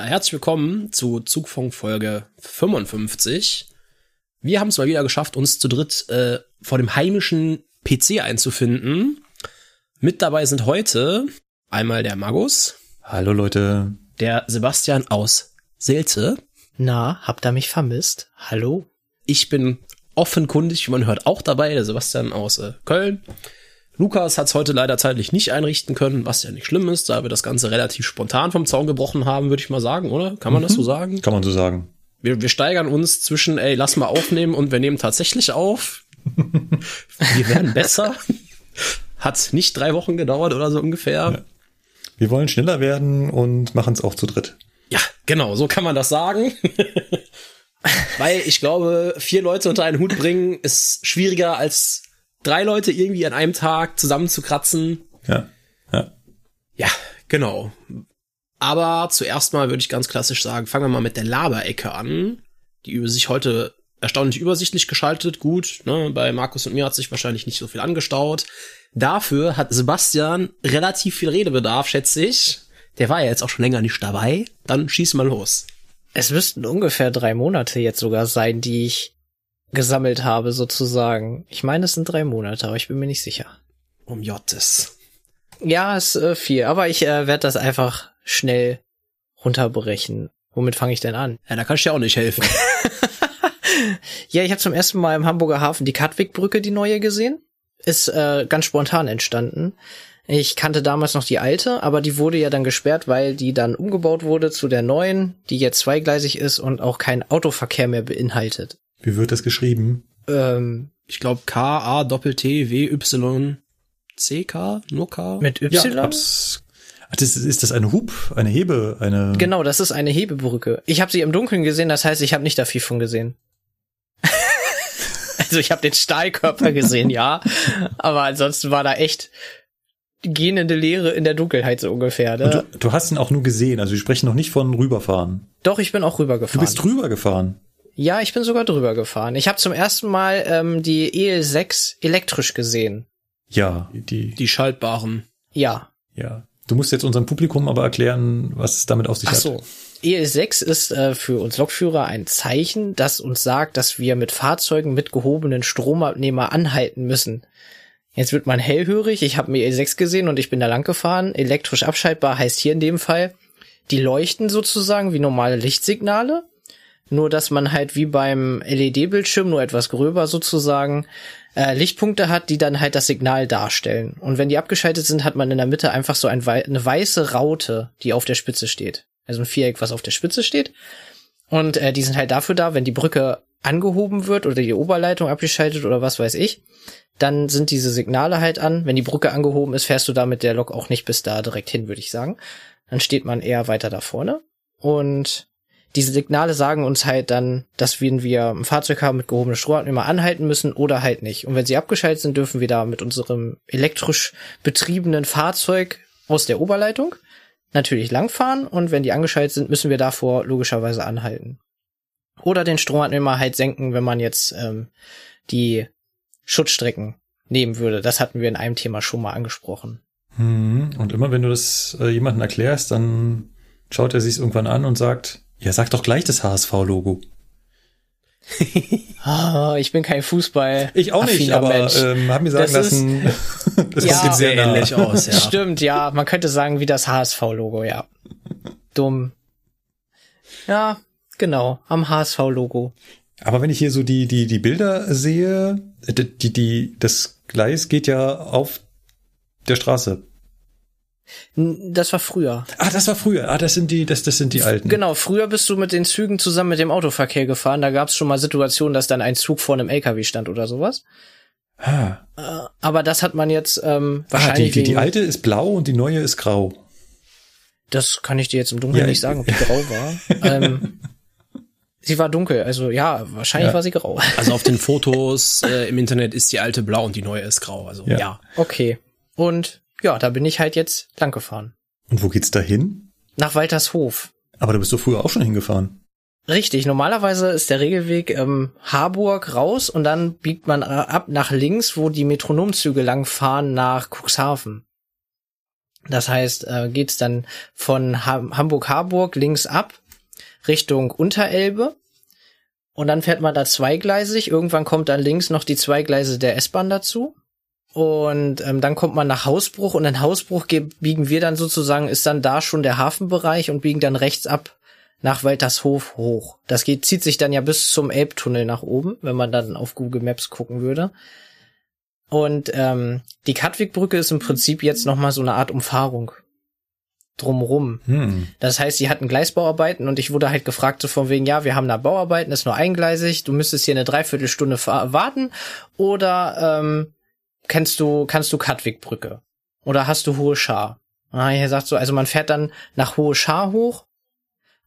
Ja, herzlich willkommen zu Zugfunk Folge 55. Wir haben es mal wieder geschafft, uns zu dritt äh, vor dem heimischen PC einzufinden. Mit dabei sind heute einmal der Magus, Hallo Leute. der Sebastian aus Selze. Na, habt ihr mich vermisst? Hallo? Ich bin offenkundig, wie man hört, auch dabei, der Sebastian aus äh, Köln. Lukas hat es heute leider zeitlich nicht einrichten können, was ja nicht schlimm ist, da wir das Ganze relativ spontan vom Zaun gebrochen haben, würde ich mal sagen, oder? Kann man das so sagen? Kann man so sagen. Wir, wir steigern uns zwischen, ey, lass mal aufnehmen und wir nehmen tatsächlich auf. wir werden besser. Hat nicht drei Wochen gedauert oder so ungefähr. Wir wollen schneller werden und machen es auch zu dritt. Ja, genau, so kann man das sagen. Weil ich glaube, vier Leute unter einen Hut bringen ist schwieriger als drei Leute irgendwie an einem Tag zusammenzukratzen. Ja. Ja. Ja, genau. Aber zuerst mal würde ich ganz klassisch sagen, fangen wir mal mit der Laberecke an, die über sich heute erstaunlich übersichtlich geschaltet. Gut, ne, bei Markus und mir hat sich wahrscheinlich nicht so viel angestaut. Dafür hat Sebastian relativ viel Redebedarf, schätze ich. Der war ja jetzt auch schon länger nicht dabei. Dann schieß mal los. Es müssten ungefähr drei Monate jetzt sogar sein, die ich gesammelt habe, sozusagen. Ich meine, es sind drei Monate, aber ich bin mir nicht sicher. Um Jottes. Ja, ist äh, viel, aber ich äh, werde das einfach schnell runterbrechen. Womit fange ich denn an? Ja, da kann ich dir auch nicht helfen. Ja, ich habe zum ersten Mal im Hamburger Hafen die Katwigbrücke, die neue, gesehen. Ist äh, ganz spontan entstanden. Ich kannte damals noch die alte, aber die wurde ja dann gesperrt, weil die dann umgebaut wurde zu der neuen, die jetzt zweigleisig ist und auch keinen Autoverkehr mehr beinhaltet. Wie wird das geschrieben? Ähm, Ich glaube K, A, Doppel-T, W, Y, C, K, nur K. mit Y? hab's. Ach, das, ist das eine Hub, eine Hebe, eine. Genau, das ist eine Hebebrücke. Ich habe sie im Dunkeln gesehen, das heißt, ich habe nicht da viel von gesehen. also ich habe den Stahlkörper gesehen, ja, aber ansonsten war da echt gähnende Leere in der Dunkelheit so ungefähr. Und Ne? du, du hast ihn auch nur gesehen, also wir sprechen noch nicht von rüberfahren. Doch, ich bin auch Du rübergefahren. bist drüber gefahren. Ja, ich bin sogar drüber gefahren. Ich habe zum ersten Mal ähm, die EL6 elektrisch gesehen. Ja, die, Die schaltbaren. Ja. ja. Du musst jetzt unserem Publikum aber erklären, was es damit auf sich Ach hat. so. EL6 ist äh, für uns Lokführer ein Zeichen, das uns sagt, dass wir mit Fahrzeugen mit gehobenen Stromabnehmer anhalten müssen. Jetzt wird man hellhörig. Ich habe mir EL6 gesehen und ich bin da lang gefahren. Elektrisch abschaltbar heißt hier in dem Fall, die leuchten sozusagen wie normale Lichtsignale. Nur dass man halt wie beim LED-Bildschirm nur etwas gröber sozusagen äh, Lichtpunkte hat, die dann halt das Signal darstellen. Und wenn die abgeschaltet sind, hat man in der Mitte einfach so ein eine weiße Raute, die auf der Spitze steht. Also ein Viereck, was auf der Spitze steht. Und äh, die sind halt dafür da, wenn die Brücke angehoben wird oder die Oberleitung abgeschaltet oder was weiß ich, dann sind diese Signale halt an. Wenn die Brücke angehoben ist, fährst du da mit der Lok auch nicht bis da direkt hin, würde ich sagen. Dann steht man eher weiter da vorne. Und diese Signale sagen uns halt dann, dass wenn wir ein Fahrzeug haben mit gehobenem Stromabnehmer anhalten müssen oder halt nicht. Und wenn sie abgeschaltet sind, dürfen wir da mit unserem elektrisch betriebenen Fahrzeug aus der Oberleitung natürlich langfahren und wenn die angeschaltet sind, müssen wir davor logischerweise anhalten. Oder den Stromabnehmer halt senken, wenn man jetzt ähm, die Schutzstrecken nehmen würde. Das hatten wir in einem Thema schon mal angesprochen. Hm. Und immer wenn du das äh, jemandem erklärst, dann schaut er sich irgendwann an und sagt, ja, sag doch gleich das HSV-Logo. Ah, ich bin kein Fußball. Ich auch nicht, aber Mensch. ähm, hab mir sagen Das ist- lassen, das Ja. kommt sehr nah. ähnlich aus, ja. Stimmt, ja. Man könnte sagen, wie das HSV-Logo, ja. Dumm. Ja, genau. Am HSV-Logo. Aber wenn ich hier so die, die, die Bilder sehe, die, die, die, das Gleis geht ja auf der Straße. Das war früher. Ah, das war früher. Ah, das sind die, das, das sind die alten. Genau, früher bist du mit den Zügen zusammen mit dem Autoverkehr gefahren. Da gab es schon mal Situationen, dass dann ein Zug vor einem LKW stand oder sowas. Ah. Äh, aber das hat man jetzt ähm, Ah, wahrscheinlich die, die, die wegen- alte ist blau und die neue ist grau. Das kann ich dir jetzt im Dunkeln Ja, nicht ich- sagen, ob die grau war. ähm, sie war dunkel, also ja, wahrscheinlich Ja. war sie grau. Also auf den Fotos äh, im Internet ist die alte blau und die neue ist grau. Also Ja. ja. Okay. Und ja, da bin ich halt jetzt lang gefahren. Und wo geht's da hin? Nach Waltershof. Aber da bist du früher auch schon hingefahren. Richtig, normalerweise ist der Regelweg ähm, Harburg raus und dann biegt man äh, ab nach links, wo die Metronomzüge langfahren nach Cuxhaven. Das heißt, äh, geht's dann von ha Hamburg-Harburg links ab Richtung Unterelbe und dann fährt man da zweigleisig. Irgendwann kommt dann links noch die zwei Gleise der S-Bahn dazu. Und ähm, dann kommt man nach Hausbruch und in Hausbruch ge- biegen wir dann sozusagen, ist dann da schon der Hafenbereich und biegen dann rechts ab nach Waltershof hoch. Das geht, zieht sich dann ja bis zum Elbtunnel nach oben, wenn man dann auf Google Maps gucken würde. Und ähm, die Katwigbrücke ist im Prinzip jetzt nochmal so eine Art Umfahrung drumrum. Hm. Das heißt, sie hatten Gleisbauarbeiten und ich wurde halt gefragt, so von wegen, ja, wir haben da Bauarbeiten, ist nur eingleisig, du müsstest hier eine Dreiviertelstunde warten oder ähm, kennst du, kannst du Katwigbrücke? Oder hast du Hohe Schar? Ah, er sagt so, also man fährt dann nach Hohe Schar hoch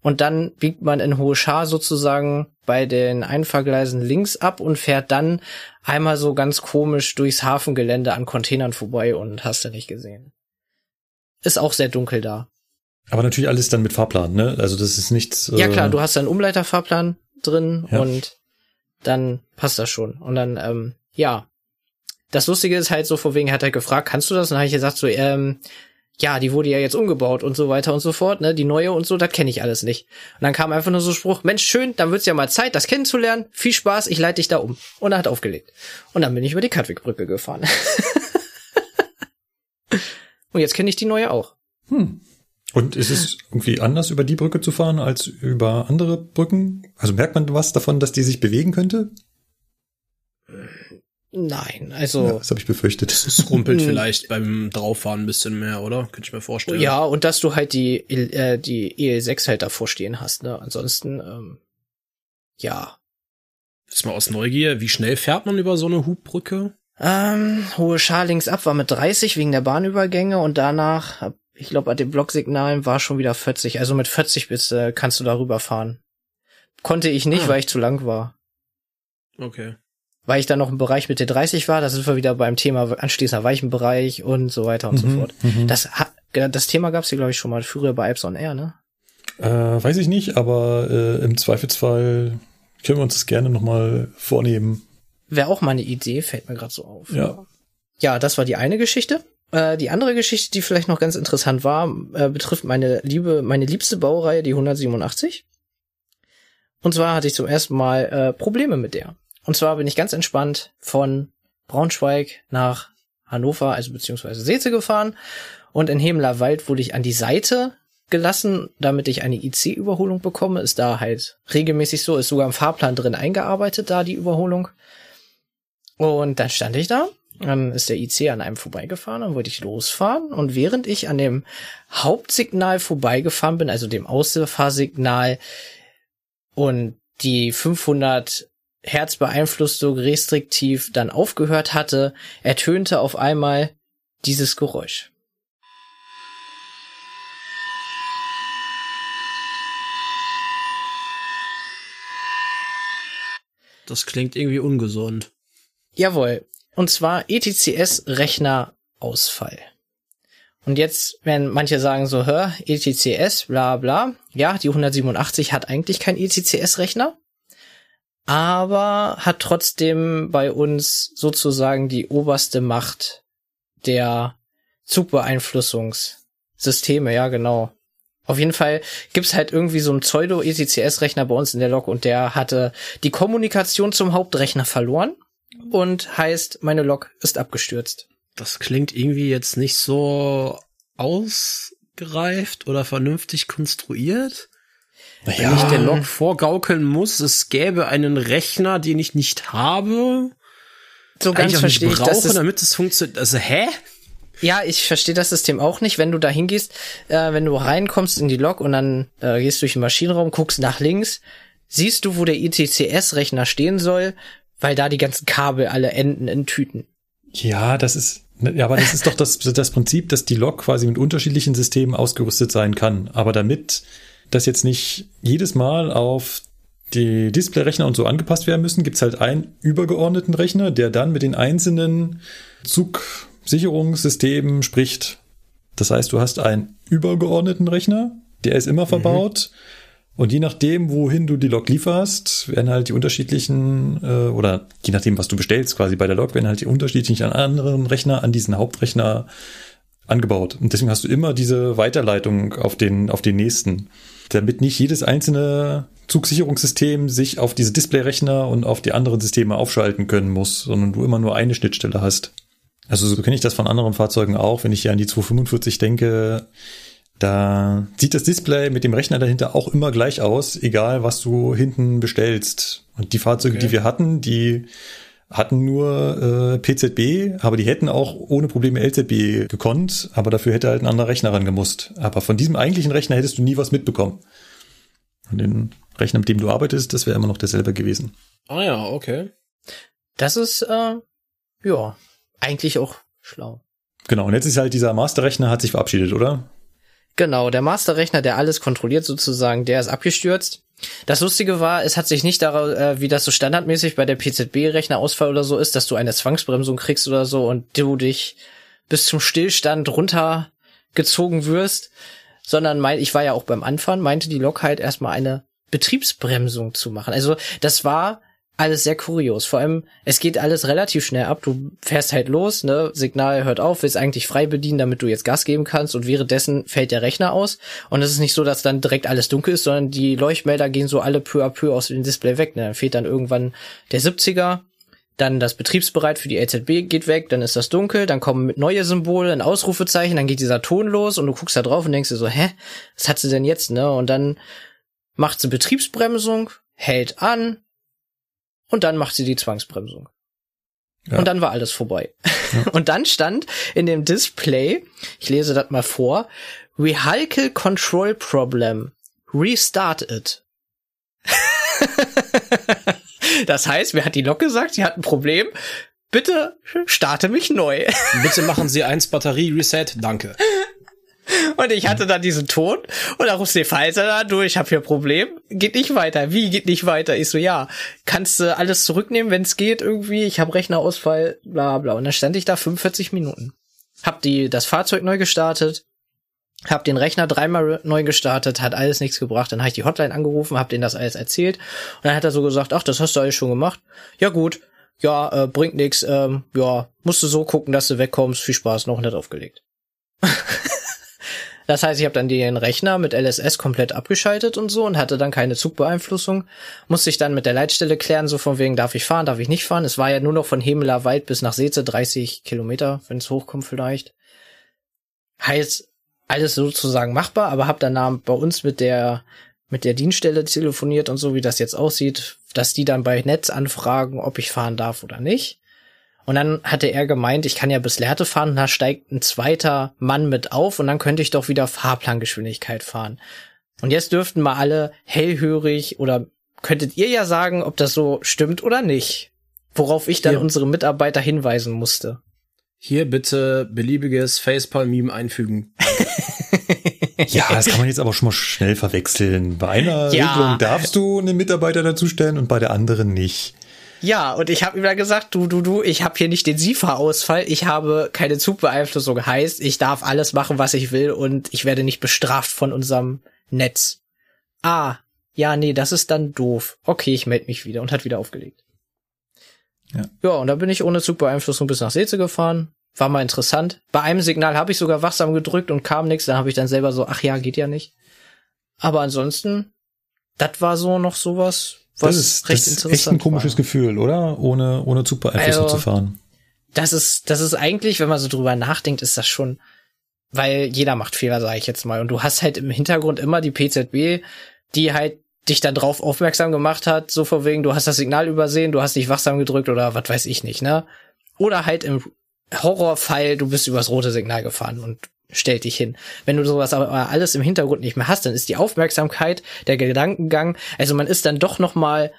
und dann biegt man in Hohe Schar sozusagen bei den Einfahrgleisen links ab und fährt dann einmal so ganz komisch durchs Hafengelände an Containern vorbei und hast du nicht gesehen. Ist auch sehr dunkel da. Aber natürlich alles dann mit Fahrplan, ne? Also das ist nichts. Ja äh, klar, du hast einen Umleiterfahrplan drin Ja. und dann passt das schon. Und dann, ähm, ja. Das Lustige ist halt so, vor wegen hat er gefragt, kannst du das? Und dann habe ich gesagt so, ähm, ja, die wurde ja jetzt umgebaut und so weiter und so fort, ne? Die neue und so, das kenne ich alles nicht. Und dann kam einfach nur so ein Spruch, Mensch, schön, dann wird's ja mal Zeit, das kennenzulernen. Viel Spaß, ich leite dich da um. Und er hat aufgelegt. Und dann bin ich über die Katwigbrücke gefahren. und jetzt kenne ich die neue auch. Hm. Und ist es irgendwie anders, über die Brücke zu fahren, als über andere Brücken? Also merkt man was davon, dass die sich bewegen könnte? Nein, Ja, also das habe ich befürchtet. Es rumpelt Hm. vielleicht beim Drauffahren ein bisschen mehr, oder? Könnte ich mir vorstellen. Ja, und dass du halt die, äh, die EL6 halt davor stehen hast, ne? Ansonsten, ähm, ja. Jetzt mal aus Neugier, wie schnell fährt man über so eine Hubbrücke? Ähm, hohe Schar links ab war mit 30 wegen der Bahnübergänge und danach, ich glaube, an den Blocksignalen war schon wieder 40. Also mit 40 bist, äh, kannst du darüber fahren. Konnte ich nicht, Ah. weil ich zu lang war. Okay. Weil ich dann noch im Bereich mit der 30 war, da sind wir wieder beim Thema anschließender Weichenbereich und so weiter und so Mhm, fort. mhm. Das, das Thema gab's hier, glaube ich, schon mal früher bei Apps on Air, ne? Äh, weiß ich nicht, aber äh, im Zweifelsfall können wir uns das gerne nochmal vornehmen. Wäre auch mal eine Idee, fällt mir gerade so auf. Ja. Ja, das war die eine Geschichte. Äh, die andere Geschichte, die vielleicht noch ganz interessant war, äh, betrifft meine liebe, meine liebste Baureihe, die 187. Und zwar hatte ich zum ersten Mal äh, Probleme mit der. Und zwar bin ich ganz entspannt von Braunschweig nach Hannover, also beziehungsweise Seetze gefahren. Und in Hemeler Wald wurde ich an die Seite gelassen, damit ich eine IC-Überholung bekomme. Ist da halt regelmäßig so, ist sogar im Fahrplan drin eingearbeitet, da die Überholung. Und dann stand ich da, dann ist der IC an einem vorbeigefahren, dann wollte ich losfahren und während ich an dem Hauptsignal vorbeigefahren bin, also dem Ausfahrsignal und die 500 Hertz Beeinflussung restriktiv dann aufgehört hatte, ertönte auf einmal dieses Geräusch. Das klingt irgendwie ungesund. Jawohl. Und zwar ETCS-Rechnerausfall. Und jetzt werden manche sagen so, hör, ETCS, bla bla. Ja, die 187 hat eigentlich kein E ETCS-Rechner, aber hat trotzdem bei uns sozusagen die oberste Macht der Zugbeeinflussungssysteme, ja genau. Auf jeden Fall gibt's halt irgendwie so einen Pseudo-ETCS-Rechner bei uns in der Lok und der hatte die Kommunikation zum Hauptrechner verloren und heißt, meine Lok ist abgestürzt. Das klingt irgendwie jetzt nicht so ausgereift oder vernünftig konstruiert. Wenn ich der Lok vorgaukeln muss, es gäbe einen Rechner, den ich nicht habe, So ganz verstehe ich das. brauche, Ist, damit es funktioniert. Also, hä? ja, ich verstehe das System auch nicht, wenn du da hingehst, äh, wenn du reinkommst in die Lok und dann äh, gehst durch den Maschinenraum, guckst nach links, siehst du, wo der ITCS-Rechner stehen soll, Weil da die ganzen Kabel alle enden in Tüten. Ja, das ist, ja, aber das ist doch das, das Prinzip, dass die Lok quasi mit unterschiedlichen Systemen ausgerüstet sein kann. Aber damit das jetzt nicht jedes Mal auf die Displayrechner und so angepasst werden müssen, gibt's halt einen übergeordneten Rechner, der dann mit den einzelnen Zugsicherungssystemen spricht. Das heißt, du hast einen übergeordneten Rechner, der ist immer verbaut. Mhm. Und je nachdem, wohin du die Lok lieferst, werden halt die unterschiedlichen, äh, oder je nachdem, was du bestellst quasi bei der Lok, werden halt die unterschiedlichen anderen Rechner an diesen Hauptrechner angebaut. Und deswegen hast du immer diese Weiterleitung auf den, auf den nächsten. Damit nicht jedes einzelne Zugsicherungssystem sich auf diese Displayrechner und auf die anderen Systeme aufschalten können muss, sondern du immer nur eine Schnittstelle hast. Also so kenne ich das von anderen Fahrzeugen auch, wenn ich hier an die 245 denke, da sieht das Display mit dem Rechner dahinter auch immer gleich aus, egal was du hinten bestellst. Und die Fahrzeuge, okay. die wir hatten, die hatten nur äh, PZB, aber die hätten auch ohne Probleme LZB gekonnt, aber dafür hätte halt ein anderer Rechner ran gemusst. Aber von diesem eigentlichen Rechner hättest du nie was mitbekommen. Und den Rechner, mit dem du arbeitest, das wäre immer noch derselbe gewesen. Ah ja, okay. Das ist, äh, ja, eigentlich auch schlau. Genau, und jetzt ist halt dieser Masterrechner hat sich verabschiedet, oder? Genau, der Masterrechner, der alles kontrolliert sozusagen, der ist abgestürzt. Das Lustige war, es hat sich nicht darauf, äh, wie das so standardmäßig bei der PZB-Rechnerausfall oder so ist, dass du eine Zwangsbremsung kriegst oder so und du dich bis zum Stillstand runtergezogen wirst, sondern mein, ich war ja auch beim Anfahren, meinte die Lok halt erstmal eine Betriebsbremsung zu machen. Also das war alles sehr kurios. Vor allem, es geht alles relativ schnell ab. Du fährst halt los, ne, Signal hört auf, willst eigentlich frei bedienen, damit du jetzt Gas geben kannst und währenddessen fällt der Rechner aus. Und es ist nicht so, dass dann direkt alles dunkel ist, sondern die Leuchtmelder gehen so alle peu à peu aus dem Display weg. Ne? Dann fehlt dann irgendwann der 70er, dann das Betriebsbereit für die LZB geht weg, dann ist das dunkel, dann kommen neue Symbole, ein Ausrufezeichen, dann geht dieser Ton los und du guckst da drauf und denkst dir so, hä, was hat sie denn jetzt, ne? Und dann macht sie Betriebsbremsung, hält an, und dann macht sie die Zwangsbremsung. Ja. Und dann war alles vorbei. Ja. Und dann stand in dem Display, ich lese das mal vor, Vehicle Control Problem. Restart it. das heißt, wer hat die Lok gesagt? Sie hat ein Problem. Bitte starte mich neu. Bitte machen Sie eins Batterie Reset. Danke. Und ich hatte dann diesen Ton und da rufst du den Pfizer da, du, ich habe hier ein Problem, geht nicht weiter. Wie geht nicht weiter? Ich so, ja, kannst du alles zurücknehmen, wenn es geht irgendwie, ich habe Rechnerausfall, bla bla. Und dann stand ich da 45 Minuten. Hab die das Fahrzeug neu gestartet, hab den Rechner dreimal neu gestartet, hat alles nichts gebracht. Dann habe ich die Hotline angerufen, hab denen das alles erzählt und dann hat er so gesagt, ach, das hast du alles schon gemacht. Ja gut, ja, äh, bringt nix, ähm, ja, musst du so gucken, dass du wegkommst. Viel Spaß, noch nicht aufgelegt. Das heißt, ich habe dann den Rechner mit LSS komplett abgeschaltet und so und hatte dann keine Zugbeeinflussung. Musste ich dann mit der Leitstelle klären, so von wegen, darf ich fahren, darf ich nicht fahren. Es war ja nur noch von Hemeler Wald bis nach Seeze 30 Kilometer, wenn es hochkommt vielleicht. Heißt, alles sozusagen machbar, aber hab dann bei uns mit der mit der Dienststelle telefoniert und so, wie das jetzt aussieht, dass die dann bei Netz anfragen, ob ich fahren darf oder nicht. Und dann hatte er gemeint, ich kann ja bis Lehrte fahren und da steigt ein zweiter Mann mit auf und dann könnte ich doch wieder Fahrplangeschwindigkeit fahren. Und jetzt dürften mal alle hellhörig oder könntet ihr ja sagen, ob das so stimmt oder nicht. Worauf ich dann Hier. unsere Mitarbeiter hinweisen musste. Hier bitte beliebiges Facepalm-Meme einfügen. ja, das kann man jetzt aber schon mal schnell verwechseln. Bei einer ja. Regelung darfst du einen Mitarbeiter dazustellen und bei der anderen nicht. Ja, und ich habe ihm dann gesagt, du, du, du, ich habe hier nicht den SIFA-Ausfall, ich habe keine Zugbeeinflussung, heißt, ich darf alles machen, was ich will und ich werde nicht bestraft von unserem Netz. Ah, ja, nee, das ist dann doof. Okay, ich melde mich wieder und hat wieder aufgelegt. Ja. ja, und da bin ich ohne Zugbeeinflussung bis nach Seeze gefahren. War mal interessant. Bei einem Signal habe ich sogar wachsam gedrückt und kam nichts. Dann habe ich dann selber so, ach ja, geht ja nicht. Aber ansonsten, das war so noch sowas, was das ist, recht das ist echt ein komisches war. Gefühl, oder? Ohne, ohne Zugbeeinflussung also, zu fahren. Das ist, das ist eigentlich, wenn man so drüber nachdenkt, ist das schon, weil jeder macht Fehler, sage ich jetzt mal. Und du hast halt im Hintergrund immer die PZB, die halt dich da drauf aufmerksam gemacht hat, so vor wegen, du hast das Signal übersehen, du hast dich wachsam gedrückt oder was weiß ich nicht, ne? Oder halt im Horrorfall, du bist übers rote Signal gefahren und stellt dich hin. Wenn du sowas aber alles im Hintergrund nicht mehr hast, dann ist die Aufmerksamkeit, der Gedankengang, also man ist dann doch noch mal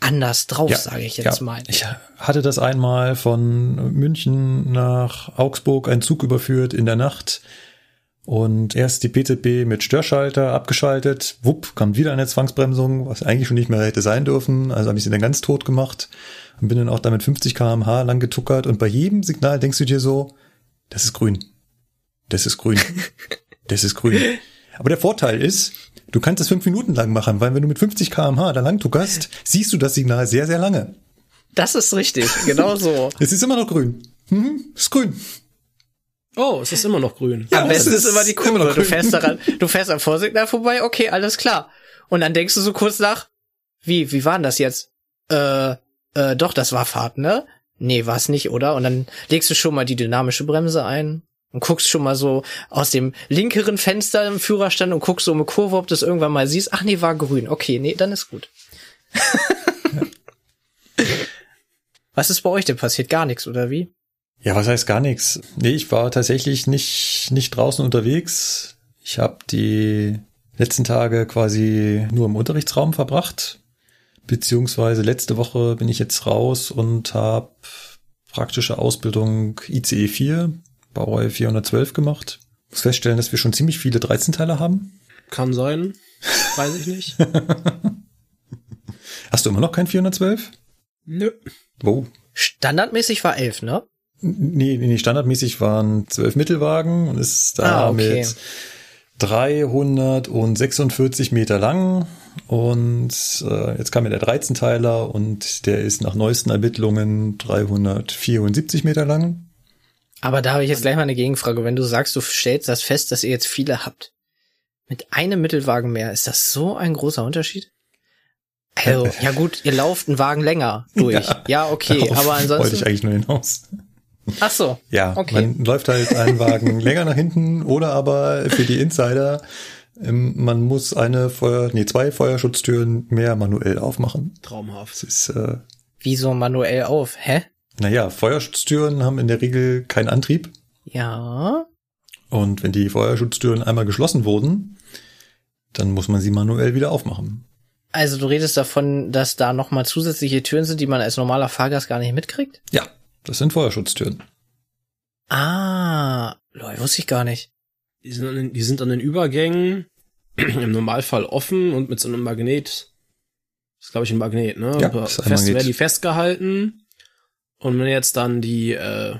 anders drauf, Ja, sage ich jetzt ja. mal. Ich hatte das einmal von München nach Augsburg ein Zug überführt in der Nacht und erst die PZB mit Störschalter abgeschaltet, wupp, kam wieder eine Zwangsbremsung, was eigentlich schon nicht mehr hätte sein dürfen, also habe ich sie dann ganz tot gemacht und bin dann auch damit 50 kmh lang getuckert und bei jedem Signal denkst du dir so, das ist grün, das ist grün, das ist grün. Aber der Vorteil ist, du kannst es fünf Minuten lang machen, weil wenn du mit 50 kmh da lang tuckerst, siehst du das Signal sehr, sehr lange. Das ist richtig, genau so. Es ist immer noch grün. Mhm, ist grün. Oh, es ist immer noch grün. Am besten es ist immer die immer Kurve. Du grün. fährst daran, du fährst am Vorsignal vorbei, okay, alles klar. Und dann denkst du so kurz nach, wie, wie war denn das jetzt? Äh, äh, doch, das war Fahrt, ne? Nee, war's nicht, oder? Und dann legst du schon mal die dynamische Bremse ein und guckst schon mal so aus dem linkeren Fenster im Führerstand und guckst so um eine Kurve, ob du es irgendwann mal siehst. Ach nee, war grün. Okay, nee, dann ist gut. Was ist bei euch denn passiert? Gar nichts, oder wie? Ja, was heißt gar nichts? Nee, ich war tatsächlich nicht, nicht draußen unterwegs. Ich habe die letzten Tage quasi nur im Unterrichtsraum verbracht. Beziehungsweise letzte Woche bin ich jetzt raus und habe praktische Ausbildung ICE 4, Baureihe 412 gemacht. Muss feststellen, dass wir schon ziemlich viele 13-Teiler haben. Kann sein. Weiß ich nicht. Hast du immer noch kein 412? Nö. Wo? Standardmäßig war elf, ne? Nee, nee, nee, standardmäßig waren zwölf Mittelwagen und ist da Ah, okay. mit 346 Meter lang und äh, jetzt kam ja der 13-Teiler und der ist nach neuesten Ermittlungen 374 Meter lang. Aber da habe ich jetzt gleich mal eine Gegenfrage. Wenn du sagst, du stellst das fest, dass ihr jetzt viele habt. Mit einem Mittelwagen mehr, ist das so ein großer Unterschied? Also, ja gut, ihr lauft einen Wagen länger durch. Ja, okay, Darauf aber wollte ich ansonsten. eigentlich nur hinaus. Ach so. Ja, Okay. man läuft halt einen Wagen länger nach hinten oder aber für die Insider, ähm, man muss eine Feuer, nee, zwei Feuerschutztüren mehr manuell aufmachen. Das Traumhaft. ist äh, Wieso manuell auf? Hä? Naja, Feuerschutztüren haben in der Regel keinen Antrieb. Ja. Und wenn die Feuerschutztüren einmal geschlossen wurden, dann muss man sie manuell wieder aufmachen. Also du redest davon, dass da nochmal zusätzliche Türen sind, die man als normaler Fahrgast gar nicht mitkriegt? Ja, das sind Feuerschutztüren. Ah, Leute, wusste ich gar nicht. Die sind, an den, die sind an den Übergängen im Normalfall offen und mit so einem Magnet. Das ist, glaube ich, ein Magnet, ne? Ja, Aber ist ein Fest Magnet. werden die festgehalten. Und wenn jetzt dann die äh,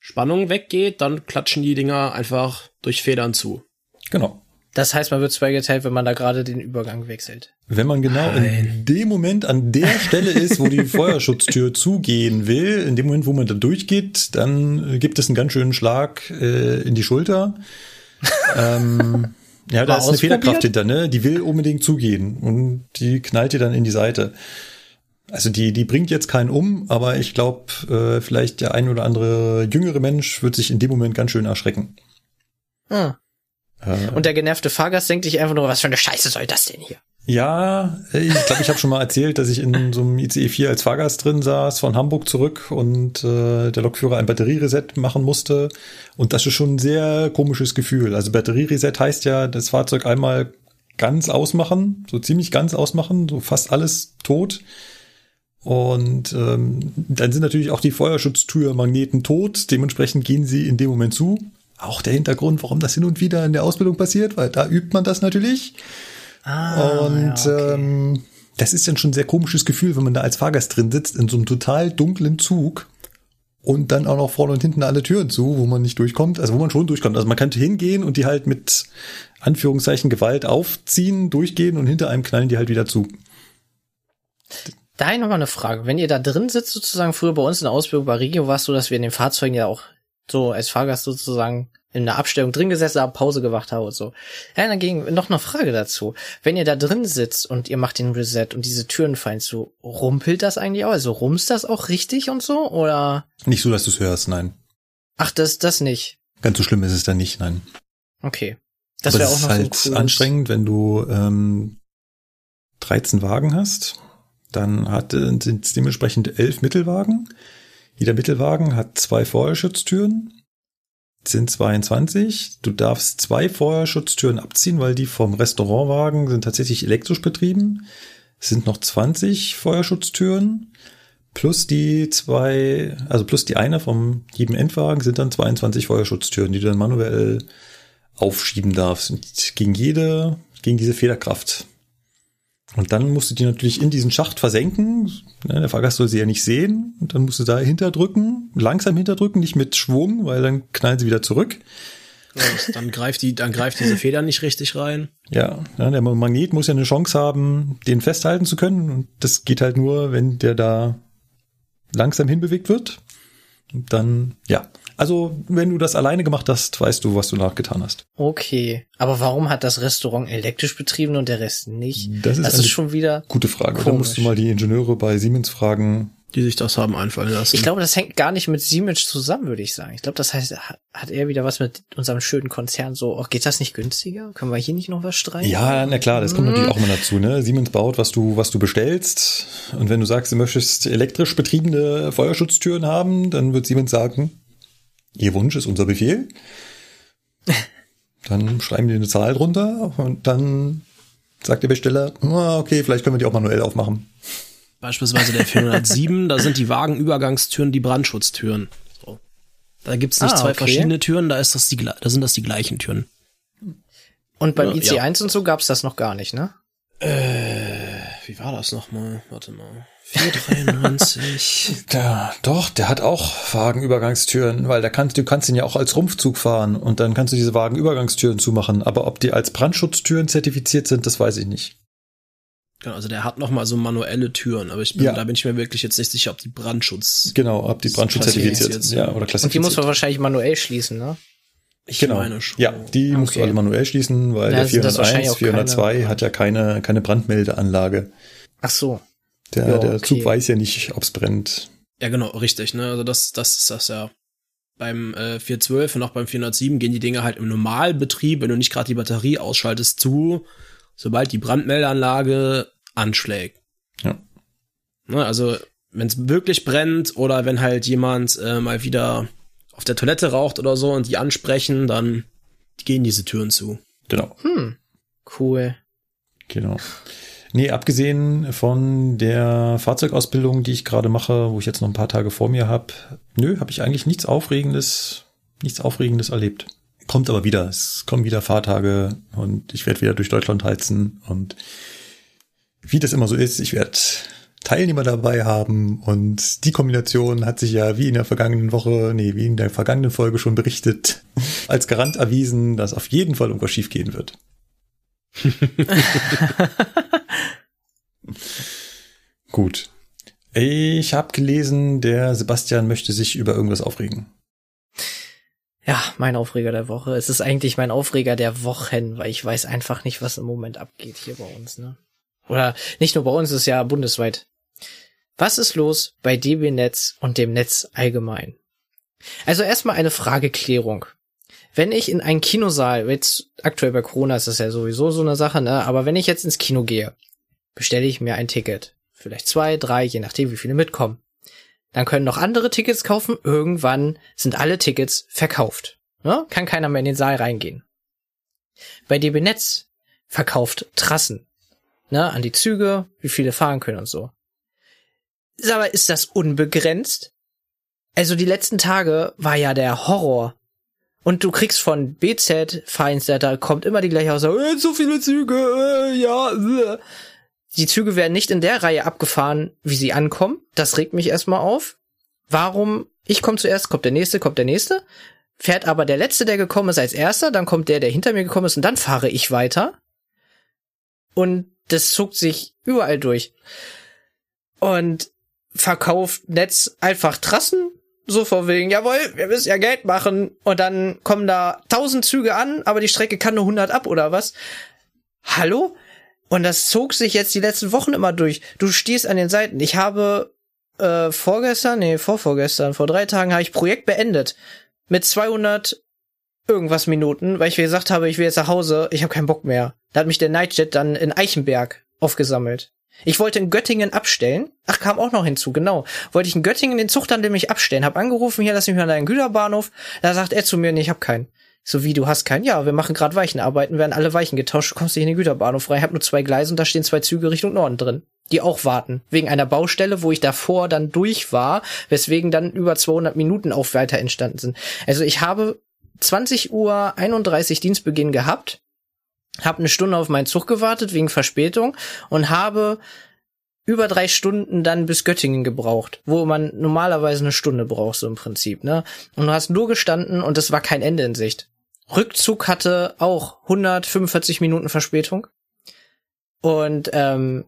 Spannung weggeht, dann klatschen die Dinger einfach durch Federn zu. Genau. Das heißt, man wird zweigeteilt, wenn man da gerade den Übergang wechselt. Wenn man genau in Nein. dem Moment an der Stelle ist, wo die Feuerschutztür zugehen will, in dem Moment, wo man da durchgeht, dann äh, gibt es einen ganz schönen Schlag äh, in die Schulter. ähm, ja, da ist eine? Federkraft hinter, ne? Die will unbedingt zugehen und die knallt dir dann in die Seite. Also die, die bringt jetzt keinen um, aber ich glaube, äh, vielleicht der ein oder andere jüngere Mensch wird sich in dem Moment ganz schön erschrecken. Hm. Äh, Und der genervte Fahrgast denkt sich einfach nur, was für eine Scheiße soll das denn hier? Ja, ich glaube, ich habe schon mal erzählt, dass ich in so einem ICE 4 als Fahrgast drin saß, von Hamburg zurück und äh, der Lokführer ein Batteriereset machen musste. Und das ist schon ein sehr komisches Gefühl. Also Batteriereset heißt ja, das Fahrzeug einmal ganz ausmachen, so ziemlich ganz ausmachen, so fast alles tot. Und ähm, dann sind natürlich auch die Feuerschutztürmagneten tot. Dementsprechend gehen sie in dem Moment zu. Auch der Hintergrund, warum das hin und wieder in der Ausbildung passiert, weil da übt man das natürlich. Ah, Und ja, okay. ähm, das ist dann schon ein sehr komisches Gefühl, wenn man da als Fahrgast drin sitzt, in so einem total dunklen Zug und dann auch noch vorne und hinten alle Türen zu, wo man nicht durchkommt, also wo man schon durchkommt. Also man könnte hingehen und die halt mit Anführungszeichen Gewalt aufziehen, durchgehen und hinter einem knallen die halt wieder zu. Daher nochmal eine Frage. Wenn ihr da drin sitzt, sozusagen, früher bei uns in der Ausbildung bei Regio war es so, dass wir in den Fahrzeugen ja auch so als Fahrgast sozusagen in einer Abstellung drin gesessen haben, Pause gemacht haben und so. Ja, dann ging noch eine Frage dazu. Wenn ihr da drin sitzt und ihr macht den Reset und diese Türen fallen zu, rumpelt das eigentlich auch? Also rumst das auch richtig und so? Oder? Nicht so, dass du es hörst, nein. Ach, das, das nicht. Ganz so schlimm ist es dann nicht, nein. Okay. Das wäre auch ist noch halt so cooles- anstrengend, wenn du ähm, 13 Wagen hast, dann hat, äh, sind es dementsprechend elf Mittelwagen. Jeder Mittelwagen hat zwei Feuerschutztüren, sind 22. Du darfst zwei Feuerschutztüren abziehen, weil die vom Restaurantwagen sind tatsächlich elektrisch betrieben. Es sind noch 20 Feuerschutztüren. Plus die zwei, also plus die eine vom jedem Endwagen sind dann 22 Feuerschutztüren, die du dann manuell aufschieben darfst. Und gegen jede, gegen diese Federkraft. Und dann musst du die natürlich in diesen Schacht versenken. Ne, Der Fahrgast soll sie ja nicht sehen. Und dann musst du da hinterdrücken, langsam hinterdrücken, nicht mit Schwung, weil dann knallen sie wieder zurück. Ja, dann greift die, dann greift diese Feder nicht richtig rein. Ja, ja, der Magnet muss ja eine Chance haben, den festhalten zu können. Und das geht halt nur, wenn der da langsam hinbewegt wird. Und dann, ja. Also, wenn du das alleine gemacht hast, weißt du, was du nachgetan hast. Okay. Aber warum hat das Restaurant elektrisch betrieben und der Rest nicht? Das ist das ist schon wieder. Gute Frage. Da musst du Komisch. mal die Ingenieure bei Siemens fragen. Die sich das haben einfallen lassen. Ich glaube, das hängt gar nicht mit Siemens zusammen, würde ich sagen. Ich glaube, das heißt, ha- hat er wieder was mit unserem schönen Konzern so, oh, geht das nicht günstiger? Können wir hier nicht noch was streichen? Ja, na klar, das kommt natürlich auch mal dazu, ne? Siemens baut, was du, was du bestellst. Und wenn du sagst, du möchtest elektrisch betriebene Feuerschutztüren haben, dann wird Siemens sagen, Ihr Wunsch ist unser Befehl. Dann schreiben die eine Zahl drunter und dann sagt der Besteller, okay, vielleicht können wir die auch manuell aufmachen. Beispielsweise der 407, da sind die Wagenübergangstüren die Brandschutztüren. So. Da gibt's nicht Ah, zwei okay. verschiedene Türen, da ist das die, da sind das die gleichen Türen. Und beim Ja, IC1 und so gab's das noch gar nicht, ne? Wie war das nochmal? Warte mal. 493. Ja, doch, der hat auch Wagenübergangstüren, weil da kannst du kannst ihn ja auch als Rumpfzug fahren und dann kannst du diese Wagenübergangstüren zumachen. Aber ob die als Brandschutztüren zertifiziert sind, das weiß ich nicht. genau, also der hat nochmal so manuelle Türen, aber ich bin, Ja. da bin ich mir wirklich jetzt nicht sicher, ob die Brandschutz. Genau, ob die Brandschutz zertifiziert Klassifiziert sind. Ja, oder Und die klassifiziert. muss man wahrscheinlich manuell schließen, ne? Ich genau. meine schon. Ja, die musst du Okay. alle manuell schließen, weil Ja, der sind das 401, wahrscheinlich auch 402 keine- hat ja keine, keine Brandmeldeanlage. Ach so. Der, Ja, der okay. Zug weiß ja nicht, ob's brennt. Ja, genau, richtig, ne? Also das, das ist das ja. Beim äh, 412 und auch beim 407 gehen die Dinge halt im Normalbetrieb, wenn du nicht gerade die Batterie ausschaltest, zu, sobald die Brandmeldeanlage anschlägt. Ja. Ne, also, wenn es wirklich brennt oder wenn halt jemand äh, mal wieder auf der Toilette raucht oder so und die ansprechen, dann gehen diese Türen zu. Genau. Hm. Cool. Genau. Nee, abgesehen von der Fahrzeugausbildung, die ich gerade mache, wo ich jetzt noch ein paar Tage vor mir habe, nö, habe ich eigentlich nichts Aufregendes, nichts Aufregendes erlebt. Kommt aber wieder. Es kommen wieder Fahrtage und ich werde wieder durch Deutschland heizen und wie das immer so ist, ich werde Teilnehmer dabei haben und die Kombination hat sich ja wie in der vergangenen Woche, nee, wie in der vergangenen Folge schon berichtet, als Garant erwiesen, dass auf jeden Fall irgendwas schief gehen wird. Gut. Ich habe gelesen, der Sebastian möchte sich über irgendwas aufregen. Ja, mein Aufreger der Woche. Es ist eigentlich mein Aufreger der Wochen, weil ich weiß einfach nicht, was im Moment abgeht hier bei uns, ne? Oder nicht nur bei uns, es ist ja bundesweit. Was ist los bei DB Netz und dem Netz allgemein? Also erstmal eine Frageklärung. Wenn ich in einen Kinosaal, jetzt aktuell bei Corona ist das ja sowieso so eine Sache, ne? Aber wenn ich jetzt ins Kino gehe, bestelle ich mir ein Ticket. Vielleicht zwei, drei, je nachdem, wie viele mitkommen. Dann können noch andere Tickets kaufen. Irgendwann sind alle Tickets verkauft. Ja? Kann keiner mehr in den Saal reingehen. Bei DB Netz verkauft Trassen. Ne, an die Züge, wie viele fahren können und so. Mal, ist das unbegrenzt? Also die letzten Tage war ja der Horror. Und du kriegst von BZ Feinsetter kommt immer die gleiche Aussage, äh, so viele Züge, äh, ja, äh. Die Züge werden nicht in der Reihe abgefahren, wie sie ankommen. Das regt mich erstmal auf. Warum? Ich komme zuerst, kommt der nächste, kommt der nächste. Fährt aber der letzte, der gekommen ist, als erster, dann kommt der, der hinter mir gekommen ist, und dann fahre ich weiter. Und das zuckt sich überall durch. Und verkauft Netz einfach Trassen, so vor wegen, jawohl, wir müssen ja Geld machen. Und dann kommen da tausend Züge an, aber die Strecke kann nur 100 ab oder was? Hallo? Und das zog sich jetzt die letzten Wochen immer durch. Du stehst an den Seiten. Ich habe äh, vorgestern, nee, vorvorgestern, vor drei Tagen habe ich Projekt beendet. Mit 200 irgendwas Minuten, weil ich gesagt habe, ich will jetzt nach Hause, ich habe keinen Bock mehr. Da hat mich der Nightjet dann in Eichenberg aufgesammelt. Ich wollte in Göttingen abstellen. Ach, kam auch noch hinzu, genau. Wollte ich in Göttingen den Zug dann nämlich abstellen. Hab angerufen, hier, lass mich mal an deinen Güterbahnhof. Da sagt er zu mir, nee, ich hab keinen. So wie du hast keinen, ja, wir machen gerade Weichenarbeiten, werden alle Weichen getauscht, du kommst nicht in den Güterbahnhof rein, hab nur zwei Gleise und da stehen zwei Züge Richtung Norden drin, die auch warten. Wegen einer Baustelle, wo ich davor dann durch war, weswegen dann über 200 Minuten auch weiter entstanden sind. Also ich habe 20 Uhr 31 Dienstbeginn gehabt, habe eine Stunde auf meinen Zug gewartet wegen Verspätung und habe über drei Stunden dann bis Göttingen gebraucht, wo man normalerweise eine Stunde braucht, so im Prinzip, ne? Und du hast nur gestanden und es war kein Ende in Sicht. Rückzug hatte auch 145 Minuten Verspätung. Und ähm,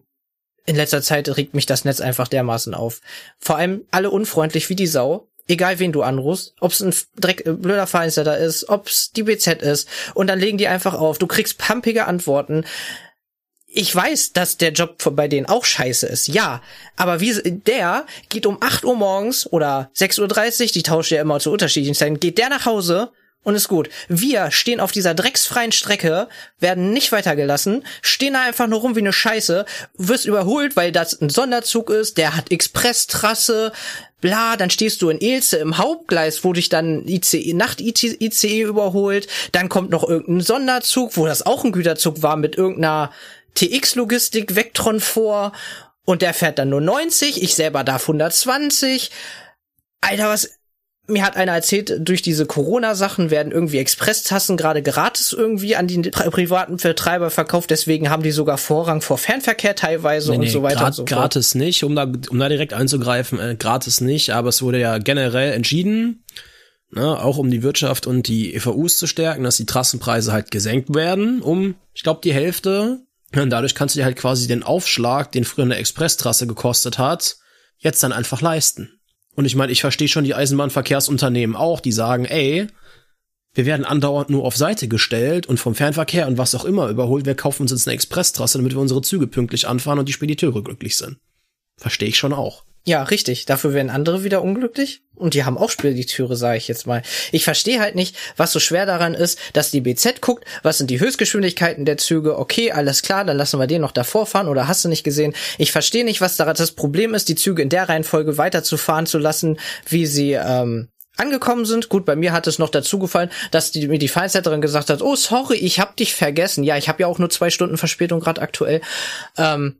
in letzter Zeit regt mich das Netz einfach dermaßen auf. Vor allem alle unfreundlich wie die Sau. Egal wen du anrufst, ob's ein Dreck, äh, blöder Vereinsetter ist, ob's die BZ ist, und dann legen die einfach auf. Du kriegst pumpige Antworten ich weiß, dass der Job bei denen auch scheiße ist, ja. Aber wie der geht um 8 Uhr morgens oder 6.30 Uhr, die tauschen ja immer zu unterschiedlichen Zeiten, geht der nach Hause und ist gut. Wir stehen auf dieser drecksfreien Strecke, werden nicht weitergelassen, stehen da einfach nur rum wie eine Scheiße, wirst überholt, weil das ein Sonderzug ist, der hat Expresstrasse, bla, dann stehst du in Ilse im Hauptgleis, wo dich dann ICE, Nacht-ICE überholt, dann kommt noch irgendein Sonderzug, wo das auch ein Güterzug war mit irgendeiner TX-Logistik Vectron vor und der fährt dann nur 90, ich selber darf 120. Alter, was mir hat einer erzählt, durch diese Corona-Sachen werden irgendwie Expresstassen gerade gratis irgendwie an die pri privaten Vertreiber verkauft, deswegen haben die sogar Vorrang vor Fernverkehr teilweise nee, und nee, so weiter und so fort. Gratis nicht, um da, um da direkt einzugreifen, äh, gratis nicht, aber es wurde ja generell entschieden, ne, auch um die Wirtschaft und die EVUs zu stärken, dass die Trassenpreise halt gesenkt werden, um, ich glaube, die Hälfte und dadurch kannst du dir halt quasi den Aufschlag, den früher eine Expresstrasse gekostet hat, jetzt dann einfach leisten. Und ich meine, ich verstehe schon die Eisenbahnverkehrsunternehmen auch, die sagen, ey, wir werden andauernd nur auf Seite gestellt und vom Fernverkehr und was auch immer überholt. Wir kaufen uns jetzt eine Expresstrasse, damit wir unsere Züge pünktlich anfahren und die Spediteure glücklich sind. Verstehe ich schon auch. Ja, richtig. Dafür werden andere wieder unglücklich. Und die haben auch Spediteure, sage ich jetzt mal. Ich verstehe halt nicht, was so schwer daran ist, dass die BZ guckt, was sind die Höchstgeschwindigkeiten der Züge. Okay, alles klar, dann lassen wir den noch davor fahren oder hast du nicht gesehen. Ich verstehe nicht, was daran das Problem ist, die Züge in der Reihenfolge weiterzufahren zu lassen, wie sie ähm, angekommen sind. Gut, bei mir hat es noch dazu gefallen, dass die, mir die Feinsetterin gesagt hat, oh sorry, ich hab dich vergessen. Ja, ich habe ja auch nur zwei Stunden Verspätung gerade aktuell. Ähm,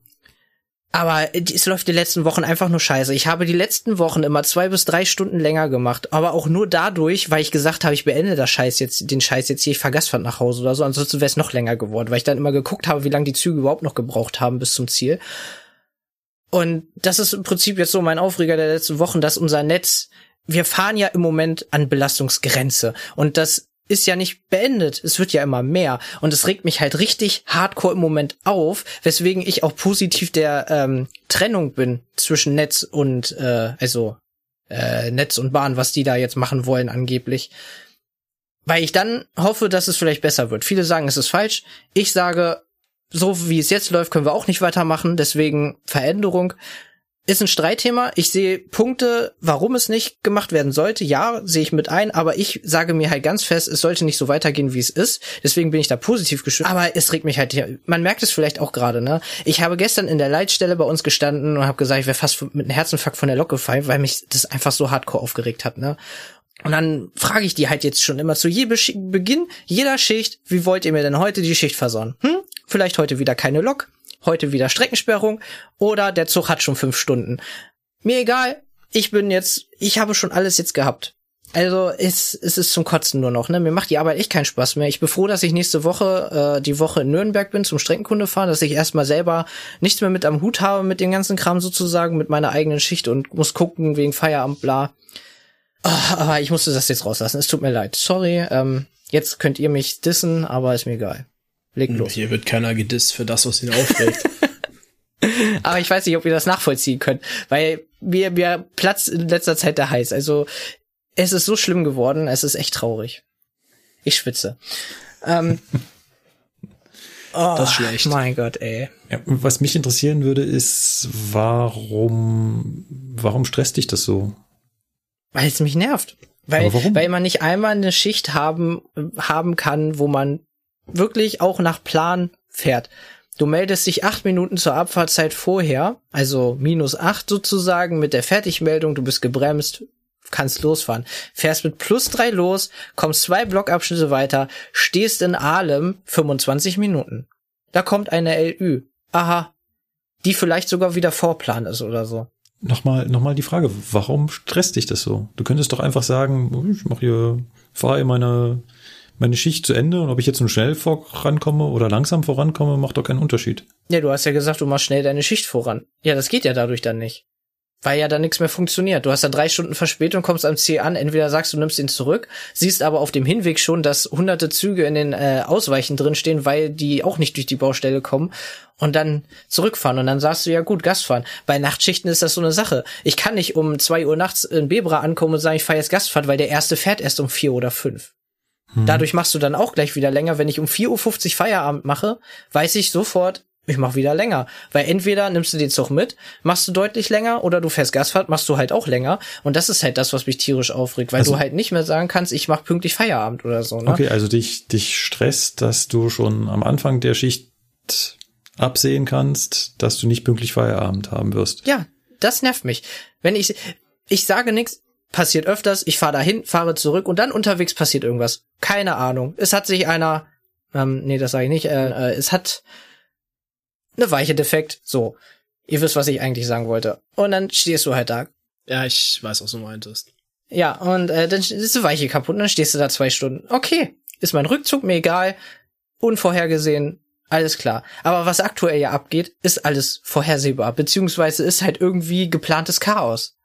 aber es läuft die letzten Wochen einfach nur scheiße. Ich habe die letzten Wochen immer zwei bis drei Stunden länger gemacht, aber auch nur dadurch, weil ich gesagt habe, ich beende das Scheiß jetzt, den Scheiß jetzt hier, ich fahr Gastfahrt nach Hause oder so. Ansonsten wäre es noch länger geworden, weil ich dann immer geguckt habe, wie lange die Züge überhaupt noch gebraucht haben bis zum Ziel. Und das ist im Prinzip jetzt so mein Aufreger der letzten Wochen, dass unser Netz, wir fahren ja im Moment an Belastungsgrenze und das ist ja nicht beendet. Es wird ja immer mehr. Und es regt mich halt richtig hardcore im Moment auf, weswegen ich auch positiv der ähm, Trennung bin zwischen Netz und, äh, also äh, Netz und Bahn, was die da jetzt machen wollen angeblich. Weil ich dann hoffe, dass es vielleicht besser wird. Viele sagen, es ist falsch. Ich sage, so wie es jetzt läuft, können wir auch nicht weitermachen. Deswegen Veränderung. Ist ein Streitthema. Ich sehe Punkte, warum es nicht gemacht werden sollte. Ja, sehe ich mit ein, aber ich sage mir halt ganz fest, es sollte nicht so weitergehen, wie es ist. Deswegen bin ich da positiv gestimmt. Aber es regt mich halt, man merkt es vielleicht auch gerade, ne? Ich habe gestern in der Leitstelle bei uns gestanden und habe gesagt, ich wäre fast mit einem Herzinfarkt von der Lok gefallen, weil mich das einfach so hardcore aufgeregt hat, ne? Und dann frage ich die halt jetzt schon immer zu jedem Beginn jeder Schicht, wie wollt ihr mir denn heute die Schicht versorgen? Hm? Vielleicht heute wieder keine Lok, heute wieder Streckensperrung oder der Zug hat schon fünf Stunden. Mir egal, ich bin jetzt, ich habe schon alles jetzt gehabt. Also es, es ist zum Kotzen nur noch, ne? Mir macht die Arbeit echt keinen Spaß mehr. Ich bin froh, dass ich nächste Woche äh, die Woche in Nürnberg bin zum Streckenkunde fahren, dass ich erstmal selber nichts mehr mit am Hut habe mit dem ganzen Kram sozusagen, mit meiner eigenen Schicht und muss gucken wegen Feierabend, bla. Oh, aber ich musste das jetzt rauslassen. Es tut mir leid. Sorry. Ähm, jetzt könnt ihr mich dissen, aber ist mir egal. Leg los. Hier wird keiner gedisst für das, was ihn aufregt. Aber ich weiß nicht, ob ihr das nachvollziehen könnt, weil mir, mir platzt in letzter Zeit der Heiß. Also es ist so schlimm geworden, es ist echt traurig. Ich schwitze. Ähm, oh, das ist schlecht. Mein Gott, ey. Ja, was mich interessieren würde, ist, warum, warum stresst dich das so? Weil es mich nervt. Weil, weil man nicht einmal eine Schicht haben, haben kann, wo man wirklich auch nach Plan fährt. Du meldest dich acht Minuten zur Abfahrtzeit vorher, also minus acht sozusagen mit der Fertigmeldung, du bist gebremst, kannst losfahren. Fährst mit plus drei los, kommst zwei Blockabschnitte weiter, stehst in Ahlem 25 Minuten. Da kommt eine LÜ. Aha. Die vielleicht sogar wieder Vorplan ist oder so. Nochmal, nochmal die Frage, warum stresst dich das so? Du könntest doch einfach sagen, ich mache hier, fahre meine, meine Schicht zu Ende und ob ich jetzt nun schnell vorankomme oder langsam vorankomme, macht doch keinen Unterschied. Ja, du hast ja gesagt, du machst schnell deine Schicht voran. Ja, das geht ja dadurch dann nicht. Weil ja dann nichts mehr funktioniert. Du hast dann drei Stunden Verspätung, kommst am Ziel an, entweder sagst du, nimmst ihn zurück, siehst aber auf dem Hinweg schon, dass hunderte Züge in den äh, Ausweichen drinstehen, weil die auch nicht durch die Baustelle kommen und dann zurückfahren. Und dann sagst du, ja gut, Gastfahren. Bei Nachtschichten ist das so eine Sache. Ich kann nicht um zwei Uhr nachts in Bebra ankommen und sagen, ich fahre jetzt Gastfahrt, weil der erste fährt erst um vier oder fünf. Hm. Dadurch machst du dann auch gleich wieder länger. Wenn ich um 4.50 Uhr Feierabend mache, weiß ich sofort, ich mach wieder länger. Weil entweder nimmst du den Zug mit, machst du deutlich länger, oder du fährst Gasfahrt, machst du halt auch länger. Und das ist halt das, was mich tierisch aufregt, weil also, du halt nicht mehr sagen kannst, ich mach pünktlich Feierabend oder so. Ne? Okay, also dich, dich stresst, dass du schon am Anfang der Schicht absehen kannst, dass du nicht pünktlich Feierabend haben wirst. Ja, das nervt mich. Wenn ich, ich sage nichts, passiert öfters, ich fahre dahin, fahre zurück und dann unterwegs passiert irgendwas. Keine Ahnung. Es hat sich einer, ähm, nee, das sage ich nicht, äh, äh, es hat eine Weiche defekt. So. Ihr wisst, was ich eigentlich sagen wollte. Und dann stehst du halt da. Ja, ich weiß, was du meintest. Ja, und äh, dann ist die Weiche kaputt und dann stehst du da zwei Stunden. Okay, ist mein Rückzug mir egal. Unvorhergesehen, alles klar. Aber was aktuell ja abgeht, ist alles vorhersehbar. Beziehungsweise ist halt irgendwie geplantes Chaos.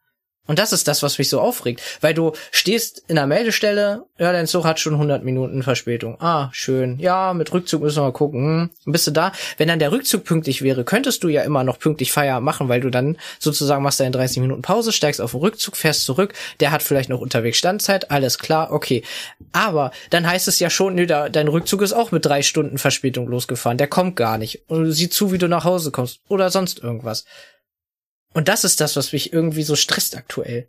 Und das ist das, was mich so aufregt, weil du stehst in der Meldestelle, ja, dein Zug hat schon 100 Minuten Verspätung. Ah, schön. Ja, mit Rückzug müssen wir mal gucken. Hm, bist du da? Wenn dann der Rückzug pünktlich wäre, könntest du ja immer noch pünktlich Feierabend machen, weil du dann sozusagen machst deine 30 Minuten Pause, steigst auf den Rückzug, fährst zurück, der hat vielleicht noch unterwegs Standzeit, alles klar, okay. Aber dann heißt es ja schon, nö, da, dein Rückzug ist auch mit drei Stunden Verspätung losgefahren, der kommt gar nicht. Und du siehst zu, wie du nach Hause kommst oder sonst irgendwas. Und das ist das, was mich irgendwie so stresst aktuell.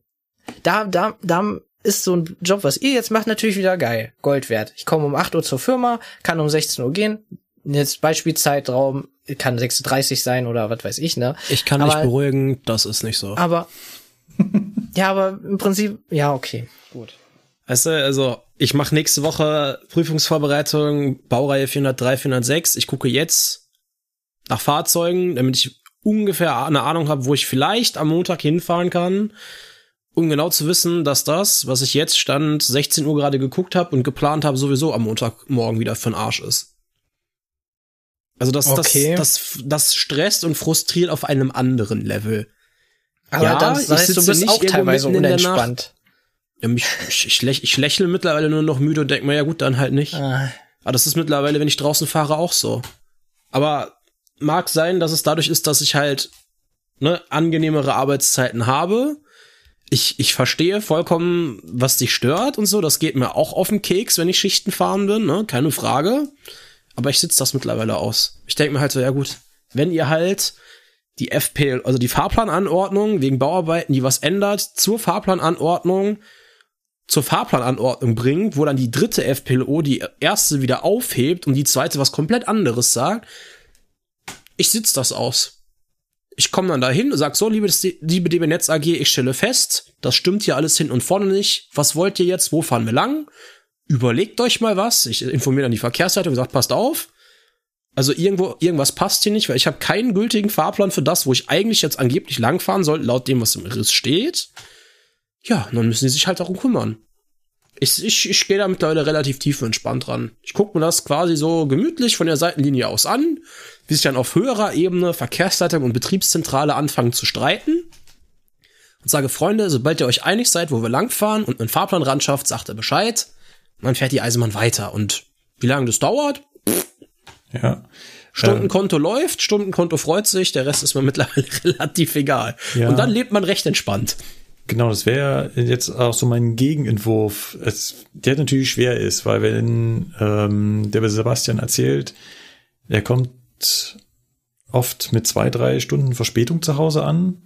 Da, da, da ist so ein Job, was ihr jetzt macht, natürlich wieder geil. Gold wert. Ich komme um 8 Uhr zur Firma, kann um 16 Uhr gehen. Jetzt Beispielzeitraum kann 6.30 sein oder was weiß ich, ne? Ich kann aber, dich beruhigen, das ist nicht so. Aber, ja, aber im Prinzip, ja, okay, gut. Weißt du, also ich mache nächste Woche Prüfungsvorbereitung, Baureihe 403, 406. Ich gucke jetzt nach Fahrzeugen, damit ich ungefähr eine Ahnung habe, wo ich vielleicht am Montag hinfahren kann, um genau zu wissen, dass das, was ich jetzt stand 16 Uhr gerade geguckt habe und geplant habe, sowieso am Montagmorgen wieder für den Arsch ist. Also das, okay. das, das, das stresst und frustriert auf einem anderen Level. Aber ja, dann das heißt, du bist auch teilweise unentspannt. Ja, mich, ich, ich, läch, ich lächle mittlerweile nur noch müde und denke mir, ja gut, dann halt nicht. Ah. Aber das ist mittlerweile, wenn ich draußen fahre, auch so. Aber mag sein, dass es dadurch ist, dass ich halt ne, angenehmere Arbeitszeiten habe. Ich, ich verstehe vollkommen, was dich stört und so. Das geht mir auch auf den Keks, wenn ich Schichten fahren bin, ne? Keine Frage. Aber ich sitze das mittlerweile aus. Ich denke mir halt so, ja gut, wenn ihr halt die FP, also die Fahrplananordnung wegen Bauarbeiten, die was ändert, zur Fahrplananordnung, zur Fahrplananordnung bringt, wo dann die dritte FPLO die erste wieder aufhebt und die zweite was komplett anderes sagt, ich sitz das aus. Ich komme dann dahin und sag so, liebe, liebe DB Netz AG, ich stelle fest, das stimmt hier alles hin und vorne nicht. Was wollt ihr jetzt? Wo fahren wir lang? Überlegt euch mal was. Ich informiere dann die Verkehrsleitung und sage, passt auf. Also irgendwo, irgendwas passt hier nicht, weil ich habe keinen gültigen Fahrplan für das, wo ich eigentlich jetzt angeblich langfahren soll, laut dem, was im Riss steht. Ja, dann müssen sie sich halt darum kümmern. Ich, ich, ich gehe da mittlerweile relativ tief und entspannt dran. Ich gucke mir das quasi so gemütlich von der Seitenlinie aus an, wie sich dann auf höherer Ebene Verkehrsleitung und Betriebszentrale anfangen zu streiten. Und sage, Freunde, sobald ihr euch einig seid, wo wir langfahren und einen Fahrplan ran schafft, sagt er Bescheid. Und dann fährt die Eisenbahn weiter. Und wie lange das dauert? Pff. Ja. Stundenkonto ähm. läuft, Stundenkonto freut sich, der Rest ist mir mittlerweile relativ egal. Ja. Und dann lebt man recht entspannt. Genau, das wäre jetzt auch so mein Gegenentwurf, es, der natürlich schwer ist, weil wenn ähm, der Sebastian erzählt, er kommt oft mit zwei, drei Stunden Verspätung zu Hause an,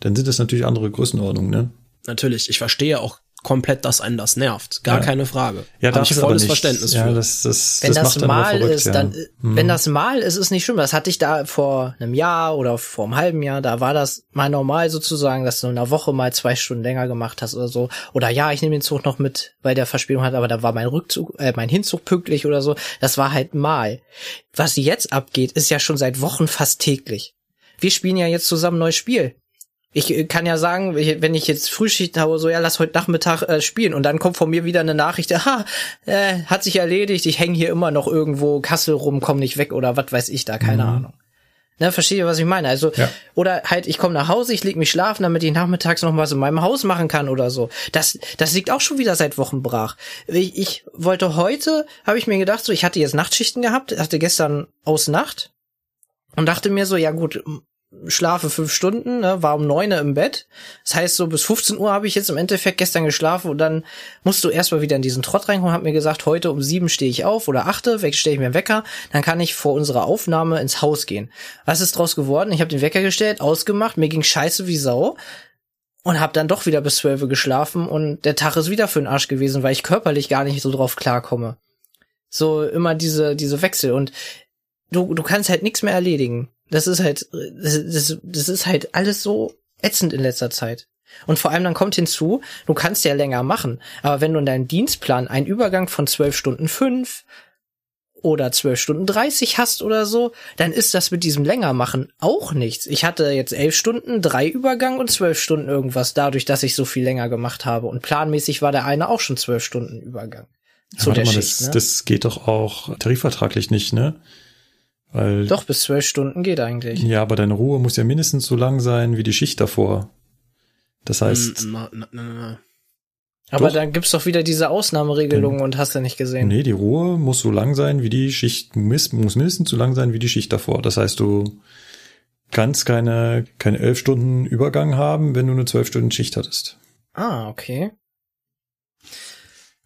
dann sind das natürlich andere Größenordnungen, ne? Natürlich, ich verstehe auch komplett, dass einen das nervt. Gar Ja. keine Frage. Ja, Hab darf ich volles. Verständnis ja, für. Das, das, wenn das, aber mal verrückt, ist, ja. dann, äh, wenn das mal ist, ist nicht schlimm. Das hatte ich da vor einem Jahr oder vor einem halben Jahr. Da war das mal normal sozusagen, dass du in einer Woche mal zwei Stunden länger gemacht hast oder so. Oder ja, ich nehme den Zug noch mit, weil der Verspätung hat, aber da war mein Rückzug, äh, mein Hinzug pünktlich oder so. Das war halt mal. Was jetzt abgeht, ist ja schon seit Wochen fast täglich. Wir spielen ja jetzt zusammen ein neues Spiel. Ich äh, kann ja sagen, wenn ich jetzt Frühschicht habe, so ja, lass heute Nachmittag äh, spielen und dann kommt von mir wieder eine Nachricht, ha, äh, hat sich erledigt, ich hänge hier immer noch irgendwo Kassel rum, komm nicht weg oder was weiß ich da, keine Ahnung. Ne, versteht ihr, was ich meine? Also, Ja. oder halt, ich komme nach Hause, ich leg mich schlafen, damit ich nachmittags noch was in meinem Haus machen kann oder so. Das, das liegt auch schon wieder seit Wochen brach. Ich, ich wollte heute, habe ich mir gedacht, so, ich hatte jetzt Nachtschichten gehabt, hatte gestern aus Nacht und dachte mir so, ja gut, schlafe fünf Stunden, ne, war um neun im Bett. Das heißt, so bis 15 Uhr habe ich jetzt im Endeffekt gestern geschlafen und dann musst du erstmal wieder in diesen Trott reinkommen, hab mir gesagt, heute um sieben stehe ich auf oder achte, stelle ich mir einen Wecker, dann kann ich vor unserer Aufnahme ins Haus gehen. Was ist draus geworden? Ich habe den Wecker gestellt, ausgemacht, mir ging scheiße wie Sau und hab dann doch wieder bis zwölf geschlafen und der Tag ist wieder für den Arsch gewesen, weil ich körperlich gar nicht so drauf klarkomme. So immer diese, diese Wechsel und du, du kannst halt nichts mehr erledigen. Das ist halt, das, das, das ist halt alles so ätzend in letzter Zeit. Und vor allem dann kommt hinzu, du kannst ja länger machen, aber wenn du in deinem Dienstplan einen Übergang von zwölf Stunden fünf oder zwölf Stunden dreißig hast oder so, dann ist das mit diesem länger machen auch nichts. Ich hatte jetzt elf Stunden, drei Übergang und zwölf Stunden irgendwas, dadurch, dass ich so viel länger gemacht habe. Und planmäßig war der eine auch schon zwölf Stunden Übergang. Ja, Zu warte der mal, Schicht, das, ne? das geht doch auch tarifvertraglich nicht, ne? Weil, Doch, bis zwölf Stunden geht eigentlich. Ja, aber deine Ruhe muss ja mindestens so lang sein wie die Schicht davor. Das heißt, Mm, na, na, na. Aber Doch. dann gibt's doch wieder diese Ausnahmeregelungen und hast du nicht gesehen. nee, die Ruhe muss so lang sein wie die Schicht, muss, muss mindestens so lang sein wie die Schicht davor. Das heißt, du kannst keine, keine elf Stunden Übergang haben, wenn du eine zwölf Stunden Schicht hattest. Ah, okay.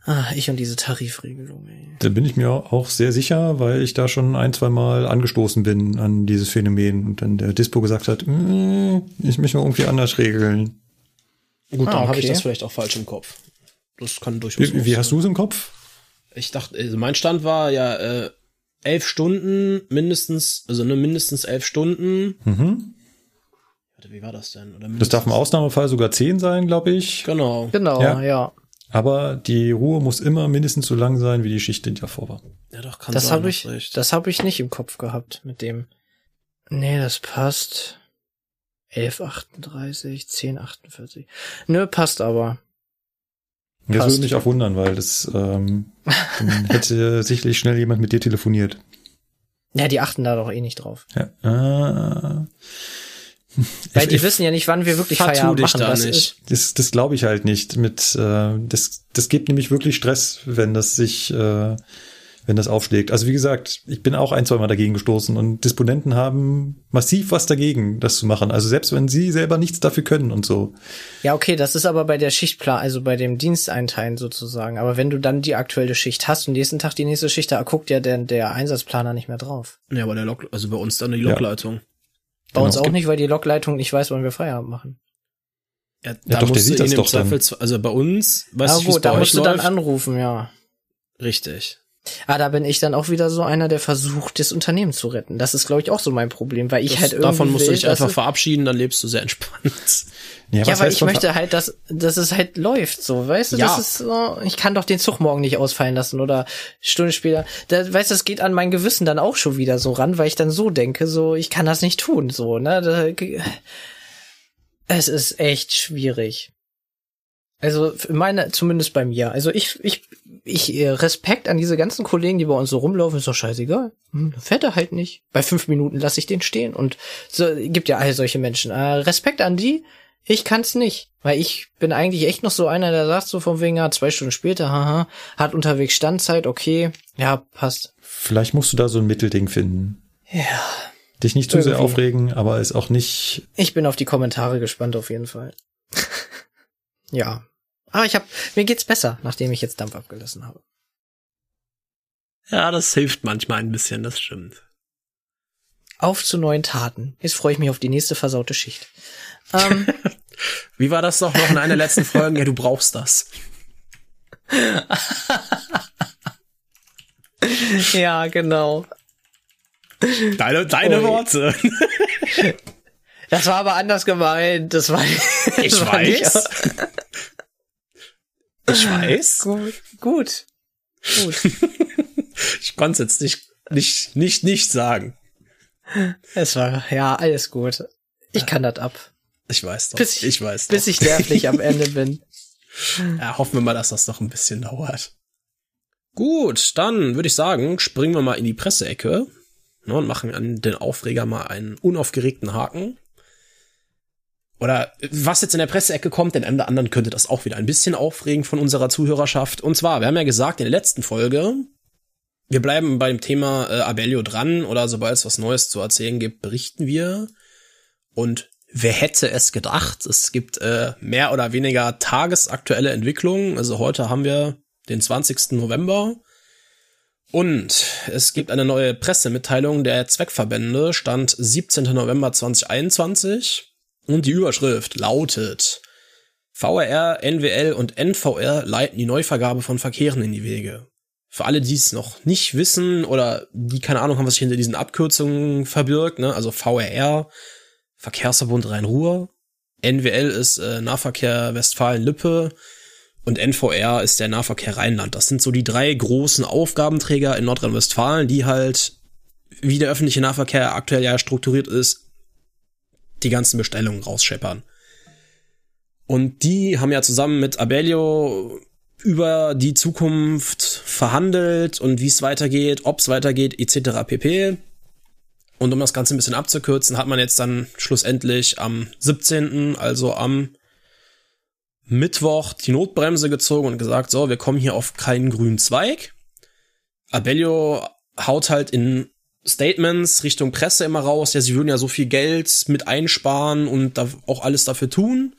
Ah, ich und diese Tarifregelung, ey. Da bin ich mir auch sehr sicher, weil ich da schon ein, zwei Mal angestoßen bin an dieses Phänomen und dann der Dispo gesagt hat, "Mm, ich möchte mal irgendwie anders regeln. Gut, Ah, dann habe ich okay. das vielleicht auch falsch im Kopf. Das kann durchaus. Wie, wie hast du es im Kopf? Ich dachte, also mein Stand war ja äh, elf Stunden mindestens, also ne, mindestens elf Stunden. Mhm. Warte, wie war das denn? Oder Das darf im Ausnahmefall sogar zehn sein, glaube ich. Genau. Genau, Ja. ja. Aber die Ruhe muss immer mindestens so lang sein, wie die Schicht, die davor war. Ja, doch, kann Das sein, habe hast ich, recht. das habe ich nicht im Kopf gehabt mit dem. Nee, das passt. 11,38, 10,48. Nö, passt aber. Das Passt. würde mich auch wundern, weil das ähm, hätte sicherlich schnell jemand mit dir telefoniert. Ja, die achten da doch eh nicht drauf. Ja. Ah. Weil Ich- die ich- wissen ja nicht, wann wir wirklich Feierabend dich machen. da Das nicht. Das, das glaube ich halt nicht. Mit äh, das, das gibt nämlich wirklich Stress, wenn das sich, äh, wenn das aufschlägt. Also wie gesagt, ich bin auch ein, zwei Mal dagegen gestoßen und Disponenten haben massiv was dagegen, das zu machen. Also selbst wenn sie selber nichts dafür können und so. ja, okay, das ist aber bei der Schichtplan, also bei dem Diensteinteilen sozusagen. Aber wenn du dann die aktuelle Schicht hast und nächsten Tag die nächste Schicht, da guckt ja der, der Einsatzplaner nicht mehr drauf. Ja, aber der Lok, also bei uns dann die Ja. Bei Genau. uns auch nicht, weil die Lokleitung nicht weiß, wann wir Feierabend machen. Ja, Ja, doch, der sieht das ihn im doch dann. Also bei uns, weißt Ja du, gut, da musst du dann anrufen, ja. Richtig. Ah, da bin ich dann auch wieder so einer, der versucht, das Unternehmen zu retten. Das ist, glaube ich, auch so mein Problem, weil ich Das, halt irgendwie davon musst du will, dich einfach verabschieden, dann lebst du sehr entspannt. Ja, weil heißt ich möchte halt, dass, dass es halt läuft, so, weißt du, Ja. das ist so, ich kann doch den Zug morgen nicht ausfallen lassen oder Stunde später, da, weißt du, das geht an mein Gewissen dann auch schon wieder so ran, weil ich dann so denke, so, ich kann das nicht tun, so, ne, da, es ist echt schwierig. Also, für meine, zumindest bei mir. Also ich, ich, ich, äh, Respekt an diese ganzen Kollegen, die bei uns so rumlaufen, ist doch scheißegal. Hm, fährt er halt nicht. Bei fünf Minuten lasse ich den stehen und so, gibt ja all solche Menschen. Äh, Respekt an die, ich kann's nicht, weil ich bin eigentlich echt noch so einer, der sagt so von wegen, ja, zwei Stunden später, haha, hat unterwegs Standzeit, okay, ja, passt. Vielleicht musst du da so ein Mittelding finden. Ja. Dich nicht zu sehr Irgendwie. aufregen, aber es auch nicht. Ich bin auf die Kommentare gespannt auf jeden Fall. ja. Aber ich hab, mir geht's besser, nachdem ich jetzt Dampf abgelassen habe. Ja, das hilft manchmal ein bisschen, das stimmt. Auf zu neuen Taten. Jetzt freue ich mich auf die nächste versaute Schicht. Ähm, Wie war das doch noch in einer der letzten Folgen? Ja, du brauchst das. ja, genau. Deine, deine Ui. Worte. Das war aber anders gemeint. Das war. Ich das war nicht- weiß. Ich weiß. Gut, gut, gut. Ich konnte es jetzt nicht, nicht, nicht, nicht sagen. Es war ja alles gut. Ich kann das ab, Ich weiß doch. Bis ich- ich weiß bis doch. ich nervlich am Ende bin. Ja, hoffen wir mal, dass das noch ein bisschen dauert. Gut, dann würde ich sagen, springen wir mal in die Presseecke ne, und machen an den Aufreger mal einen unaufgeregten Haken. Oder was jetzt in der Presseecke kommt, den einen oder anderen könnte das auch wieder ein bisschen aufregen von unserer Zuhörerschaft. Und zwar, wir haben ja gesagt in der letzten Folge, wir bleiben beim Thema äh, Abellio dran oder sobald es was Neues zu erzählen gibt, berichten wir. Und wer hätte es gedacht? Es gibt äh, mehr oder weniger tagesaktuelle Entwicklungen. Also heute haben wir den 20. November. Und es gibt eine neue Pressemitteilung der Zweckverbände, Stand 17. November 2021. Und die Überschrift lautet VRR, NWL und NVR leiten die Neuvergabe von Verkehren in die Wege. Für alle, die es noch nicht wissen oder die keine Ahnung haben, was sich hinter diesen Abkürzungen verbirgt, ne? also VRR, Verkehrsverbund Rhein-Ruhr, NWL ist äh, Nahverkehr Westfalen-Lippe und NVR ist der Nahverkehr Rheinland. Das sind so die drei großen Aufgabenträger in Nordrhein-Westfalen, die halt, wie der öffentliche Nahverkehr aktuell ja strukturiert ist, die ganzen Bestellungen rausscheppern. Und die haben ja zusammen mit Abellio über die Zukunft verhandelt und wie es weitergeht, ob es weitergeht, etc. pp. Und um das Ganze ein bisschen abzukürzen, hat man jetzt dann schlussendlich am 17., also am Mittwoch, die Notbremse gezogen und gesagt, so, wir kommen hier auf keinen grünen Zweig. Abellio haut halt in Statements Richtung Presse immer raus, ja, sie würden ja so viel Geld mit einsparen und da auch alles dafür tun,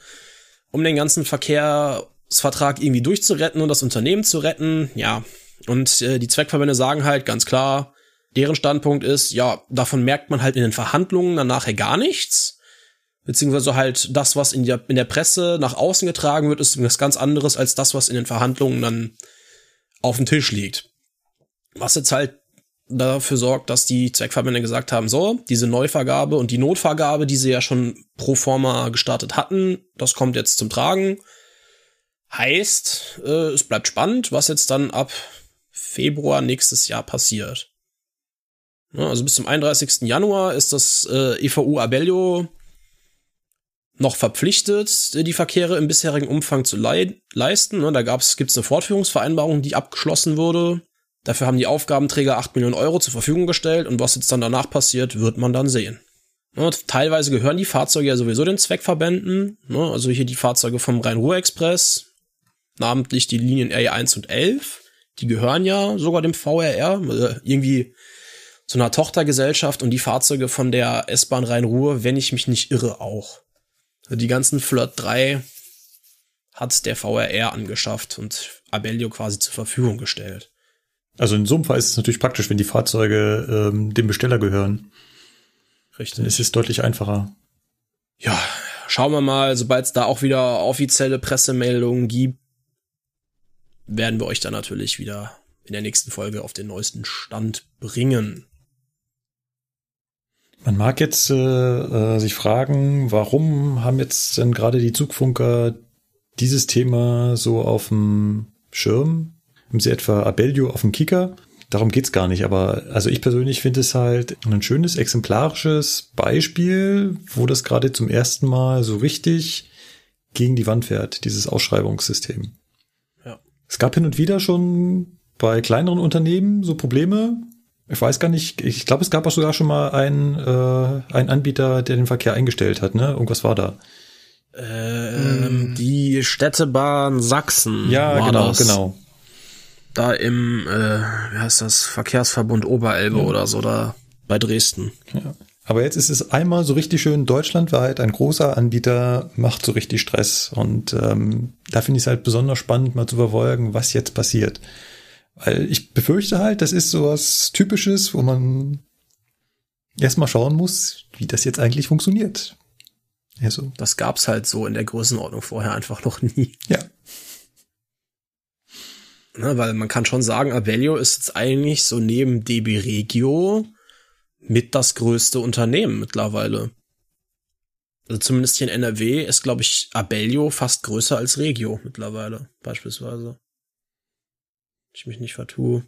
um den ganzen Verkehrsvertrag irgendwie durchzuretten und das Unternehmen zu retten. Ja, und äh, die Zweckverbände sagen halt ganz klar, deren Standpunkt ist, ja, davon merkt man halt in den Verhandlungen dann nachher gar nichts. Beziehungsweise halt das, was in der, in der Presse nach außen getragen wird, ist was ganz anderes als das, was in den Verhandlungen dann auf dem Tisch liegt. Was jetzt halt dafür sorgt, dass die Zweckverbände gesagt haben, so, diese Neuvergabe und die Notvergabe, die sie ja schon pro forma gestartet hatten, das kommt jetzt zum Tragen. Heißt, äh, es bleibt spannend, was jetzt dann ab Februar nächstes Jahr passiert. Ja, also bis zum 31. Januar ist das äh, EVU Abellio noch verpflichtet, die Verkehre im bisherigen Umfang zu lei leisten. Ne, Da gab's, gibt's eine Fortführungsvereinbarung, die abgeschlossen wurde. Dafür haben die Aufgabenträger 8 Millionen Euro zur Verfügung gestellt und was jetzt dann danach passiert, wird man dann sehen. Ne, teilweise gehören die Fahrzeuge ja sowieso den Zweckverbänden, ne, also hier die Fahrzeuge vom Rhein-Ruhr-Express, namentlich die Linien RE1 und 11, die gehören ja sogar dem VRR, äh, irgendwie zu einer Tochtergesellschaft und die Fahrzeuge von der S-Bahn Rhein-Ruhr, wenn ich mich nicht irre, auch. Also die ganzen Flirt 3 hat der VRR angeschafft und Abellio quasi zur Verfügung gestellt. Also in so einem Fall ist es natürlich praktisch, wenn die Fahrzeuge ähm, dem Besteller gehören. Dann Richtig. ist es deutlich einfacher. Ja, schauen wir mal, sobald es da auch wieder offizielle Pressemeldungen gibt, werden wir euch dann natürlich wieder in der nächsten Folge auf den neuesten Stand bringen. Man mag jetzt äh, äh, sich fragen, warum haben jetzt denn gerade die Zugfunker dieses Thema so auf dem Schirm? Haben sie etwa Abellio auf dem Kicker? Darum geht's gar nicht, aber also ich persönlich finde es halt ein schönes exemplarisches Beispiel, wo das gerade zum ersten Mal so richtig gegen die Wand fährt, dieses Ausschreibungssystem. Ja. Es gab hin und wieder schon bei kleineren Unternehmen so Probleme. Ich weiß gar nicht, ich glaube, es gab auch sogar schon mal einen, äh, einen Anbieter, der den Verkehr eingestellt hat, ne? Irgendwas war da. Ähm, Die Städtebahn Sachsen. Ja, war genau, das. genau. Da im, äh, wie heißt das, Verkehrsverbund Oberelbe oder so, da bei Dresden. Ja. Aber jetzt ist es einmal so richtig schön deutschlandweit, ein großer Anbieter macht so richtig Stress. Und ähm, da finde ich es halt besonders spannend, mal zu verfolgen, was jetzt passiert. Weil ich befürchte halt, das ist so was Typisches, wo man erstmal schauen muss, wie das jetzt eigentlich funktioniert. Ja, so. Das gab's halt so in der Größenordnung vorher einfach noch nie. Ja. Ne, weil man kann schon sagen, Abellio ist jetzt eigentlich so neben DB Regio mit das größte Unternehmen mittlerweile. Also zumindest hier in NRW ist, glaube ich, Abellio fast größer als Regio mittlerweile, beispielsweise. Ich mich nicht vertue.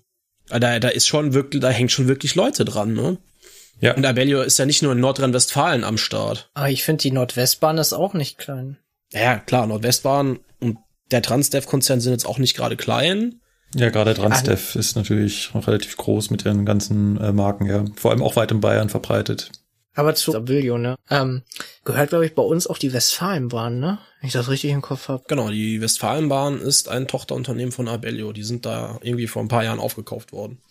Aber da, da ist schon wirklich, da hängt schon wirklich Leute dran, ne? Ja. Und Abellio ist ja nicht nur in Nordrhein-Westfalen am Start. Aber ich finde, die Nordwestbahn ist auch nicht klein. Ja, klar, Nordwestbahn der Transdev-Konzern sind jetzt auch nicht gerade klein. Ja, gerade Transdev ist natürlich relativ groß mit ihren ganzen äh, Marken, ja. Vor allem auch weit in Bayern verbreitet. Aber zu Abilio, ne? Ähm, gehört, glaube ich, bei uns auch die Westfalenbahn, ne? Wenn ich das richtig im Kopf habe. Genau, die Westfalenbahn ist ein Tochterunternehmen von Abellio. Die sind da irgendwie vor ein paar Jahren aufgekauft worden.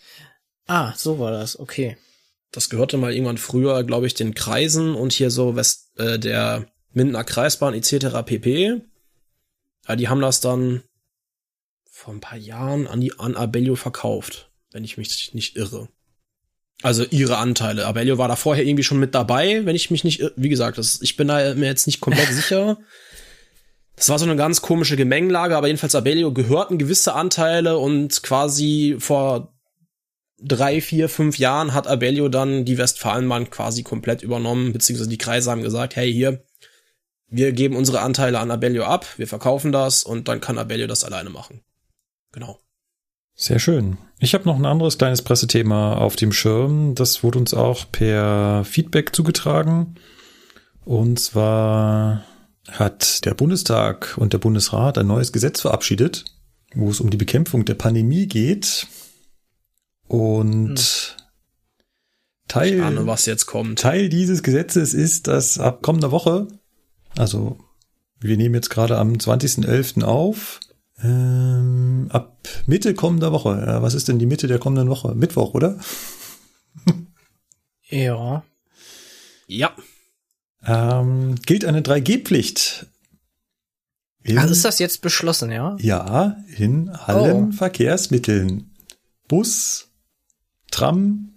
Ah, so war das, okay. Das gehörte mal irgendwann früher, glaube ich, den Kreisen und hier so West, äh, der Mindener Kreisbahn etc. pp. Ja, die haben das dann vor ein paar Jahren an die an Abellio verkauft, wenn ich mich nicht irre. Also ihre Anteile. Abellio war da vorher irgendwie schon mit dabei, wenn ich mich nicht, irre. wie gesagt, das, ich bin da mir jetzt nicht komplett sicher. Das war so eine ganz komische Gemengelage, aber jedenfalls Abellio gehörten gewisse Anteile und quasi vor drei, vier, fünf Jahren hat Abellio dann die Westfalenbahn quasi komplett übernommen, beziehungsweise die Kreise haben gesagt, hey, hier, wir geben unsere Anteile an Abellio ab, wir verkaufen das und dann kann Abellio das alleine machen. Genau. Sehr schön. Ich habe noch ein anderes kleines Pressethema auf dem Schirm. Das wurde uns auch per Feedback zugetragen. Und zwar hat der Bundestag und der Bundesrat ein neues Gesetz verabschiedet, wo es um die Bekämpfung der Pandemie geht. Und hm. Teil, ahne, was jetzt kommt. Teil dieses Gesetzes ist, dass ab kommender Woche, also wir nehmen jetzt gerade am 20.11. auf, ähm, ab Mitte kommender Woche. Äh, was ist denn die Mitte der kommenden Woche? Mittwoch, oder? ja. Ja. Ähm, gilt eine 3G-Pflicht. Also ist das jetzt beschlossen, ja? Ja, in allen oh. Verkehrsmitteln. Bus, Tram,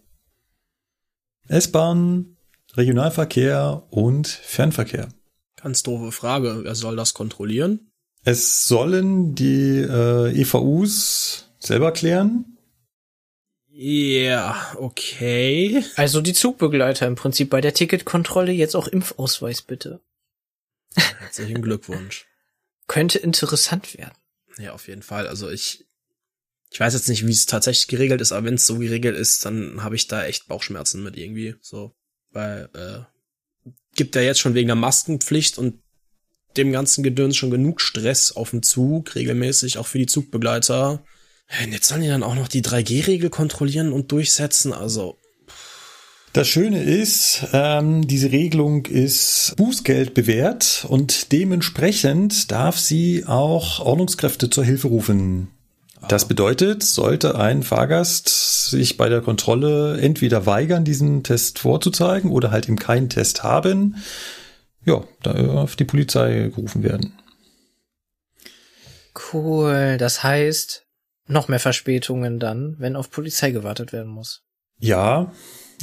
S-Bahn, Regionalverkehr und Fernverkehr. Ganz doofe Frage. Wer soll das kontrollieren? Es sollen die äh, EVUs selber klären. Ja, yeah, okay. Also die Zugbegleiter im Prinzip bei der Ticketkontrolle jetzt auch Impfausweis bitte. Herzlichen Glückwunsch. Könnte interessant werden. Ja, auf jeden Fall. Also ich, ich weiß jetzt nicht, wie es tatsächlich geregelt ist, aber wenn es so geregelt ist, dann habe ich da echt Bauchschmerzen mit irgendwie. So, weil äh, gibt ja jetzt schon wegen der Maskenpflicht und dem ganzen Gedöns schon genug Stress auf dem Zug, regelmäßig, auch für die Zugbegleiter. Und jetzt sollen die dann auch noch die 3G-Regel kontrollieren und durchsetzen, also. Das Schöne ist, ähm, diese Regelung ist Bußgeld bewährt und dementsprechend darf sie auch Ordnungskräfte zur Hilfe rufen. Das bedeutet, sollte ein Fahrgast sich bei der Kontrolle entweder weigern, diesen Test vorzuzeigen oder halt eben keinen Test haben, ja, da auf die Polizei gerufen werden. Cool. Das heißt, noch mehr Verspätungen dann, wenn auf Polizei gewartet werden muss. Ja,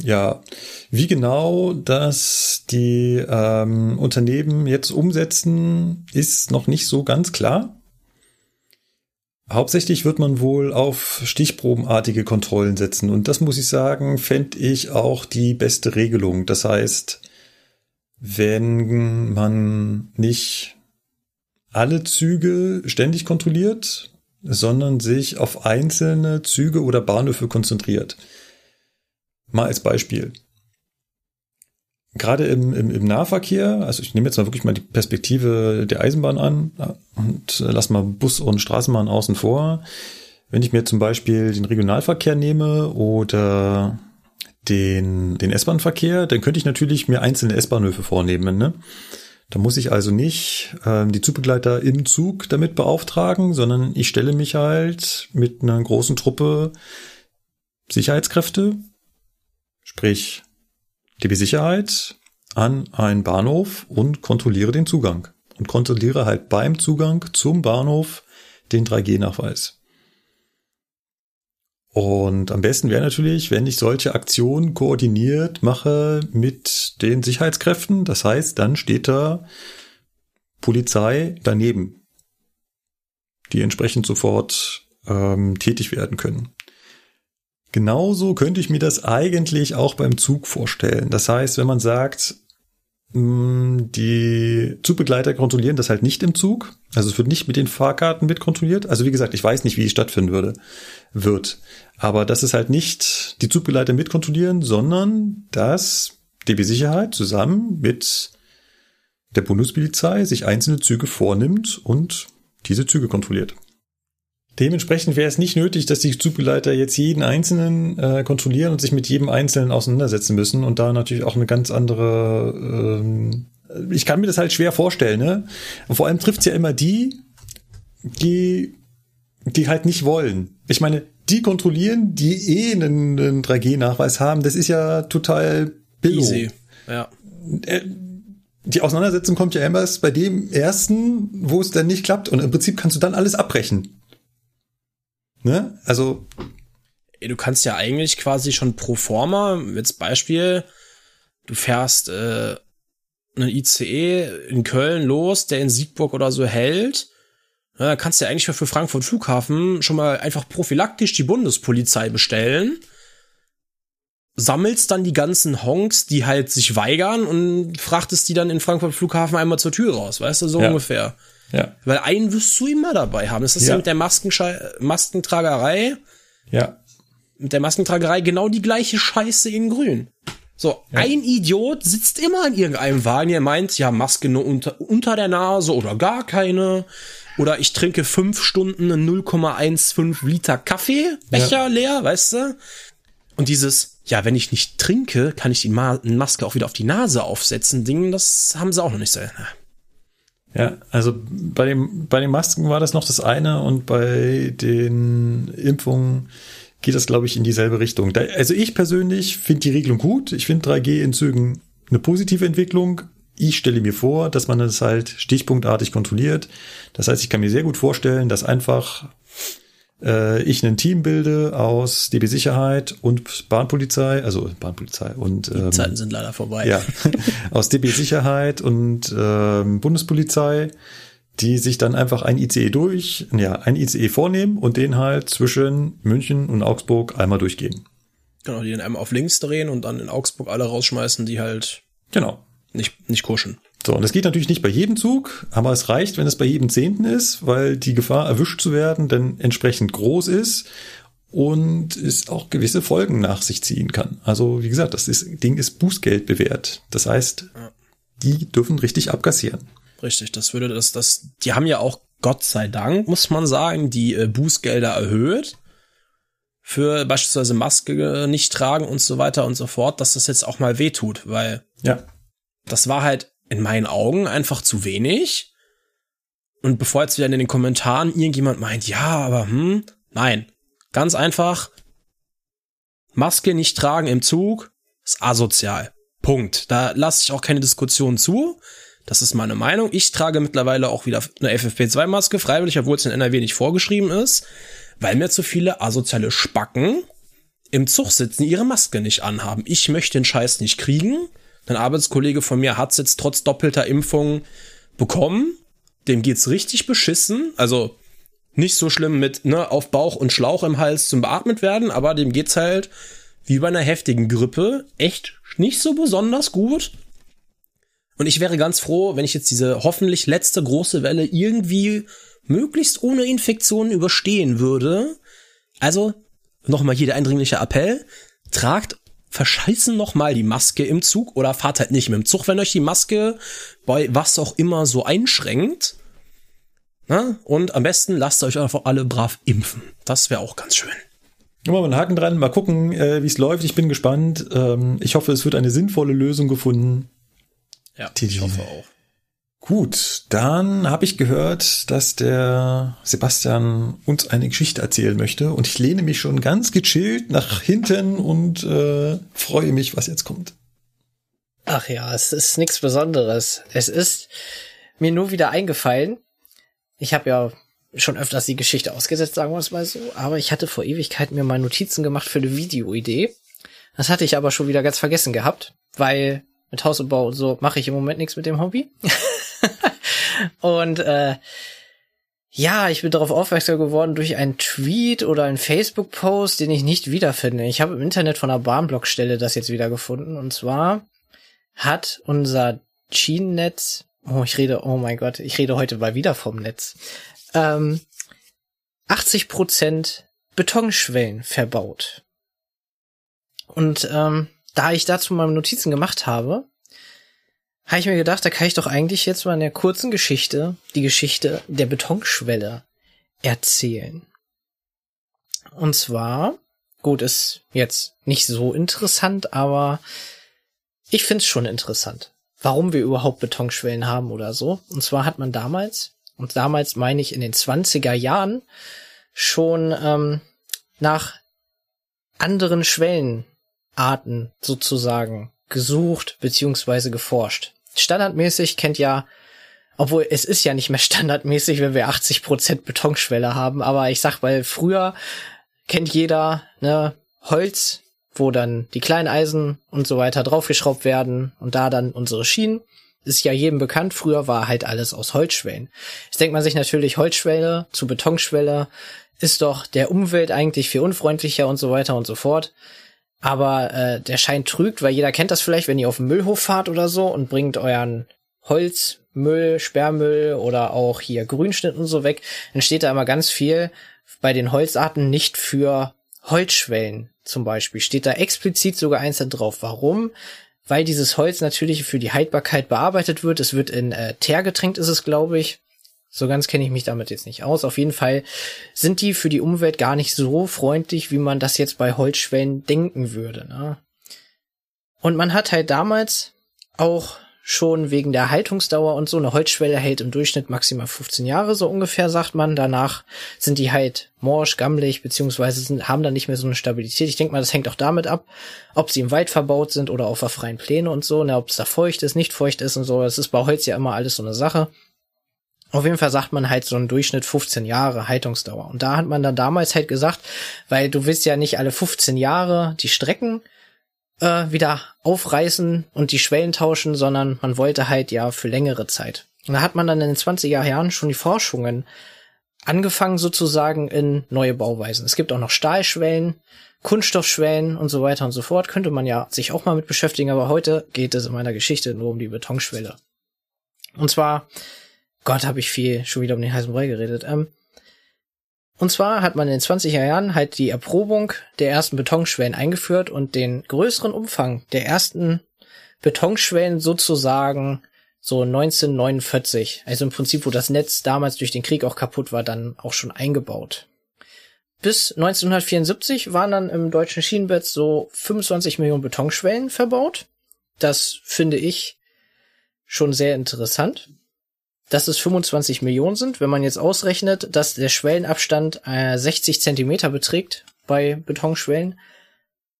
ja. Wie genau das die ähm, Unternehmen jetzt umsetzen, ist noch nicht so ganz klar. Hauptsächlich wird man wohl auf stichprobenartige Kontrollen setzen. Und das muss ich sagen, fände ich auch die beste Regelung. Das heißt, wenn man nicht alle Züge ständig kontrolliert, sondern sich auf einzelne Züge oder Bahnhöfe konzentriert. Mal als Beispiel. Gerade im, im, im Nahverkehr, also ich nehme jetzt mal wirklich mal die Perspektive der Eisenbahn an und lass mal Bus und Straßenbahn außen vor. Wenn ich mir zum Beispiel den Regionalverkehr nehme oder den, den S-Bahn-Verkehr, dann könnte ich natürlich mir einzelne S-Bahnhöfe vornehmen. Ne? Da muss ich also nicht äh, die Zugbegleiter im Zug damit beauftragen, sondern ich stelle mich halt mit einer großen Truppe Sicherheitskräfte, sprich DB Sicherheit, an einen Bahnhof und kontrolliere den Zugang. Und kontrolliere halt beim Zugang zum Bahnhof den 3G-Nachweis. Und am besten wäre natürlich, wenn ich solche Aktionen koordiniert mache mit den Sicherheitskräften. Das heißt, dann steht da Polizei daneben, die entsprechend sofort ähm, tätig werden können. Genauso könnte ich mir das eigentlich auch beim Zug vorstellen. Das heißt, wenn man sagt, Mm, die Zugbegleiter kontrollieren das halt nicht im Zug. Also es wird nicht mit den Fahrkarten mit kontrolliert. Also wie gesagt, ich weiß nicht, wie es stattfinden würde, wird. Aber das ist halt nicht die Zugbegleiter mit kontrollieren, sondern dass DB Sicherheit zusammen mit der Bundespolizei sich einzelne Züge vornimmt und diese Züge kontrolliert. Dementsprechend wäre es nicht nötig, dass die Zugbegleiter jetzt jeden Einzelnen äh, kontrollieren und sich mit jedem Einzelnen auseinandersetzen müssen und da natürlich auch eine ganz andere. Ähm, ich kann mir das halt schwer vorstellen, ne? Und vor allem trifft's ja immer die, die, die halt nicht wollen. Ich meine, die kontrollieren, die eh einen, einen 3G-Nachweis haben. Das ist ja total billig. Easy, ja. Äh, die Auseinandersetzung kommt ja immer bei dem ersten, wo es dann nicht klappt. Und im Prinzip kannst du dann alles abbrechen. Ne? Also. Du kannst ja eigentlich quasi schon pro forma, jetzt Beispiel, du fährst äh, einen ICE in Köln los, der in Siegburg oder so hält. Ja, da kannst du ja eigentlich für Frankfurt Flughafen schon mal einfach prophylaktisch die Bundespolizei bestellen. Sammelst dann die ganzen Honks, die halt sich weigern und frachtest die dann in Frankfurt Flughafen einmal zur Tür raus, weißt du, so ja. ungefähr. Ja. Weil einen wirst du immer dabei haben. Das ist ja, ja mit der Maskenschei Maskentragerei. Ja. Mit der Maskentragerei genau die gleiche Scheiße in grün. So, ja. ein Idiot sitzt immer in irgendeinem Wagen, der meint, ja, Maske nur unter, unter der Nase oder gar keine. Oder ich trinke fünf Stunden 0,15 Liter Kaffeebecher ja. leer, weißt du? Und dieses, ja, wenn ich nicht trinke, kann ich die Ma Maske auch wieder auf die Nase aufsetzen, Ding, das haben sie auch noch nicht so. Ja, also bei dem, bei den Masken war das noch das eine und bei den Impfungen geht das, glaube ich, in dieselbe Richtung. Da, also ich persönlich finde die Regelung gut. Ich finde 3G in Zügen eine positive Entwicklung. Ich stelle mir vor, dass man das halt stichpunktartig kontrolliert. Das heißt, ich kann mir sehr gut vorstellen, dass einfach äh, ich ein Team bilde aus DB Sicherheit und Bahnpolizei, also Bahnpolizei und ähm, Die Zeiten sind leider vorbei. Ja, aus DB Sicherheit und ähm, Bundespolizei, die sich dann einfach ein ICE durch, ja, ein ICE vornehmen und den halt zwischen München und Augsburg einmal durchgehen. Genau, die dann einmal auf links drehen und dann in Augsburg alle rausschmeißen, die halt genau nicht nicht kuschen. So, und das geht natürlich nicht bei jedem Zug, aber es reicht, wenn es bei jedem Zehnten ist, weil die Gefahr, erwischt zu werden, dann entsprechend groß ist und es auch gewisse Folgen nach sich ziehen kann. Also, wie gesagt, das ist, Ding ist Bußgeld bewährt. Das heißt, die dürfen richtig abkassieren. Richtig, das würde das, das, die haben ja auch, Gott sei Dank, muss man sagen, die äh, Bußgelder erhöht für beispielsweise Maske nicht tragen und so weiter und so fort, dass das jetzt auch mal wehtut, weil ja. das war halt in meinen Augen einfach zu wenig. Und bevor jetzt wieder in den Kommentaren irgendjemand meint, ja, aber hm, nein. Ganz einfach. Maske nicht tragen im Zug ist asozial. Punkt. Da lasse ich auch keine Diskussion zu. Das ist meine Meinung. Ich trage mittlerweile auch wieder eine FFP2-Maske freiwillig, obwohl es in NRW nicht vorgeschrieben ist, weil mir zu viele asoziale Spacken im Zug sitzen, ihre Maske nicht anhaben. Ich möchte den Scheiß nicht kriegen. Ein Arbeitskollege von mir hat's jetzt trotz doppelter Impfung bekommen. Dem geht's richtig beschissen. Also nicht so schlimm mit ne, auf Bauch und Schlauch im Hals zum beatmet werden, aber dem geht's halt wie bei einer heftigen Grippe echt nicht so besonders gut. Und ich wäre ganz froh, wenn ich jetzt diese hoffentlich letzte große Welle irgendwie möglichst ohne Infektionen überstehen würde. Also nochmal hier der eindringliche Appell. Tragt verscheißen noch mal die Maske im Zug oder fahrt halt nicht mit dem Zug, wenn euch die Maske bei was auch immer so einschränkt. Na? Und am besten lasst euch einfach alle brav impfen. Das wäre auch ganz schön. Immer mal einen Haken dran, mal gucken, äh, wie es läuft. Ich bin gespannt. Ähm, ich hoffe, es wird eine sinnvolle Lösung gefunden. Ja, ich hoffe auch. Gut, dann habe ich gehört, dass der Sebastian uns eine Geschichte erzählen möchte und ich lehne mich schon ganz gechillt nach hinten und äh, freue mich, was jetzt kommt. Ach ja, es ist nichts Besonderes. Es ist mir nur wieder eingefallen. Ich habe ja schon öfters die Geschichte ausgesetzt, sagen wir es mal so. Aber ich hatte vor Ewigkeit mir mal Notizen gemacht für eine Videoidee. Das hatte ich aber schon wieder ganz vergessen gehabt, weil mit Haus und Bau und so mache ich im Moment nichts mit dem Hobby. und äh, ja, ich bin darauf aufmerksam geworden durch einen Tweet oder einen Facebook-Post, den ich nicht wiederfinde. Ich habe im Internet von einer Bahnblockstelle das jetzt wiedergefunden. Und zwar hat unser Schienennetz, oh, ich rede, oh mein Gott, ich rede heute mal wieder vom Netz, ähm, 80 Prozent Betonschwellen verbaut. Und ähm, da ich dazu mal Notizen gemacht habe, habe ich mir gedacht, da kann ich doch eigentlich jetzt mal in der kurzen Geschichte die Geschichte der Betonschwelle erzählen. Und zwar, gut, ist jetzt nicht so interessant, aber ich find's schon interessant, warum wir überhaupt Betonschwellen haben oder so. Und zwar hat man damals, und damals meine ich in den 20er Jahren, schon ähm, nach anderen Schwellenarten sozusagen gesucht beziehungsweise geforscht. Standardmäßig kennt ja, obwohl es ist ja nicht mehr standardmäßig, wenn wir 80% Betonschwelle haben, aber ich sag, weil früher kennt jeder, ne, Holz, wo dann die kleinen Eisen und so weiter draufgeschraubt werden und da dann unsere Schienen. Ist ja jedem bekannt, früher war halt alles aus Holzschwellen. Jetzt denkt man sich natürlich, Holzschwelle zu Betonschwelle ist doch der Umwelt eigentlich viel unfreundlicher und so weiter und so fort. Aber äh, der Schein trügt, weil jeder kennt das vielleicht, wenn ihr auf den Müllhof fahrt oder so und bringt euren Holzmüll, Sperrmüll oder auch hier Grünschnitt und so weg, dann steht da immer ganz viel bei den Holzarten nicht für Holzschwellen zum Beispiel. Steht da explizit sogar einzeln drauf. Warum? Weil dieses Holz natürlich für die Haltbarkeit bearbeitet wird. Es wird in äh, Teer getränkt, ist es, glaube ich. So ganz kenne ich mich damit jetzt nicht aus. Auf jeden Fall sind die für die Umwelt gar nicht so freundlich, wie man das jetzt bei Holzschwellen denken würde. Ne? Und man hat halt damals auch schon wegen der Haltungsdauer und so. Eine Holzschwelle hält im Durchschnitt maximal 15 Jahre, so ungefähr, sagt man. Danach sind die halt morsch, gammelig, beziehungsweise sind, haben dann nicht mehr so eine Stabilität. Ich denke mal, das hängt auch damit ab, ob sie im Wald verbaut sind oder auf der freien Pläne und so, ne, ob es da feucht ist, nicht feucht ist und so. Das ist bei Holz ja immer alles so eine Sache. Auf jeden Fall sagt man halt so einen Durchschnitt 15 Jahre Haltungsdauer. Und da hat man dann damals halt gesagt, weil du willst ja nicht alle 15 Jahre die Strecken äh, wieder aufreißen und die Schwellen tauschen, sondern man wollte halt ja für längere Zeit. Und da hat man dann in den 20er Jahren schon die Forschungen angefangen sozusagen in neue Bauweisen. Es gibt auch noch Stahlschwellen, Kunststoffschwellen und so weiter und so fort. Könnte man ja sich auch mal mit beschäftigen, aber heute geht es in meiner Geschichte nur um die Betonschwelle. Und zwar Gott, habe ich viel schon wieder um den heißen Brei geredet. Ähm, und zwar hat man in den 20er Jahren halt die Erprobung der ersten Betonschwellen eingeführt und den größeren Umfang der ersten Betonschwellen sozusagen so 1949, also im Prinzip, wo das Netz damals durch den Krieg auch kaputt war, dann auch schon eingebaut. Bis 1974 waren dann im deutschen Schienenbett so 25 Millionen Betonschwellen verbaut. Das finde ich schon sehr interessant dass es 25 Millionen sind. Wenn man jetzt ausrechnet, dass der Schwellenabstand äh, 60 Zentimeter beträgt bei Betonschwellen,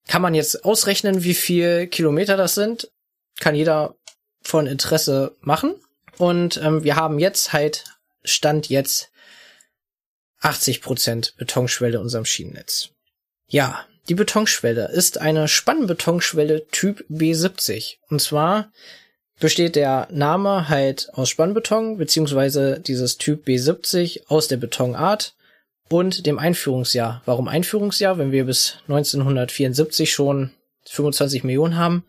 kann man jetzt ausrechnen, wie viel Kilometer das sind. Kann jeder von Interesse machen. Und ähm, wir haben jetzt halt, Stand jetzt 80 Prozent Betonschwelle unserem Schienennetz. Ja, die Betonschwelle ist eine Spannbetonschwelle Typ B70. Und zwar besteht der Name halt aus Spannbeton, beziehungsweise dieses Typ B70 aus der Betonart und dem Einführungsjahr. Warum Einführungsjahr, wenn wir bis 1974 schon 25 Millionen haben?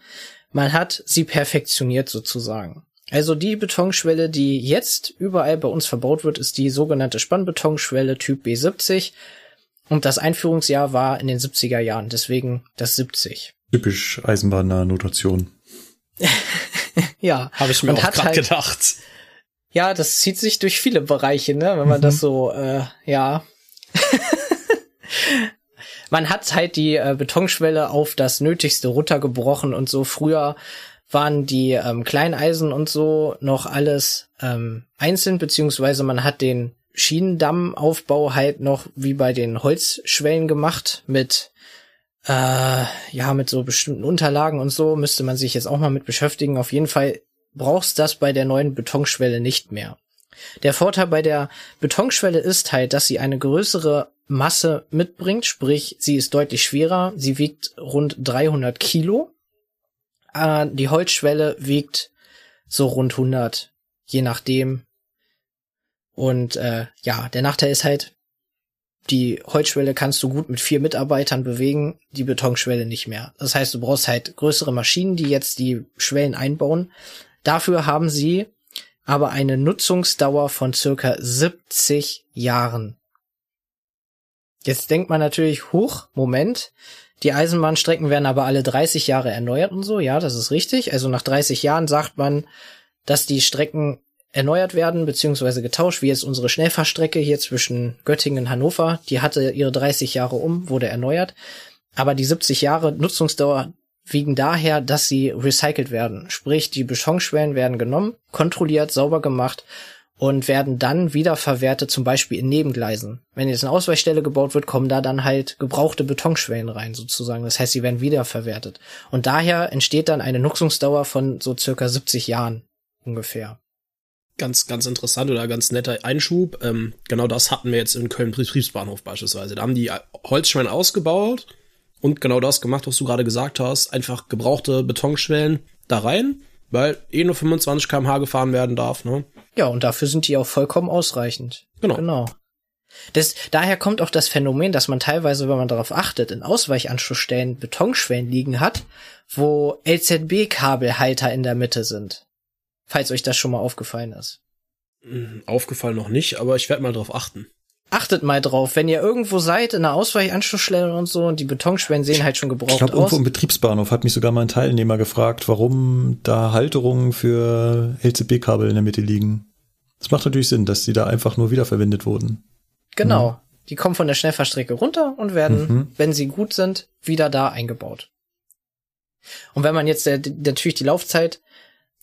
Man hat sie perfektioniert sozusagen. Also die Betonschwelle, die jetzt überall bei uns verbaut wird, ist die sogenannte Spannbetonschwelle Typ B70. Und das Einführungsjahr war in den 70er Jahren, deswegen das 70. Typisch eisenbahnnahe Notation. ja. Habe ich mir und auch gerade halt, gedacht. Ja, das zieht sich durch viele Bereiche, ne? Wenn man mhm. das so, äh, ja. man hat halt die äh, Betonschwelle auf das Nötigste runtergebrochen und so. Früher waren die ähm, Kleineisen und so noch alles ähm, einzeln, beziehungsweise man hat den Schienendammaufbau halt noch wie bei den Holzschwellen gemacht mit äh, ja, mit so bestimmten Unterlagen und so müsste man sich jetzt auch mal mit beschäftigen. Auf jeden Fall brauchst das bei der neuen Betonschwelle nicht mehr. Der Vorteil bei der Betonschwelle ist halt, dass sie eine größere Masse mitbringt, sprich, sie ist deutlich schwerer, sie wiegt rund 300 Kilo. Äh, die Holzschwelle wiegt so rund 100, je nachdem. Und äh, ja, der Nachteil ist halt, die Holzschwelle kannst du gut mit vier Mitarbeitern bewegen, die Betonschwelle nicht mehr. Das heißt, du brauchst halt größere Maschinen, die jetzt die Schwellen einbauen. Dafür haben sie aber eine Nutzungsdauer von circa 70 Jahren. Jetzt denkt man natürlich, hoch, Moment, die Eisenbahnstrecken werden aber alle 30 Jahre erneuert und so, ja, das ist richtig. Also nach 30 Jahren sagt man, dass die Strecken erneuert werden, beziehungsweise getauscht, wie jetzt unsere Schnellfahrstrecke hier zwischen Göttingen und Hannover, die hatte ihre 30 Jahre um, wurde erneuert. Aber die 70 Jahre Nutzungsdauer wiegen daher, dass sie recycelt werden. Sprich, die Betonschwellen werden genommen, kontrolliert, sauber gemacht und werden dann wiederverwertet, zum Beispiel in Nebengleisen. Wenn jetzt eine Ausweichstelle gebaut wird, kommen da dann halt gebrauchte Betonschwellen rein, sozusagen. Das heißt, sie werden wiederverwertet. Und daher entsteht dann eine Nutzungsdauer von so circa 70 Jahren ungefähr. Ganz, ganz interessant oder ganz netter Einschub. Ähm, genau das hatten wir jetzt in Köln Betriebsbahnhof beispielsweise. Da haben die Holzschwellen ausgebaut und genau das gemacht, was du gerade gesagt hast. Einfach gebrauchte Betonschwellen da rein, weil eh nur 25 kmh gefahren werden darf, ne? Ja, und dafür sind die auch vollkommen ausreichend. Genau. Genau. Das, daher kommt auch das Phänomen, dass man teilweise, wenn man darauf achtet, in Ausweichanschlussstellen Betonschwellen liegen hat, wo LZB-Kabelhalter in der Mitte sind. Falls euch das schon mal aufgefallen ist. Hm, Aufgefallen noch nicht, aber ich werde mal drauf achten. Achtet mal drauf, wenn ihr irgendwo seid, in einer Ausweichanschlussstelle und so, und die Betonschwellen sehen halt schon gebraucht Ich glaube, aus. irgendwo im Betriebsbahnhof hat mich sogar mal ein Teilnehmer gefragt, warum da Halterungen für LCB-Kabel in der Mitte liegen. Das macht natürlich Sinn, dass die da einfach nur wiederverwendet wurden. Genau. Die kommen von der Schnellfahrstrecke runter und werden, Mhm. wenn sie gut sind, wieder da eingebaut. Und wenn man jetzt der, natürlich die Laufzeit